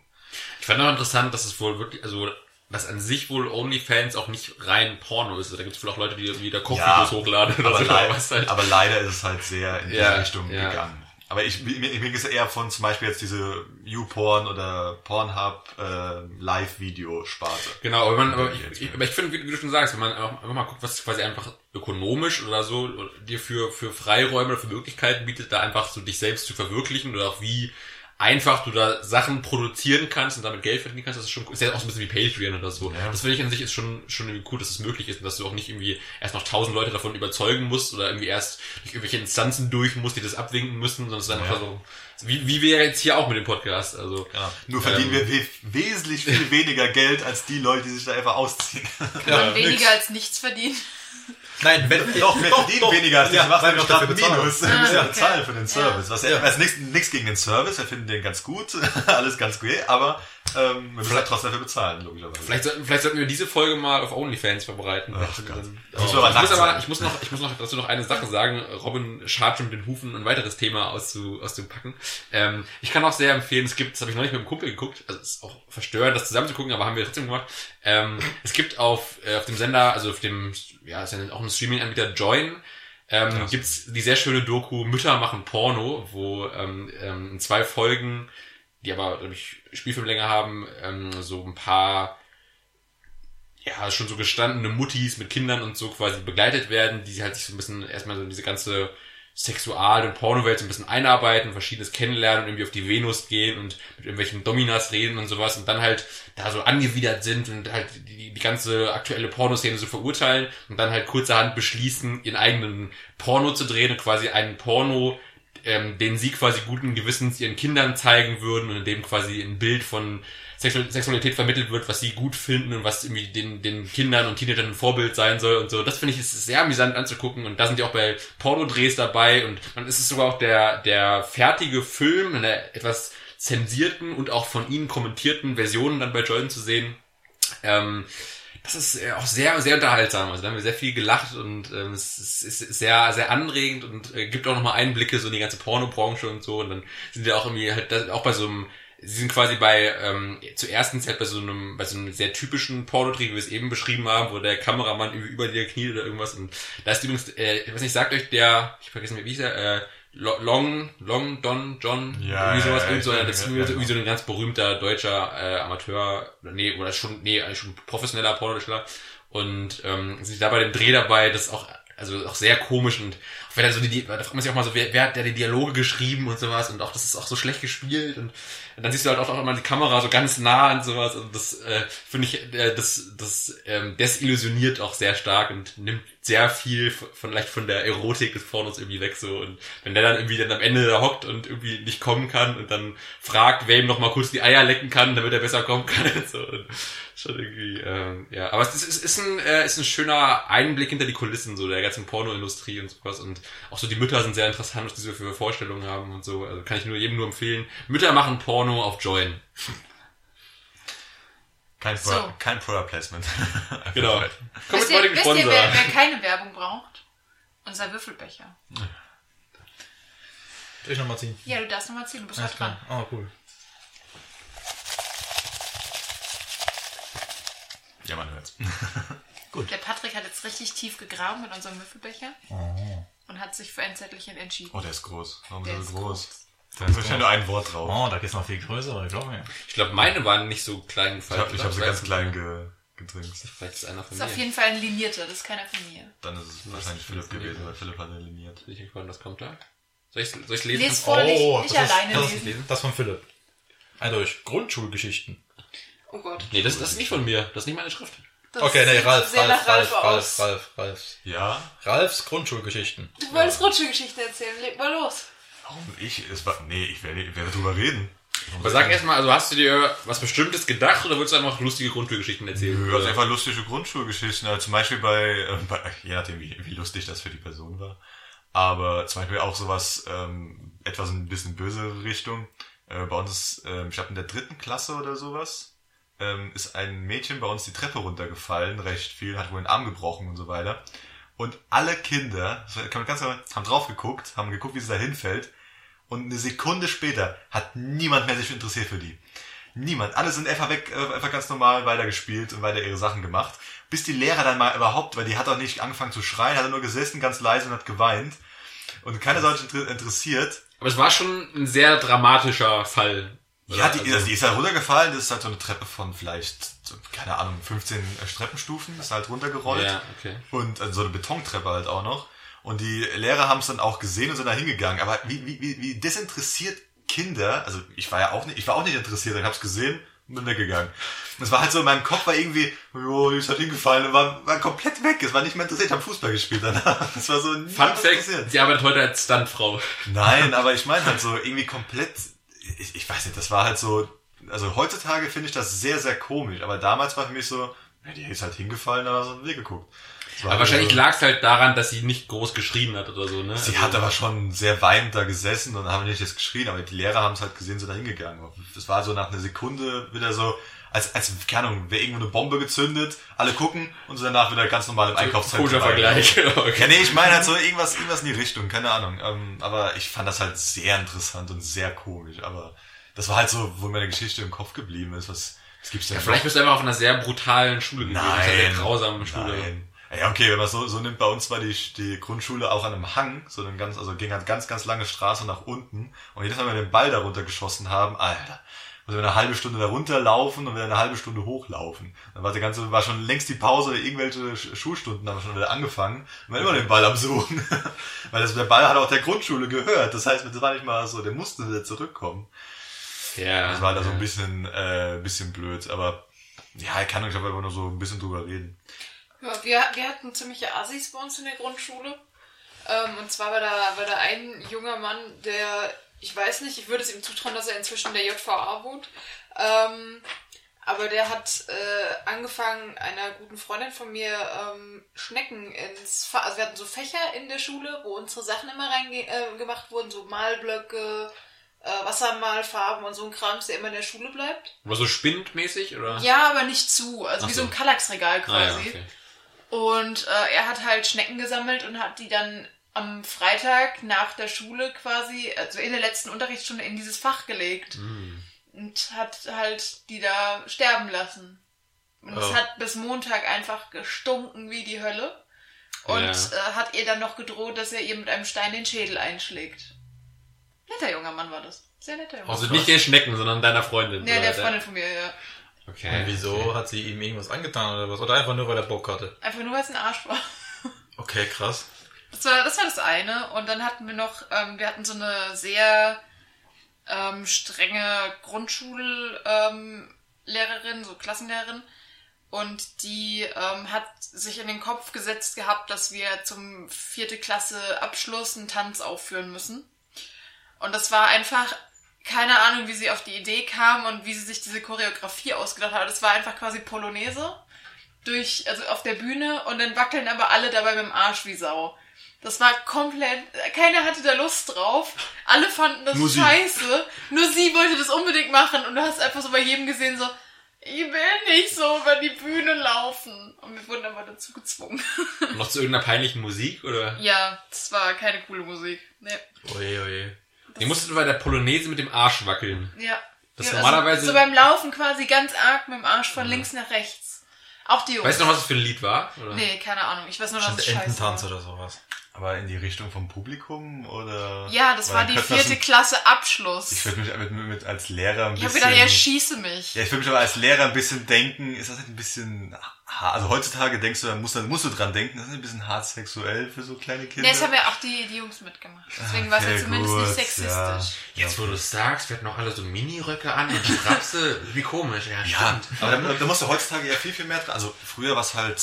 Ich fand auch interessant, dass es wohl wirklich, also, dass an sich wohl OnlyFans auch nicht rein Porno ist. Da gibt es wohl auch Leute, die da Kochvideos hochladen oder aber, so. leid, was halt. aber leider ist es halt sehr in diese Ja, Richtung ja. gegangen. Aber ich, mir, mir geht es eher von zum Beispiel jetzt diese YouPorn oder Pornhub äh, Live-Video-Sparte. Genau, aber, man, aber ich, ich, aber ich finde, wie du schon sagst, wenn man einfach mal guckt, was quasi einfach ökonomisch oder so dir für, für Freiräume oder für Möglichkeiten bietet, da einfach so dich selbst zu verwirklichen oder auch wie einfach du da Sachen produzieren kannst und damit Geld verdienen kannst, das ist schon, ist ja auch so ein bisschen wie Patreon oder so. Ja. Das finde ich an sich ist schon, schon irgendwie cool, dass es möglich ist und dass du auch nicht irgendwie erst noch tausend Leute davon überzeugen musst oder irgendwie erst durch irgendwelche Instanzen durch musst, die das abwinken müssen, sondern es ist einfach Ja. so, wie, wie wir jetzt hier auch mit dem Podcast, also. Ja. Nur verdienen Ähm. wir we wesentlich viel weniger Geld als die Leute, die sich da einfach ausziehen. Kann man weniger als nichts verdienen. Nein, wenn Doch, wir verdienen weniger als die ja, machen weil wir doch gerade dafür bezahlen. Minus. Wir müssen ja okay. bezahlen für den Service. Was ja, also nichts, nichts gegen den Service, wir finden den ganz gut, alles ganz gut, aber ähm, wir müssen halt trotzdem dafür bezahlen, logischerweise. Vielleicht sollten, vielleicht sollten wir diese Folge mal auf OnlyFans verbreiten. Ach Gott. Dann- Das muss ich, muss aber, ich muss noch, ich muss noch dazu noch eine Sache sagen. Robin scharrt schon mit den Hufen, ein weiteres Thema auszu, auszupacken. Ähm, ich kann auch sehr empfehlen, es gibt, das habe ich neulich mit einem Kumpel geguckt, also es ist auch verstörend, das zusammen zu gucken, aber haben wir trotzdem gemacht. Ähm, es gibt auf, äh, auf dem Sender, also auf dem, ja, ist ja auch ein Streaming-Anbieter Join, ähm, gibt's die sehr schöne Doku Mütter machen Porno, wo ähm, ähm, in zwei Folgen, die aber, glaube ich, Spielfilmlänge haben, ähm, so ein paar ja, schon so gestandene Muttis mit Kindern und so quasi begleitet werden, die halt sich so ein bisschen erstmal so in diese ganze Sexual- und Pornowelt so ein bisschen einarbeiten, verschiedenes kennenlernen und irgendwie auf die Venus gehen und mit irgendwelchen Dominas reden und sowas und dann halt da so angewidert sind und halt die, die ganze aktuelle Pornoszene so verurteilen und dann halt kurzerhand beschließen, ihren eigenen Porno zu drehen und quasi einen Porno, ähm, den sie quasi guten Gewissens ihren Kindern zeigen würden und in dem quasi ein Bild von Sexu Sexualität vermittelt wird, was sie gut finden und was irgendwie den, den Kindern und Teenagern ein Vorbild sein soll und so. Das finde ich ist sehr amüsant anzugucken und da sind die auch bei Pornodrehs dabei und dann ist es sogar auch der, der fertige Film in der etwas zensierten und auch von ihnen kommentierten Versionen dann bei Jordan zu sehen. Ähm, das ist äh, auch sehr, sehr unterhaltsam. Also da haben wir sehr viel gelacht und ähm, es ist, ist sehr, sehr anregend und äh, gibt auch nochmal Einblicke so in die ganze Pornobranche und so. Und dann sind wir auch irgendwie halt auch bei so einem, sie sind quasi bei, ähm, zuerst sind sie halt bei so einem, bei so einem sehr typischen Pornotrieb, wie wir es eben beschrieben haben, wo der Kameramann über dir kniet oder irgendwas. Und da ist übrigens, äh, ich weiß nicht, sagt euch der, ich vergesse nicht, wie hieß er, äh, Long, Long Don, John, Ja, irgendwie sowas, ja, irgend so, ja, das ist irgendwie so, ein ganz berühmter deutscher äh, Amateur, oder nee, oder schon, nee, eigentlich schon professioneller Pornodarsteller. Und ähm, sind da bei dem Dreh dabei, das auch, also auch sehr komisch und auch wenn er so die, da fragt man sich auch mal so, wer, wer hat der die Dialoge geschrieben und sowas und auch das ist auch so schlecht gespielt und, und dann siehst du halt auch, auch immer die Kamera so ganz nah und sowas und das äh, finde ich, äh, das, das ähm, desillusioniert auch sehr stark und nimmt sehr viel von, von vielleicht von der Erotik des Pornos irgendwie weg so und wenn der dann irgendwie dann am Ende da hockt und irgendwie nicht kommen kann und dann fragt, wer ihm noch mal kurz die Eier lecken kann, damit er besser kommen kann und so und schon irgendwie ähm, ja aber es ist, ist, ist ein äh, ist ein schöner Einblick hinter die Kulissen so der ganzen Pornoindustrie und sowas und auch so die Mütter sind sehr interessant was die so für Vorstellungen haben und so also kann ich nur jedem nur empfehlen Mütter machen Porno auf Join Kein, Pro So. kein Product Placement. genau komm Wisst mit ihr, wisst ihr Sponsor wer, wer keine Werbung braucht? Unser Würfelbecher. Soll ich nochmal ziehen? Ja, du darfst nochmal ziehen, du bist halt dran. Oh, cool. Ja, man hört's. Der Patrick hat jetzt richtig tief gegraben mit unserem Würfelbecher Oh. und hat sich für ein Zettelchen entschieden. Oh, der ist groß. Warum Der ist ist er so groß? groß. Da ist wahrscheinlich nur ein Wort drauf. Oh, da geht's noch viel größer, glaube ich. ich glaube meine waren nicht so klein ich habe ich hab sie ganz klein ge getrinkt. vielleicht ist einer von Das ist auf mir jeden Fall ein linierter, das ist keiner von mir. Dann ist es wahrscheinlich Philipp gewesen, weil Philipp hat eliminiert. Bin ich gespannt, was kommt da? Soll ich, soll ich lesen? Lies vor, nicht, nicht das ist- alleine das, lesen. Das von Philipp. Eindeutig. Grundschulgeschichten. Oh Gott. Nee, das, das ist nicht von mir. Das ist nicht meine Schrift. Das Okay, nee, Ralf, Ralf, Ralf, Ralf Ralf. Ralf, Ralf. Ja? Ralfs Grundschulgeschichten. Du wolltest Rutschengeschichte erzählen, leg mal los. Warum ich? Es war, nee, ich werde, ich werde drüber reden. Aber sag erstmal, also hast du dir was Bestimmtes gedacht oder willst du einfach lustige Grundschulgeschichten erzählen? Nö, also einfach lustige Grundschulgeschichten. Also zum Beispiel bei, äh, bei je nachdem, wie, wie lustig das für die Person war. Aber zum Beispiel auch sowas, ähm, etwas ein bisschen böse Richtung. Äh, bei uns, ähm, ich glaube in der dritten Klasse oder sowas, ähm, ist ein Mädchen bei uns die Treppe runtergefallen, recht viel, hat wohl den Arm gebrochen und so weiter. Und alle Kinder, kann man ganz normal- haben drauf geguckt, haben geguckt, wie sie da hinfällt. Und eine Sekunde später hat niemand mehr sich interessiert für die. Niemand. Alle sind einfach weg, äh, einfach ganz normal weitergespielt und weiter ihre Sachen gemacht. Bis die Lehrer dann mal überhaupt, weil die hat auch nicht angefangen zu schreien, hat nur gesessen, ganz leise und hat geweint. Und keiner soll sich inter- interessiert. Aber es war schon ein sehr dramatischer Fall. Ja, die, also, die ist halt runtergefallen, das ist halt so eine Treppe von vielleicht, keine Ahnung, 15 Treppenstufen, ist halt runtergerollt. Ja, okay. Und also so eine Betontreppe halt auch noch. Und die Lehrer haben es dann auch gesehen und sind da hingegangen. Aber wie, wie, wie, wie desinteressiert Kinder, also ich war ja auch nicht, ich war auch nicht interessiert, ich hab's gesehen und bin weggegangen. Und es war halt so, in meinem Kopf war irgendwie, jo, die ist halt hingefallen und war, war komplett weg. Es war nicht mehr interessiert, ich hab Fußball gespielt danach. Es war so Fun Fact, interessiert. sie arbeitet heute als Stuntfrau. Nein, aber ich meine halt so irgendwie komplett, ich, ich weiß nicht, das war halt so, also heutzutage finde ich das sehr, sehr komisch, aber damals war für mich so, ja, die ist halt hingefallen, da so Weg geguckt. Aber wahrscheinlich so- lag es halt daran, dass sie nicht groß geschrien hat oder so, ne? Sie Also- hat aber schon sehr weinend da gesessen und haben nicht jetzt geschrien, aber die Lehrer haben es halt gesehen, sind da hingegangen. Das war so nach einer Sekunde wieder so, als, als, keine Ahnung, wäre irgendwo eine Bombe gezündet, alle gucken und so danach wieder ganz normal im Einkaufszentrum. Guter Vergleich. Okay. Ja, nee, ich meine halt so irgendwas, irgendwas in die Richtung, keine Ahnung. Ähm, aber ich fand das halt sehr interessant und sehr komisch. Aber das war halt so, wo mir eine Geschichte im Kopf geblieben ist. Was, was gibt's denn Ja, vielleicht bist du einfach auf einer sehr brutalen Schule gewesen, einer sehr Nein. grausamen Schule. Nein. Ja, okay, wenn man so, so nimmt, bei uns war die, die Grundschule auch an einem Hang, so eine ganz, also ging halt ganz, ganz lange Straße nach unten. Und jedes Mal, wenn wir den Ball darunter geschossen haben, Alter, mussten wir eine halbe Stunde da runterlaufen und wieder eine halbe Stunde hochlaufen. Dann war die ganze, war schon längst die Pause, irgendwelche Sch- Schulstunden haben schon wieder angefangen. Und wir immer den Ball am Suchen. Weil das, der Ball hat auch der Grundschule gehört. Das heißt, das war nicht mal so, der musste wieder zurückkommen. Ja. Das war da so ein bisschen, äh, bisschen blöd, aber ja, ich kann ich aber nur so ein bisschen drüber reden. Ja, wir, wir hatten ziemliche Assis bei uns in der Grundschule. Ähm, und zwar war da, war da ein junger Mann, der, ich weiß nicht, ich würde es ihm zutrauen, dass er inzwischen in der JVA wohnt. Ähm, aber der hat äh, angefangen, einer guten Freundin von mir ähm, Schnecken ins Fach. Also wir hatten so Fächer in der Schule, wo unsere Sachen immer reingemacht äh, wurden, so Malblöcke, äh, Wassermalfarben und so ein Kram, der immer in der Schule bleibt. Aber so spindmäßig, oder? Ja, aber nicht zu. Also Ach wie so so. ein Kallaxregal Ah, ja, quasi. okay. Und äh, er hat halt Schnecken gesammelt und hat die dann am Freitag nach der Schule quasi, also in der letzten Unterrichtsstunde, in dieses Fach gelegt. Hm. Und hat halt die da sterben lassen. Und es Oh. hat bis Montag einfach gestunken wie die Hölle. Und Ja. äh, hat ihr dann noch gedroht, dass er ihr mit einem Stein den Schädel einschlägt. Netter junger Mann war das. Sehr netter junger Also Mann. nicht den Schnecken, sondern deiner Freundin. Ja, der Freundin von mir, ja. Okay. Und wieso? Hat sie ihm irgendwas angetan oder was? Oder einfach nur, weil er Bock hatte? Einfach nur, weil es ein Arsch war. Okay, krass. Das war, das war das eine. Und dann hatten wir noch, ähm, wir hatten so eine sehr ähm, strenge Grundschullehrerin, ähm, so Klassenlehrerin. Und die ähm, hat sich in den Kopf gesetzt gehabt, dass wir zum vierte Klasse Abschluss einen Tanz aufführen müssen. Und das war einfach keine Ahnung, wie sie auf die Idee kam und wie sie sich diese Choreografie ausgedacht hat. Das war einfach quasi Polonaise durch, also auf der Bühne und dann wackeln aber alle dabei mit dem Arsch wie Sau. Das war komplett, keiner hatte da Lust drauf. Alle fanden das Nur sie. scheiße. Nur sie wollte das unbedingt machen und du hast einfach so bei jedem gesehen so, ich will nicht so über die Bühne laufen. Und wir wurden aber dazu gezwungen. Noch zu irgendeiner peinlichen Musik, oder? ja, das war keine coole Musik. Nee. Oje, oje. Ihr musstet bei der Polonaise mit dem Arsch wackeln. Ja. Das ja, normalerweise- Also, so beim Laufen quasi ganz arg mit dem Arsch von links nach rechts. Auch die Jungs. Weißt du noch, was das für ein Lied war? Oder? Nee, keine Ahnung. Ich weiß nur, dass es der scheiße Ententanz oder sowas. Aber in die Richtung vom Publikum oder? Ja, das war dann die vierte Klasse Abschluss. Ich würde mich mit, mit, mit als Lehrer ein Ich habe bisschen. gedacht, ja, schieße mich. ja, ich würde mich aber als Lehrer ein bisschen denken, ist das nicht ein bisschen, also heutzutage denkst du, da musst, du- musst du dran denken, das ist ein bisschen hart sexuell für so kleine Kinder. Nee, das haben ja auch die, die Jungs mitgemacht. Deswegen war es ja zumindest gut, nicht sexistisch. Jetzt, wo du es sagst, wir hatten auch alle so Miniröcke an und Strapse. Wie komisch, ja, Ja, stimmt. aber da, da musst du heutzutage ja viel, viel mehr dran. Also früher war es halt,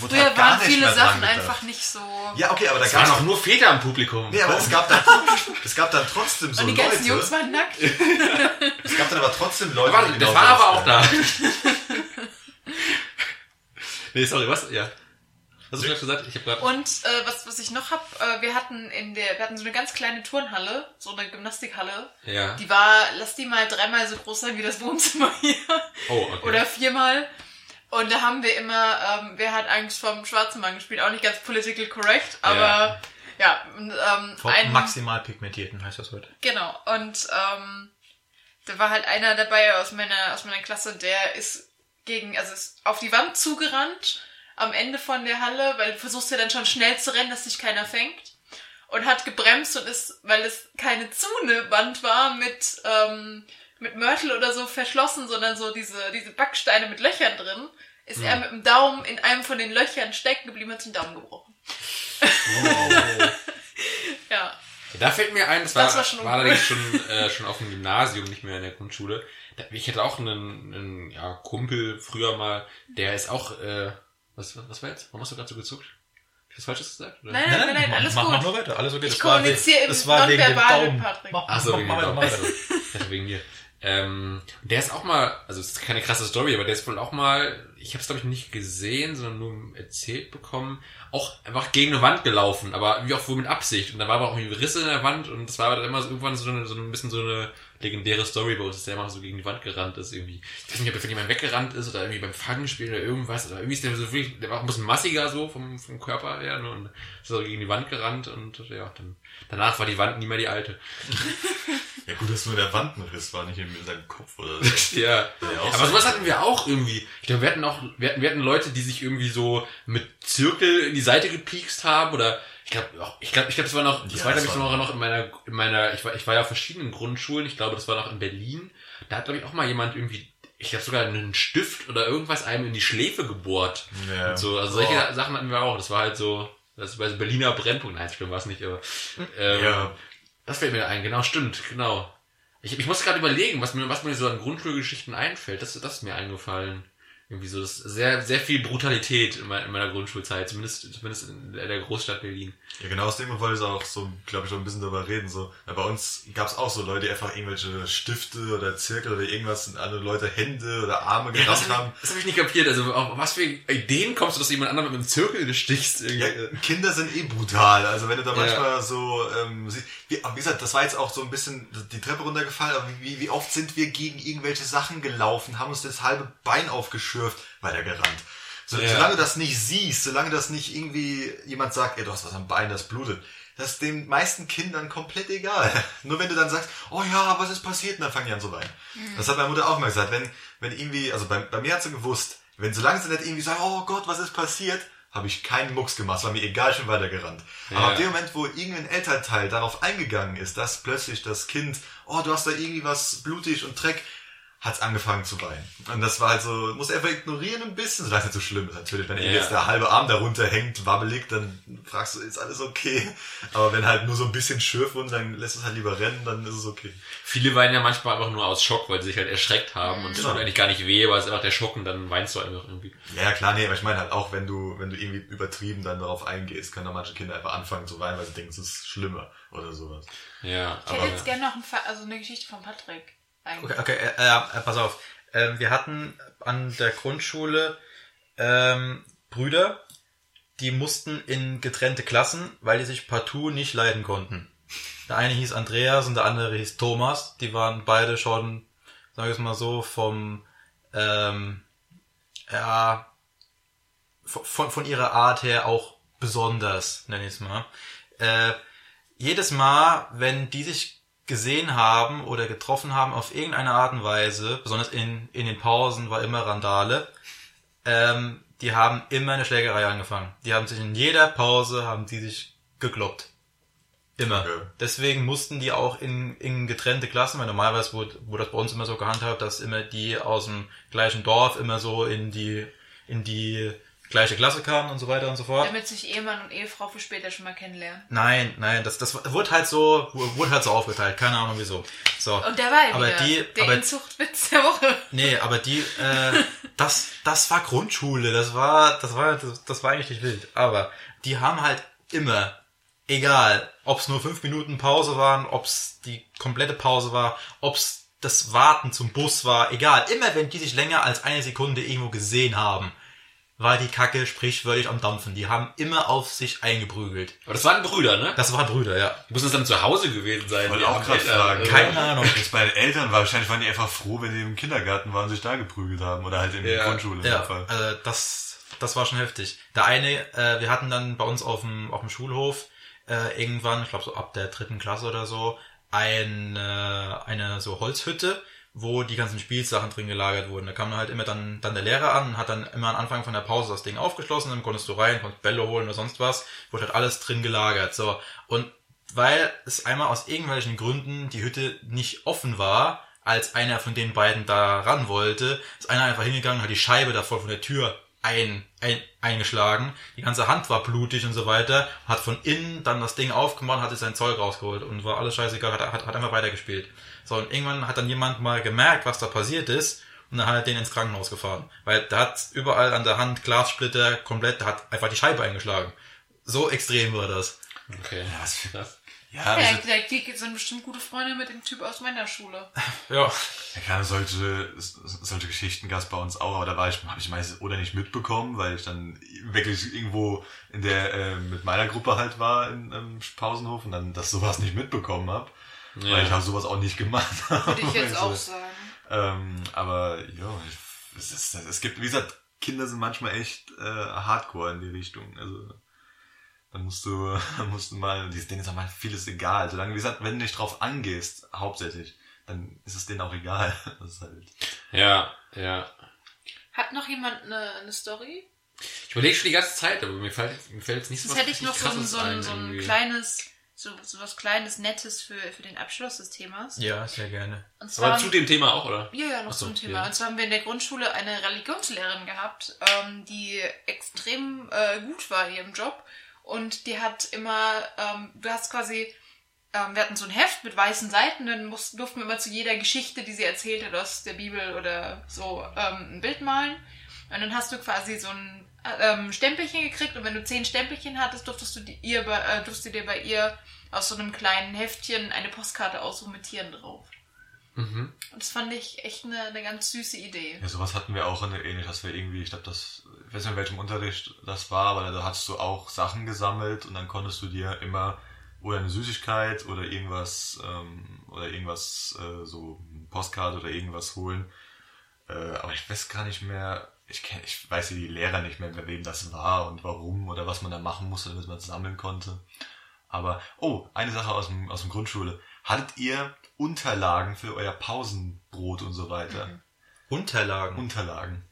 wurde Früher halt gar waren nicht viele mehr dran Sachen gedacht. einfach nicht so. Ja, okay, aber da Es waren gab auch nur Väter im Publikum. Nee, aber es gab dann, es gab dann trotzdem so und die Leute. ganzen Jungs waren nackt. es gab dann aber trotzdem Leute, Warte, die das war aber auch da. nee, sorry, was? Ja. Hast du gerade gesagt? Ich habe gerade. Und äh, was, was ich noch hab, äh, wir hatten in der, wir hatten so eine ganz kleine Turnhalle, so eine Gymnastikhalle. Ja. Die war, lass die mal dreimal so groß sein wie das Wohnzimmer hier. Oh, okay. Oder viermal. Und da haben wir immer, ähm, wer hat Angst vom schwarzen Mann gespielt? Auch nicht ganz political correct, aber ja, und, ähm, Vom ein, maximal pigmentierten heißt das heute. genau. Und ähm, da war halt einer dabei aus meiner aus meiner Klasse, der ist gegen, also ist auf die Wand zugerannt am Ende von der Halle, weil du versuchst ja dann schon schnell zu rennen, dass dich keiner fängt. Und hat gebremst und ist, weil es keine Zune-Wand war mit, ähm, mit Mörtel oder so verschlossen, sondern so diese, diese Backsteine mit Löchern drin, ist er mit dem Daumen in einem von den Löchern stecken geblieben und hat den Daumen gebrochen. ja. Da fällt mir ein, das war, Das war schon war allerdings schon, äh, schon auf dem Gymnasium, nicht mehr in der Grundschule. Da, ich hatte auch einen, einen ja, Kumpel früher mal, der ist auch, äh, was, was war jetzt? Warum hast du gerade so gezuckt? Hab ich was Falsches gesagt? Oder? Nein, nein, nein, nein, alles mach, gut. Mach nur weiter, alles okay. Ich Das war kommuniziere wegen- im das war wegen dem Nonverbalen, Daumen. Patrick. Mach, Ach so, mach, wegen mach, dem mach, mach dachte wegen mir. Ähm, der ist auch mal, also es ist keine krasse Story, aber der ist wohl auch mal, ich habe es glaube ich nicht gesehen, sondern nur erzählt bekommen, auch einfach gegen eine Wand gelaufen, aber wie auch wohl mit Absicht. Und da war aber auch irgendwie Risse in der Wand und das war aber dann immer so, irgendwann so, eine, so ein bisschen so eine legendäre Story bei uns, dass der immer so gegen die Wand gerannt ist irgendwie. Ich weiß nicht, ob der von jemandem weggerannt ist oder irgendwie beim Fangenspiel oder irgendwas, oder irgendwie ist der so wirklich, der war auch ein bisschen massiger so vom, vom Körper her ne, und ist so gegen die Wand gerannt und ja, dann danach war die Wand nie mehr die alte. Ja gut, dass nur der Wand ein Riss war, nicht in seinem Kopf oder so. Ja. Aber so. sowas hatten wir auch irgendwie. Ich glaube, wir hatten auch, wir hatten, wir hatten Leute, die sich irgendwie so mit Zirkel in die Seite gepiekst haben oder ich glaube, ich glaube, ich glaube, das war noch, das Ja, war glaube ich war- noch, in meiner, in meiner, ich war, ich war ja auf verschiedenen Grundschulen. Ich glaube, das war noch in Berlin. Da hat glaube ich auch mal jemand irgendwie, ich glaube sogar einen Stift oder irgendwas einem in die Schläfe gebohrt. Ja. Und so, also solche Sachen hatten wir auch. Das war halt so, das war so Berliner Brennpunkt. Nein, schlimm war es nicht, aber ähm, Ja. Das fällt mir ein, genau, stimmt, genau. Ich, ich muss gerade überlegen, was mir, was mir so an Grundschulgeschichten einfällt. Das, das ist mir eingefallen. Irgendwie so, das sehr, sehr viel Brutalität in meiner, in meiner Grundschulzeit, zumindest, zumindest in der Großstadt Berlin. Ja, genau aus dem Grund wollte ich auch so, glaube ich, schon ein bisschen darüber reden. So. Ja, bei uns gab es auch so Leute, die einfach irgendwelche Stifte oder Zirkel oder irgendwas in andere Leute Hände oder Arme gerammt habe haben. das hab ich nicht kapiert. Also, auf was für Ideen kommst du, dass du jemand anderen mit einem Zirkel bestichst? Irgendwie? Ja, Kinder sind eh brutal. Also wenn du da Ja. manchmal so, ähm, wie, wie gesagt, das war jetzt auch so ein bisschen die Treppe runtergefallen, aber wie, wie oft sind wir gegen irgendwelche Sachen gelaufen, haben uns das halbe Bein aufgeschürft, weitergerannt. So, Ja. Solange du das nicht siehst, solange das nicht irgendwie jemand sagt, ey, du hast was am Bein, das blutet, das ist den meisten Kindern komplett egal. Nur wenn du dann sagst, oh ja, was ist passiert, und dann fangen die an zu weinen. Das hat meine Mutter auch mal gesagt, wenn, wenn irgendwie, also bei, bei mir hat sie gewusst, wenn solange sie nicht irgendwie sagt, oh Gott, was ist passiert, habe ich keinen Mucks gemacht, es war mir egal, schon weitergerannt. Aber Ja. ab dem Moment, wo irgendein Elternteil darauf eingegangen ist, dass plötzlich das Kind, oh, du hast da irgendwie was blutig und Dreck, hat's angefangen zu weinen. Und das war halt so, muss einfach ignorieren ein bisschen, solange es nicht so schlimm ist. Natürlich, wenn Ja. jetzt der halbe Arm darunter hängt, wabbelig, dann fragst du, ist alles okay? Aber wenn halt nur so ein bisschen Schürfwund, dann lässt es halt lieber rennen, dann ist es okay. Viele weinen ja manchmal einfach nur aus Schock, weil sie sich halt erschreckt haben und es Genau. tut eigentlich gar nicht weh, aber es ist einfach der Schock und dann weinst du einfach irgendwie. Ja, ja, klar, nee, aber ich meine halt auch, wenn du, wenn du irgendwie übertrieben dann darauf eingehst, können da manche Kinder einfach anfangen zu weinen, weil sie denken, es ist schlimmer oder sowas. Ja, Ich hätte jetzt gerne noch ein also eine Geschichte von Patrick. Eigentlich. Okay, okay äh, äh, pass auf. Ähm, wir hatten an der Grundschule ähm, Brüder, die mussten in getrennte Klassen, weil die sich partout nicht leiden konnten. Der eine hieß Andreas und der andere hieß Thomas. Die waren beide schon, sag ich mal so, vom ähm, ja von, von, von ihrer Art her auch besonders, nenne ich es mal. Äh, jedes Mal, wenn die sich gesehen haben oder getroffen haben auf irgendeine Art und Weise, besonders in, in den Pausen war immer Randale, ähm, die haben immer eine Schlägerei angefangen. Die haben sich in jeder Pause, haben die sich gekloppt. Immer. Okay. Deswegen mussten die auch in, in getrennte Klassen, weil normalerweise wurde, wurde das bei uns immer so gehandhabt, dass immer die aus dem gleichen Dorf immer so in die, in die gleiche Klasse kamen und so weiter und so fort. Damit sich Ehemann und Ehefrau für später schon mal kennenlernen. Nein, nein, das, das wurde halt so, wurde halt so aufgeteilt, keine Ahnung wieso. So. Und der war ja aber wieder die, der aber, Inzuchtwitz der Woche. nee, aber die, äh, das, das war Grundschule, das war, das war, das, das war eigentlich nicht wild. Aber die haben halt immer, egal, ob's nur fünf Minuten Pause waren, ob's die komplette Pause war, ob's das Warten zum Bus war, egal, immer wenn die sich länger als eine Sekunde irgendwo gesehen haben, war die Kacke sprichwörtlich am Dampfen. Die haben immer auf sich eingeprügelt. aber das waren Brüder, ne? Das waren Brüder, ja. Muss es dann zu Hause gewesen sein? Wollte Die auch haben gerade fragen. äh, Keine Ahnung. Jetzt bei den Eltern, wahrscheinlich waren die einfach froh, wenn die im Kindergarten waren und sich da geprügelt haben. Oder halt in der Ja. Grundschule in Ja, dem Fall. also das, das war schon heftig. Der eine, äh, wir hatten dann bei uns auf dem, auf dem Schulhof äh, irgendwann, ich glaube so ab der dritten Klasse oder so, eine, eine so Holzhütte, wo die ganzen Spielsachen drin gelagert wurden. Da kam halt immer dann, dann der Lehrer an und hat dann immer am Anfang von der Pause das Ding aufgeschlossen, dann konntest du rein, konntest Bälle holen oder sonst was, wurde halt alles drin gelagert. So. Und weil es einmal aus irgendwelchen Gründen die Hütte nicht offen war, als einer von den beiden da ran wollte, ist einer einfach hingegangen, hat die Scheibe davor von der Tür ein, ein, eingeschlagen. Die ganze Hand war blutig und so weiter. Hat von innen dann das Ding aufgemacht, hat sich sein Zeug rausgeholt und war alles scheißegal, hat, hat, hat einfach weitergespielt. So, und irgendwann hat dann jemand mal gemerkt, was da passiert ist und dann hat er den ins Krankenhaus gefahren. Weil da hat überall an der Hand Glassplitter komplett, der hat einfach die Scheibe eingeschlagen. So extrem war das. Okay. was für- Krass. Ja, Ja, also, da die sind bestimmt gute Freunde mit dem Typ aus meiner Schule. Ja. ja klar, solche, solche Geschichten gab es bei uns auch, aber da war ich, habe ich meistens oder nicht mitbekommen, weil ich dann wirklich irgendwo in der, äh, mit meiner Gruppe halt war im, im Pausenhof und dann das sowas nicht mitbekommen habe. Weil ich habe sowas auch nicht gemacht. Würde ich jetzt auch sagen. Ähm, aber ja, es, ist, es gibt, wie gesagt, Kinder sind manchmal echt äh, hardcore in die Richtung. Also dann musst du, musst du mal, denen ist auch mal vieles egal. Solange, wie gesagt, wenn du nicht drauf angehst, hauptsächlich, dann ist es denen auch egal. Das ist halt. Ja, ja. Hat noch jemand eine, eine Story? Ich überlege schon die ganze Zeit, aber mir fällt, mir fällt jetzt nicht so Sonst was hätte ich noch so ein, so ein, so kleines, so, so was kleines, nettes für, für den Abschluss des Themas. Ja, sehr gerne. Und zwar, Aber zu dem Thema auch, oder? ja, ja, noch so, ein Thema. ja. Und zwar haben wir in der Grundschule eine Religionslehrerin gehabt, ähm, die extrem äh, gut war in ihrem Job. Und die hat immer, ähm, du hast quasi, ähm, wir hatten so ein Heft mit weißen Seiten, dann mussten, durften wir immer zu jeder Geschichte, die sie erzählt hat aus der Bibel oder so, ähm, ein Bild malen. Und dann hast du quasi so ein ähm, Stempelchen gekriegt und wenn du zehn Stempelchen hattest, durftest du, die, ihr, bei- äh, durftest du dir bei ihr aus so einem kleinen Heftchen eine Postkarte aussuchen mit Tieren drauf. Mhm. Und das fand ich echt eine, eine ganz süße Idee. Ja, sowas hatten wir auch in der ähnlich, dass wir irgendwie, ich glaube, das, ich weiß nicht, in welchem Unterricht das war, aber da hattest du auch Sachen gesammelt und dann konntest du dir immer oder eine Süßigkeit oder irgendwas, ähm, oder irgendwas, äh, so eine Postkarte oder irgendwas holen. Äh, aber ich weiß gar nicht mehr, ich kenn, ich weiß die Lehrer nicht mehr, bei wem das war und warum oder was man da machen musste, damit man es sammeln konnte. Aber, oh, eine Sache aus dem, aus dem Grundschule. Hattet ihr Unterlagen für euer Pausenbrot und so weiter? Unterlagen. Unterlagen.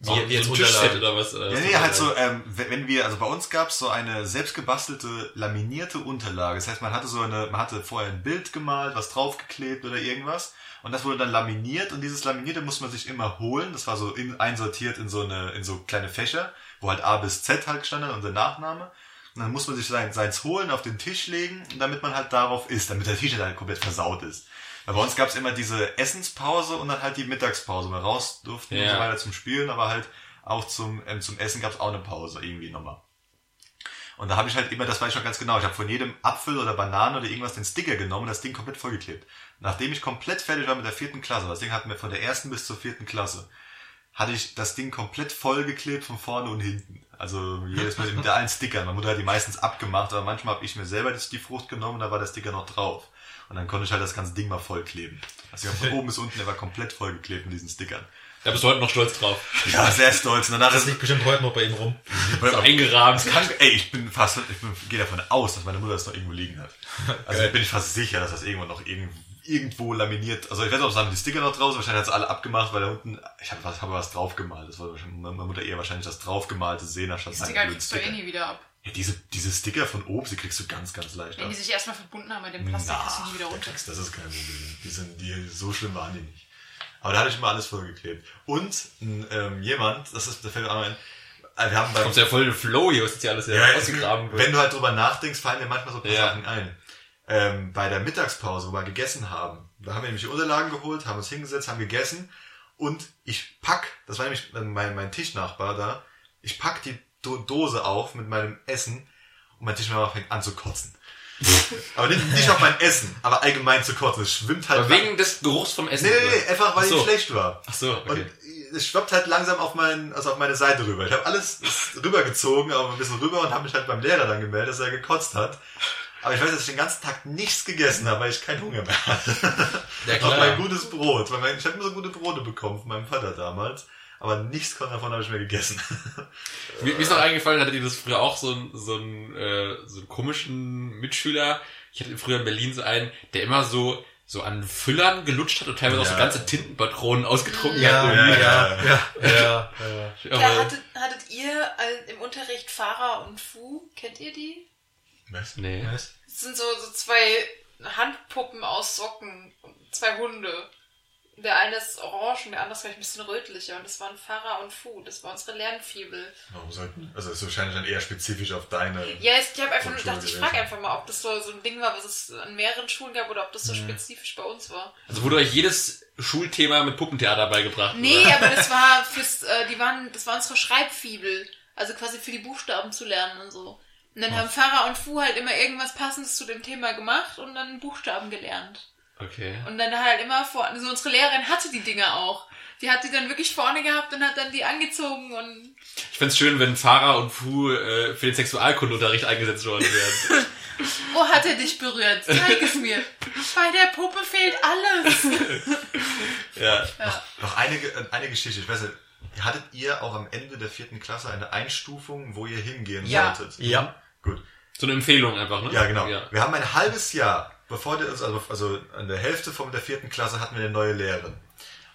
So, Wie- wie jetzt so Unterlagen? oder was? Oder Ja, was nee, halt so, ähm, wenn wenn wir, also bei uns gab's so eine selbstgebastelte, laminierte Unterlage. Das heißt, man hatte so eine, man hatte vorher ein Bild gemalt, was draufgeklebt oder irgendwas. Und das wurde dann laminiert und dieses Laminierte musste man sich immer holen. Das war so in, einsortiert in so eine, in so kleine Fächer, wo halt A bis Z halt stand, dann unser Nachname. Und dann muss man sich sein, seins holen, auf den Tisch legen, damit man halt darauf isst, damit der Tisch halt komplett versaut ist. Weil bei uns gab's immer diese Essenspause und dann halt die Mittagspause. Wir raus durften und Ja. so weiter zum Spielen, aber halt auch zum, ähm, zum Essen gab's auch eine Pause irgendwie nochmal. Und da habe ich halt immer, das weiß ich noch ganz genau, ich habe von jedem Apfel oder Banane oder irgendwas den Sticker genommen und das Ding komplett vollgeklebt. Nachdem ich komplett fertig war mit der vierten Klasse, das Ding hatten wir von der ersten bis zur vierten Klasse, hatte ich das Ding komplett vollgeklebt von vorne und hinten. Also jedes Mal mit allen Stickern. Man wurde halt die meistens abgemacht, aber manchmal habe ich mir selber die Frucht genommen und da war der Sticker noch drauf. Und dann konnte ich halt das ganze Ding mal vollkleben. Also von oben bis unten, der war komplett vollgeklebt mit diesen Stickern. Da bist du heute noch stolz drauf. Ja, sehr stolz. Und danach Das ist liegt bestimmt heute noch bei ihm rum. So eingerahmt. kann, ey, ich bin fast, ich bin, gehe davon aus, dass meine Mutter das noch irgendwo liegen hat. Also bin ich fast sicher, dass das irgendwo noch irgend, irgendwo laminiert. Also ich weiß nicht, ob es haben die Sticker noch draußen, wahrscheinlich hat es alle abgemacht, weil da unten, ich habe was, hab was draufgemalt. Das war wahrscheinlich, meine Mutter eher wahrscheinlich das draufgemalte sehen, anstatt Die meine Sticker kriegst du eh nie wieder ab. Ja, diese, diese Sticker von oben, die kriegst du ganz, ganz leicht Wenn ab. die sich erstmal verbunden haben mit dem Plastik, kriegst du die wieder runter. kriegst- das ist kein Problem. Die sind, die, so schlimm waren die nicht. Aber da hatte ich immer alles vollgeklebt. Und ähm, jemand, das ist, da fällt mir auch ein, wir haben beim, Kommst ja voll in den Flow hier, was jetzt hier alles ja, ausgegraben wird. wenn du halt drüber nachdenkst, fallen dir manchmal so ein paar Ja. Sachen ein. Ähm, bei der Mittagspause, wo wir gegessen haben, da haben wir nämlich die Unterlagen geholt, haben uns hingesetzt, haben gegessen und ich pack, das war nämlich mein, mein Tischnachbar da, ich pack die Do Dose auf mit meinem Essen und mein Tischnachbar fängt an zu kotzen. aber nicht, nicht auf mein Essen, aber allgemein zu kotzen. Es schwimmt halt Aber wegen des Geruchs vom Essen. Nee, nee, nee, einfach weil Ach so. ich schlecht war. Ach so, okay. Und es schwappt halt langsam auf, mein, also auf meine Seite rüber. Ich habe alles rübergezogen, aber ein bisschen rüber und habe mich halt beim Lehrer dann gemeldet, dass er gekotzt hat. Aber ich weiß, dass ich den ganzen Tag nichts gegessen habe, weil ich keinen Hunger mehr hatte. Ja, Auch klar. mein gutes Brot. Weil mein, ich habe immer so gute Brote bekommen von meinem Vater damals. Aber nichts davon habe ich mehr gegessen. Mir, mir ist noch eingefallen, hattet ihr das früher auch so einen, so einen, äh, so einen komischen Mitschüler? Ich hatte früher in Berlin so einen, der immer so, so an Füllern gelutscht hat und teilweise auch so Ja. ganze Tintenpatronen ausgetrunken Ja, hat. ja, ja, ja, ja, ja. Aber- Da hattet, hattet ihr im Unterricht Farah und Fu? Kennt ihr die? Was? nee. Was? Das sind so, so zwei Handpuppen aus Socken, zwei Hunde. Der eine ist orange und der andere ist vielleicht ein bisschen rötlicher. Und das waren Farah und Fu. Das war unsere Lernfibel. Warum sollten, also das ist wahrscheinlich dann eher spezifisch auf deine. Ja, ich habe einfach nur gedacht, ich frage einfach mal, ob das so, so ein Ding war, was es an mehreren Schulen gab oder ob das so spezifisch bei uns war. Also wurde euch jedes Schulthema mit Puppentheater beigebracht? Nee, oder? aber das war fürs, äh, die waren, das war unsere Schreibfibel. Also quasi für die Buchstaben zu lernen und so. Und dann haben Farah und Fu halt immer irgendwas Passendes zu dem Thema gemacht und dann Buchstaben gelernt. Okay. Und dann halt immer vor, also unsere Lehrerin hatte die Dinger auch. Die hat die dann wirklich vorne gehabt und hat dann die angezogen und Ich find's schön, wenn Farah und Fu äh, für den Sexualkundeunterricht eingesetzt worden wären. wo hat er dich berührt? Zeig es mir. Bei der Puppe fehlt alles. ja. Ja. Noch eine, Ge- äh, eine Geschichte, ich weiß nicht, hattet ihr auch am Ende der vierten Klasse eine Einstufung, wo ihr hingehen Ja. solltet? Ja. Gut. So eine Empfehlung einfach, ne? Ja, genau. Ja. Wir haben ein halbes Jahr, bevor der, also, also an der Hälfte von der vierten Klasse hatten wir eine neue Lehrerin.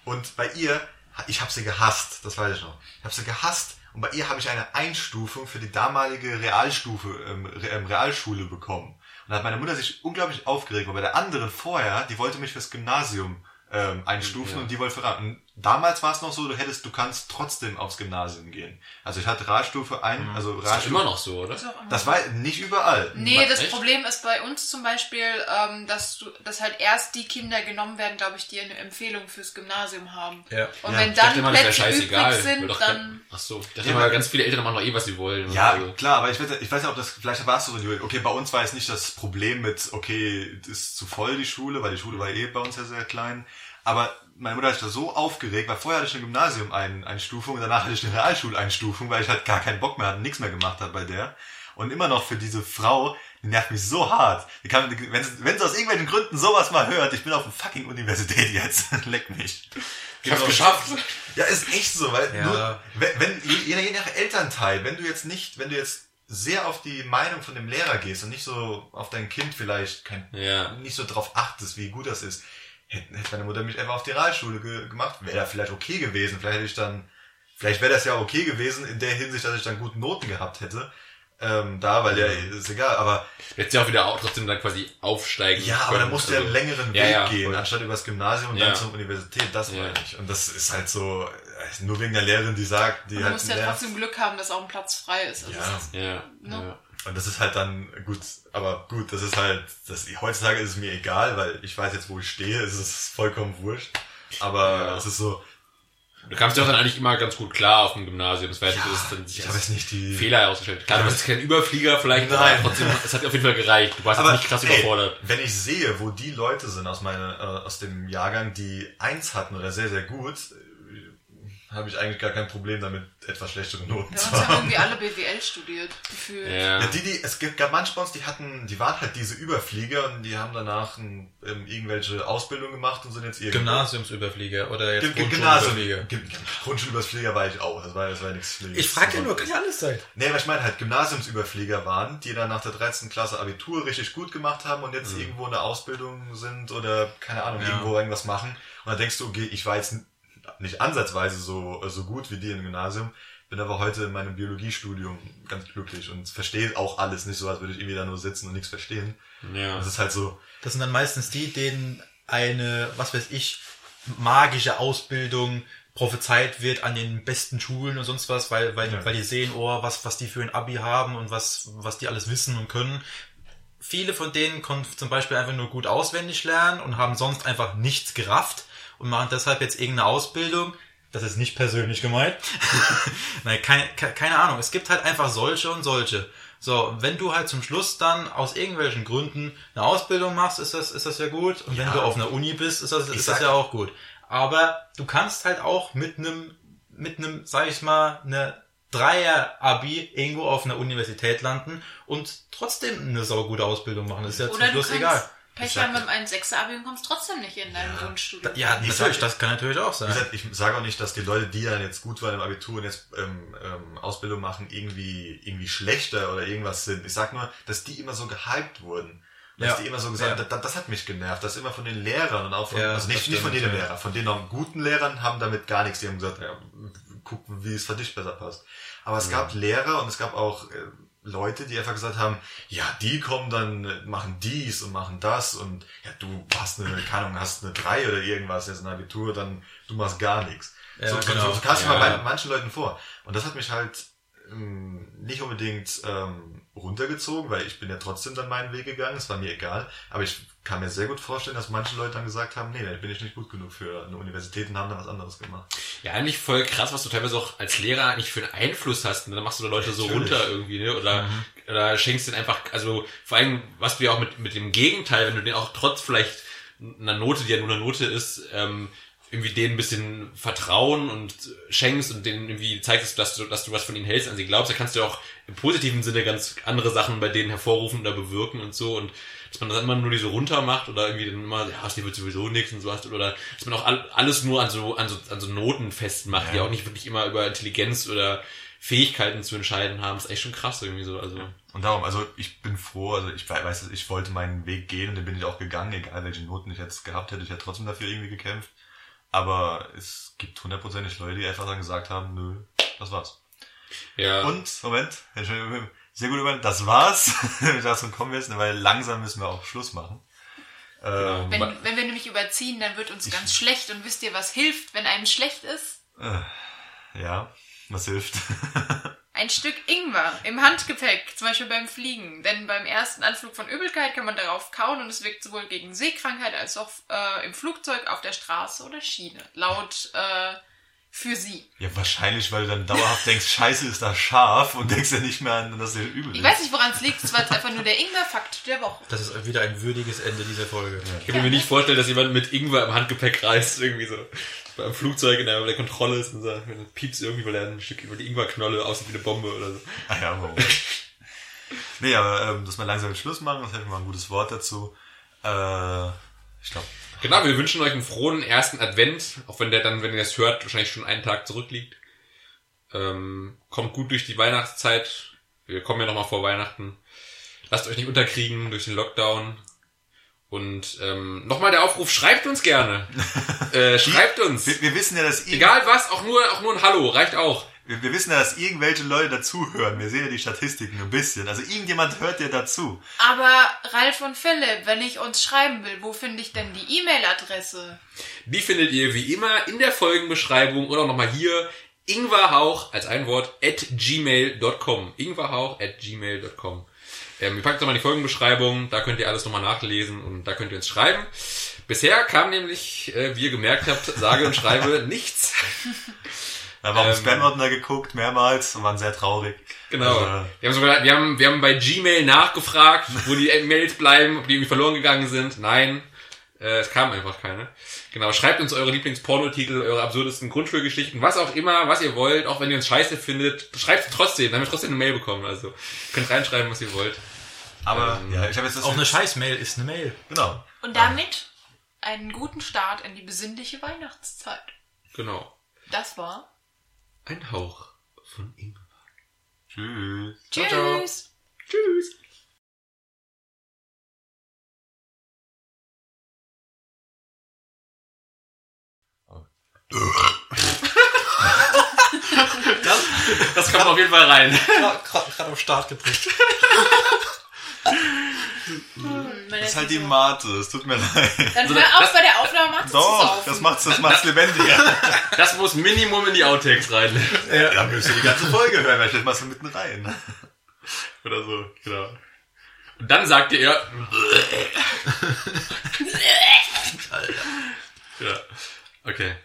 Und bei ihr, ich habe sie gehasst, das weiß ich noch. Ich habe sie gehasst und bei ihr habe ich eine Einstufung für die damalige Realstufe, ähm, Re- ähm, Realschule bekommen. Und da hat meine Mutter sich unglaublich aufgeregt, weil bei der anderen vorher, die wollte mich fürs Gymnasium ähm, einstufen Ja. und die wollte für und damals war es noch so, du hättest, du kannst trotzdem aufs Gymnasium gehen. Also ich hatte Realstufe ein, also Das ist Realstufe. immer noch so, oder? Das war nicht überall. Nee, das Echt? Problem ist bei uns zum Beispiel, ähm, dass, du, dass halt erst die Kinder genommen werden, glaube ich, die eine Empfehlung fürs Gymnasium haben. Ja. Und Ja, wenn ich dann immer, Plätze scheißegal. übrig sind, doch dann... Ach so. Ich dachte Ja, immer, ganz viele Eltern machen doch eh, was sie wollen. Ja, Also, klar, aber ich weiß, ich weiß nicht, ob das, vielleicht warst du so, Julian. okay, bei uns war jetzt nicht das Problem mit, okay, ist zu voll die Schule, weil die Schule war eh bei uns ja sehr klein. Aber meine Mutter hat sich da so aufgeregt, weil vorher hatte ich eine Gymnasium-Einstufung und danach hatte ich eine Realschuleinstufung, weil ich halt gar keinen Bock mehr hatte, nichts mehr gemacht hat bei der. Und immer noch für diese Frau, die nervt mich so hart. Die kann, wenn, sie, wenn sie aus irgendwelchen Gründen sowas mal hört, ich bin auf einer fucking Universität jetzt, leck mich. ich hab's geschafft. Ja, ist echt so, weil Ja. nur, wenn, wenn je, je nach Elternteil, wenn du jetzt nicht, wenn du jetzt sehr auf die Meinung von dem Lehrer gehst und nicht so auf dein Kind vielleicht kein, Ja. nicht so drauf achtest, wie gut das ist, hätte, meine Mutter mich einfach auf die Realschule ge gemacht, wäre da vielleicht okay gewesen. Vielleicht hätte ich dann, vielleicht wäre das ja okay gewesen in der Hinsicht, dass ich dann gute Noten gehabt hätte. Ähm, da, weil ja, ist egal, aber Jetzt ja auch wieder auch trotzdem dann quasi aufsteigen. ja, aber dann musst du ja Also, einen längeren Ja, Weg ja, gehen, voll. anstatt übers Gymnasium und Ja. dann zur Universität, das Ja. meine ich. Und das ist halt so, äh, nur wegen der Lehrerin, die sagt, die Du halt musst ja trotzdem Glück haben, dass auch ein Platz frei ist. Also Ja. ist- Ja, No. ja. Und das ist halt dann gut, aber gut, das ist halt, das, heutzutage ist es mir egal, weil ich weiß jetzt, wo ich stehe, es ist vollkommen wurscht. Aber Ja. es ist so, Du kamst ja auch dann eigentlich immer ganz gut klar auf dem Gymnasium. Es war ja, nicht, dann ich habe jetzt nicht die... Fehler herausgestellt. Klar, du bist kein Überflieger vielleicht, Nein. aber trotzdem, es hat auf jeden Fall gereicht. Du warst Aber nicht krass ey, überfordert. wenn ich sehe, wo die Leute sind aus meiner, äh, aus dem Jahrgang, die eins hatten oder sehr, sehr gut, habe ich eigentlich gar kein Problem damit, etwas schlechtere Noten Bei zu haben haben. irgendwie alle BWL studiert, gefühlt. Ja. Ja, die, die, es gibt- gab manche bei uns, die hatten, die waren halt diese Überflieger und die haben danach ein, ähm, irgendwelche Ausbildung gemacht und sind jetzt irgendwo. Gymnasiumsüberflieger oder jetzt Gymnasium. Grundschulüberflieger. Ge- Grundschulüberflieger war ich auch. Das war, das war nichts Schlimmes. Ich frage ja nur, kann ja alles sein. Nee, aber ich meine halt Gymnasiumsüberflieger waren, die dann nach der 13. Klasse Abitur richtig gut gemacht haben und jetzt irgendwo in der Ausbildung sind oder, keine Ahnung, Ja. irgendwo irgendwas machen. Und dann denkst du, okay, ich war jetzt nicht ansatzweise so, so gut wie die im Gymnasium, bin aber heute in meinem Biologiestudium ganz glücklich und verstehe auch alles nicht so, als würde ich irgendwie da nur sitzen und nichts verstehen. ja. Das ist halt so, Das sind dann meistens die, denen eine, was weiß ich, magische Ausbildung prophezeit wird an den besten Schulen und sonst was, weil, weil, Ja. weil die sehen, oh, was, was die für ein Abi haben und was, was die alles wissen und können. Viele von denen konnten zum Beispiel einfach nur gut auswendig lernen und haben sonst einfach nichts gerafft und machen deshalb jetzt irgendeine Ausbildung. Das ist nicht persönlich gemeint. Nein, keine, ke- keine Ahnung. Es gibt halt einfach solche und solche. So, wenn du halt zum Schluss dann aus irgendwelchen Gründen eine Ausbildung machst, ist das, ist das ja gut. Und wenn Ja. du auf einer Uni bist, ist das, ist das ja auch gut. Aber du kannst halt auch mit einem, mit einem, sag ich mal, eine Dreier-Abi irgendwo auf einer Universität landen und trotzdem eine saugute Ausbildung machen. Das ist ja zum Oder du Schluss egal. Pech haben mit einem 1,6er Abi und kommst trotzdem nicht in dein Wunschstudium. Ja, Ich natürlich, das kann natürlich auch sein. gesagt, ich sage auch nicht, dass die Leute, die dann jetzt gut waren im Abitur und jetzt ähm, ähm, Ausbildung machen, irgendwie, irgendwie schlechter oder irgendwas sind. Ich sag nur, dass die immer so gehypt wurden. Dass Ja. die immer so gesagt Ja. das, das hat mich genervt. Das immer von den Lehrern und auch von, Ja, also nicht, nicht von jedem ja. Lehrer, von den auch guten Lehrern haben damit gar nichts. Die haben gesagt, ja, guck, wie es für dich besser passt. Aber es gab Lehrer und es gab auch äh, Leute, die einfach gesagt haben, ja, die kommen dann, machen dies und machen das und ja, du hast eine, keine Ahnung, hast eine 3 oder irgendwas, jetzt ein Abitur, dann du machst gar nichts. Ja, so, genau. so, so kam es Ja. mal bei manchen Leuten vor. Und das hat mich halt ähm, nicht unbedingt ähm, runtergezogen, weil ich bin ja trotzdem dann meinen Weg gegangen, es war mir egal. Aber ich kann mir sehr gut vorstellen, dass manche Leute dann gesagt haben, nee, dann bin ich nicht gut genug für eine Universität und haben dann was anderes gemacht. Ja, eigentlich voll krass, was du teilweise auch als Lehrer nicht für einen Einfluss hast. Und dann machst du da Leute so Natürlich. runter irgendwie, ne? Oder, oder schenkst denen einfach, also vor allem, was du ja auch mit, mit dem Gegenteil, wenn du denen auch trotz vielleicht einer Note, die ja nur eine Note ist, ähm, irgendwie denen ein bisschen Vertrauen und schenkst und denen irgendwie zeigst, dass du, dass du was von ihnen hältst, an sie glaubst, da kannst du ja auch im positiven Sinne ganz andere Sachen bei denen hervorrufen oder bewirken und so und dass man dann immer nur die so runter macht oder irgendwie dann immer, ja, aus dir wird sowieso nichts und so was oder dass man auch all, alles nur an so, an so, an so Noten festmacht, die Ja. auch nicht wirklich immer über Intelligenz oder Fähigkeiten zu entscheiden haben, ist echt schon krass irgendwie so, also. Und darum, also ich bin froh, also ich we- weiß, ich wollte meinen Weg gehen und den bin ich auch gegangen, egal welche Noten ich jetzt gehabt hätte, ich hätte trotzdem dafür irgendwie gekämpft. Aber es gibt hundertprozentig Leute, die einfach dann gesagt haben, nö, das war's. Ja. Und, Moment, sehr gut über, das war's. Dazu kommen wir jetzt, weil langsam müssen wir auch Schluss machen. Ähm, Wenn, wenn wir nämlich überziehen, dann wird uns ganz schlecht. Und wisst ihr, was hilft, wenn einem schlecht ist? äh, ja, was hilft? Ein Stück Ingwer im Handgepäck, zum Beispiel beim Fliegen. Denn beim ersten Anflug von Übelkeit kann man darauf kauen und es wirkt sowohl gegen Seekrankheit als auch äh, im Flugzeug, auf der Straße oder Schiene. Laut äh, für sie. ja, wahrscheinlich, weil du dann dauerhaft denkst, scheiße, ist das scharf und denkst ja nicht mehr an, dass dir übel ist. Ich weiß nicht, woran es liegt. Es war jetzt einfach nur der Ingwer-Fakt der Woche. Das ist wieder ein würdiges Ende dieser Folge. Ich kann mir nicht vorstellen, dass jemand mit Ingwer im Handgepäck reist, irgendwie so. Beim Flugzeug in der, bei der Kontrolle ist und so, wenn er piepst irgendwie, weil er ein Stück über die Ingwerknolle aussieht wie eine Bombe oder so. Ah ja, warum? nee, aber ähm, dass wir langsam den Schluss machen, das hätte mal ein gutes Wort dazu. Äh, ich glaube, Genau, wir wünschen euch einen frohen ersten Advent, auch wenn der dann, wenn ihr das hört, wahrscheinlich schon einen Tag zurückliegt. Ähm, kommt gut durch die Weihnachtszeit. Wir kommen ja nochmal vor Weihnachten. Lasst euch nicht unterkriegen durch den Lockdown. Und ähm, nochmal der Aufruf, schreibt uns gerne. äh, schreibt uns. wir, wir wissen ja, dass ihr, Egal was, auch nur, auch nur ein Hallo, reicht auch. Wir, wir wissen ja, dass irgendwelche Leute dazuhören. Wir sehen ja die Statistiken ein bisschen. Also irgendjemand hört ja dazu. Aber Ralf und Philipp, wenn ich uns schreiben will, wo finde ich denn die E-Mail-Adresse? Die findet ihr wie immer in der Folgenbeschreibung oder auch nochmal hier ingwerhauch als ein Wort at gmail.com. ingwerhauch at gmail.com. Ähm, wir packen nochmal in die Folgenbeschreibung, da könnt ihr alles nochmal nachlesen und da könnt ihr uns schreiben. Bisher kam nämlich, äh, wie ihr gemerkt habt, sage und schreibe nichts. Da haben wir auf Ähm, Spam-Ordner geguckt, mehrmals, und waren sehr traurig. Genau. Also, Wir haben sogar, wir haben, wir haben bei Gmail nachgefragt, wo die Mails bleiben, ob die irgendwie verloren gegangen sind. Nein, äh, es kam einfach keine. Genau, schreibt uns eure Lieblingspornotitel, eure absurdesten Grundschulgeschichten, was auch immer, was ihr wollt, auch wenn ihr uns scheiße findet, schreibt es trotzdem, dann haben wir trotzdem eine Mail bekommen. Also ihr könnt reinschreiben, was ihr wollt. aber, Ähm, ja, ich habe jetzt das Auch eine Scheißmail ist eine Mail. Genau. Und damit einen guten Start in die besinnliche Weihnachtszeit. Genau. Das war. Ein Hauch von Ingwer. Tschüss. Ciao, ciao. Tschüss. Tschüss. Das kommt auf jeden Fall rein. Gerade auf Start gedrückt. Das ist halt die Mate, es tut mir leid. Dann also hör auf bei der Aufnahme macht Mate Doch, das macht's, das macht's lebendiger. Das muss Minimum in die Outtakes rein. Ja, ja müsst ihr die ganze Folge hören, weil ich machst du mitten rein. Oder so, genau. Und dann sagt ihr, sagte Alter. ja. Okay.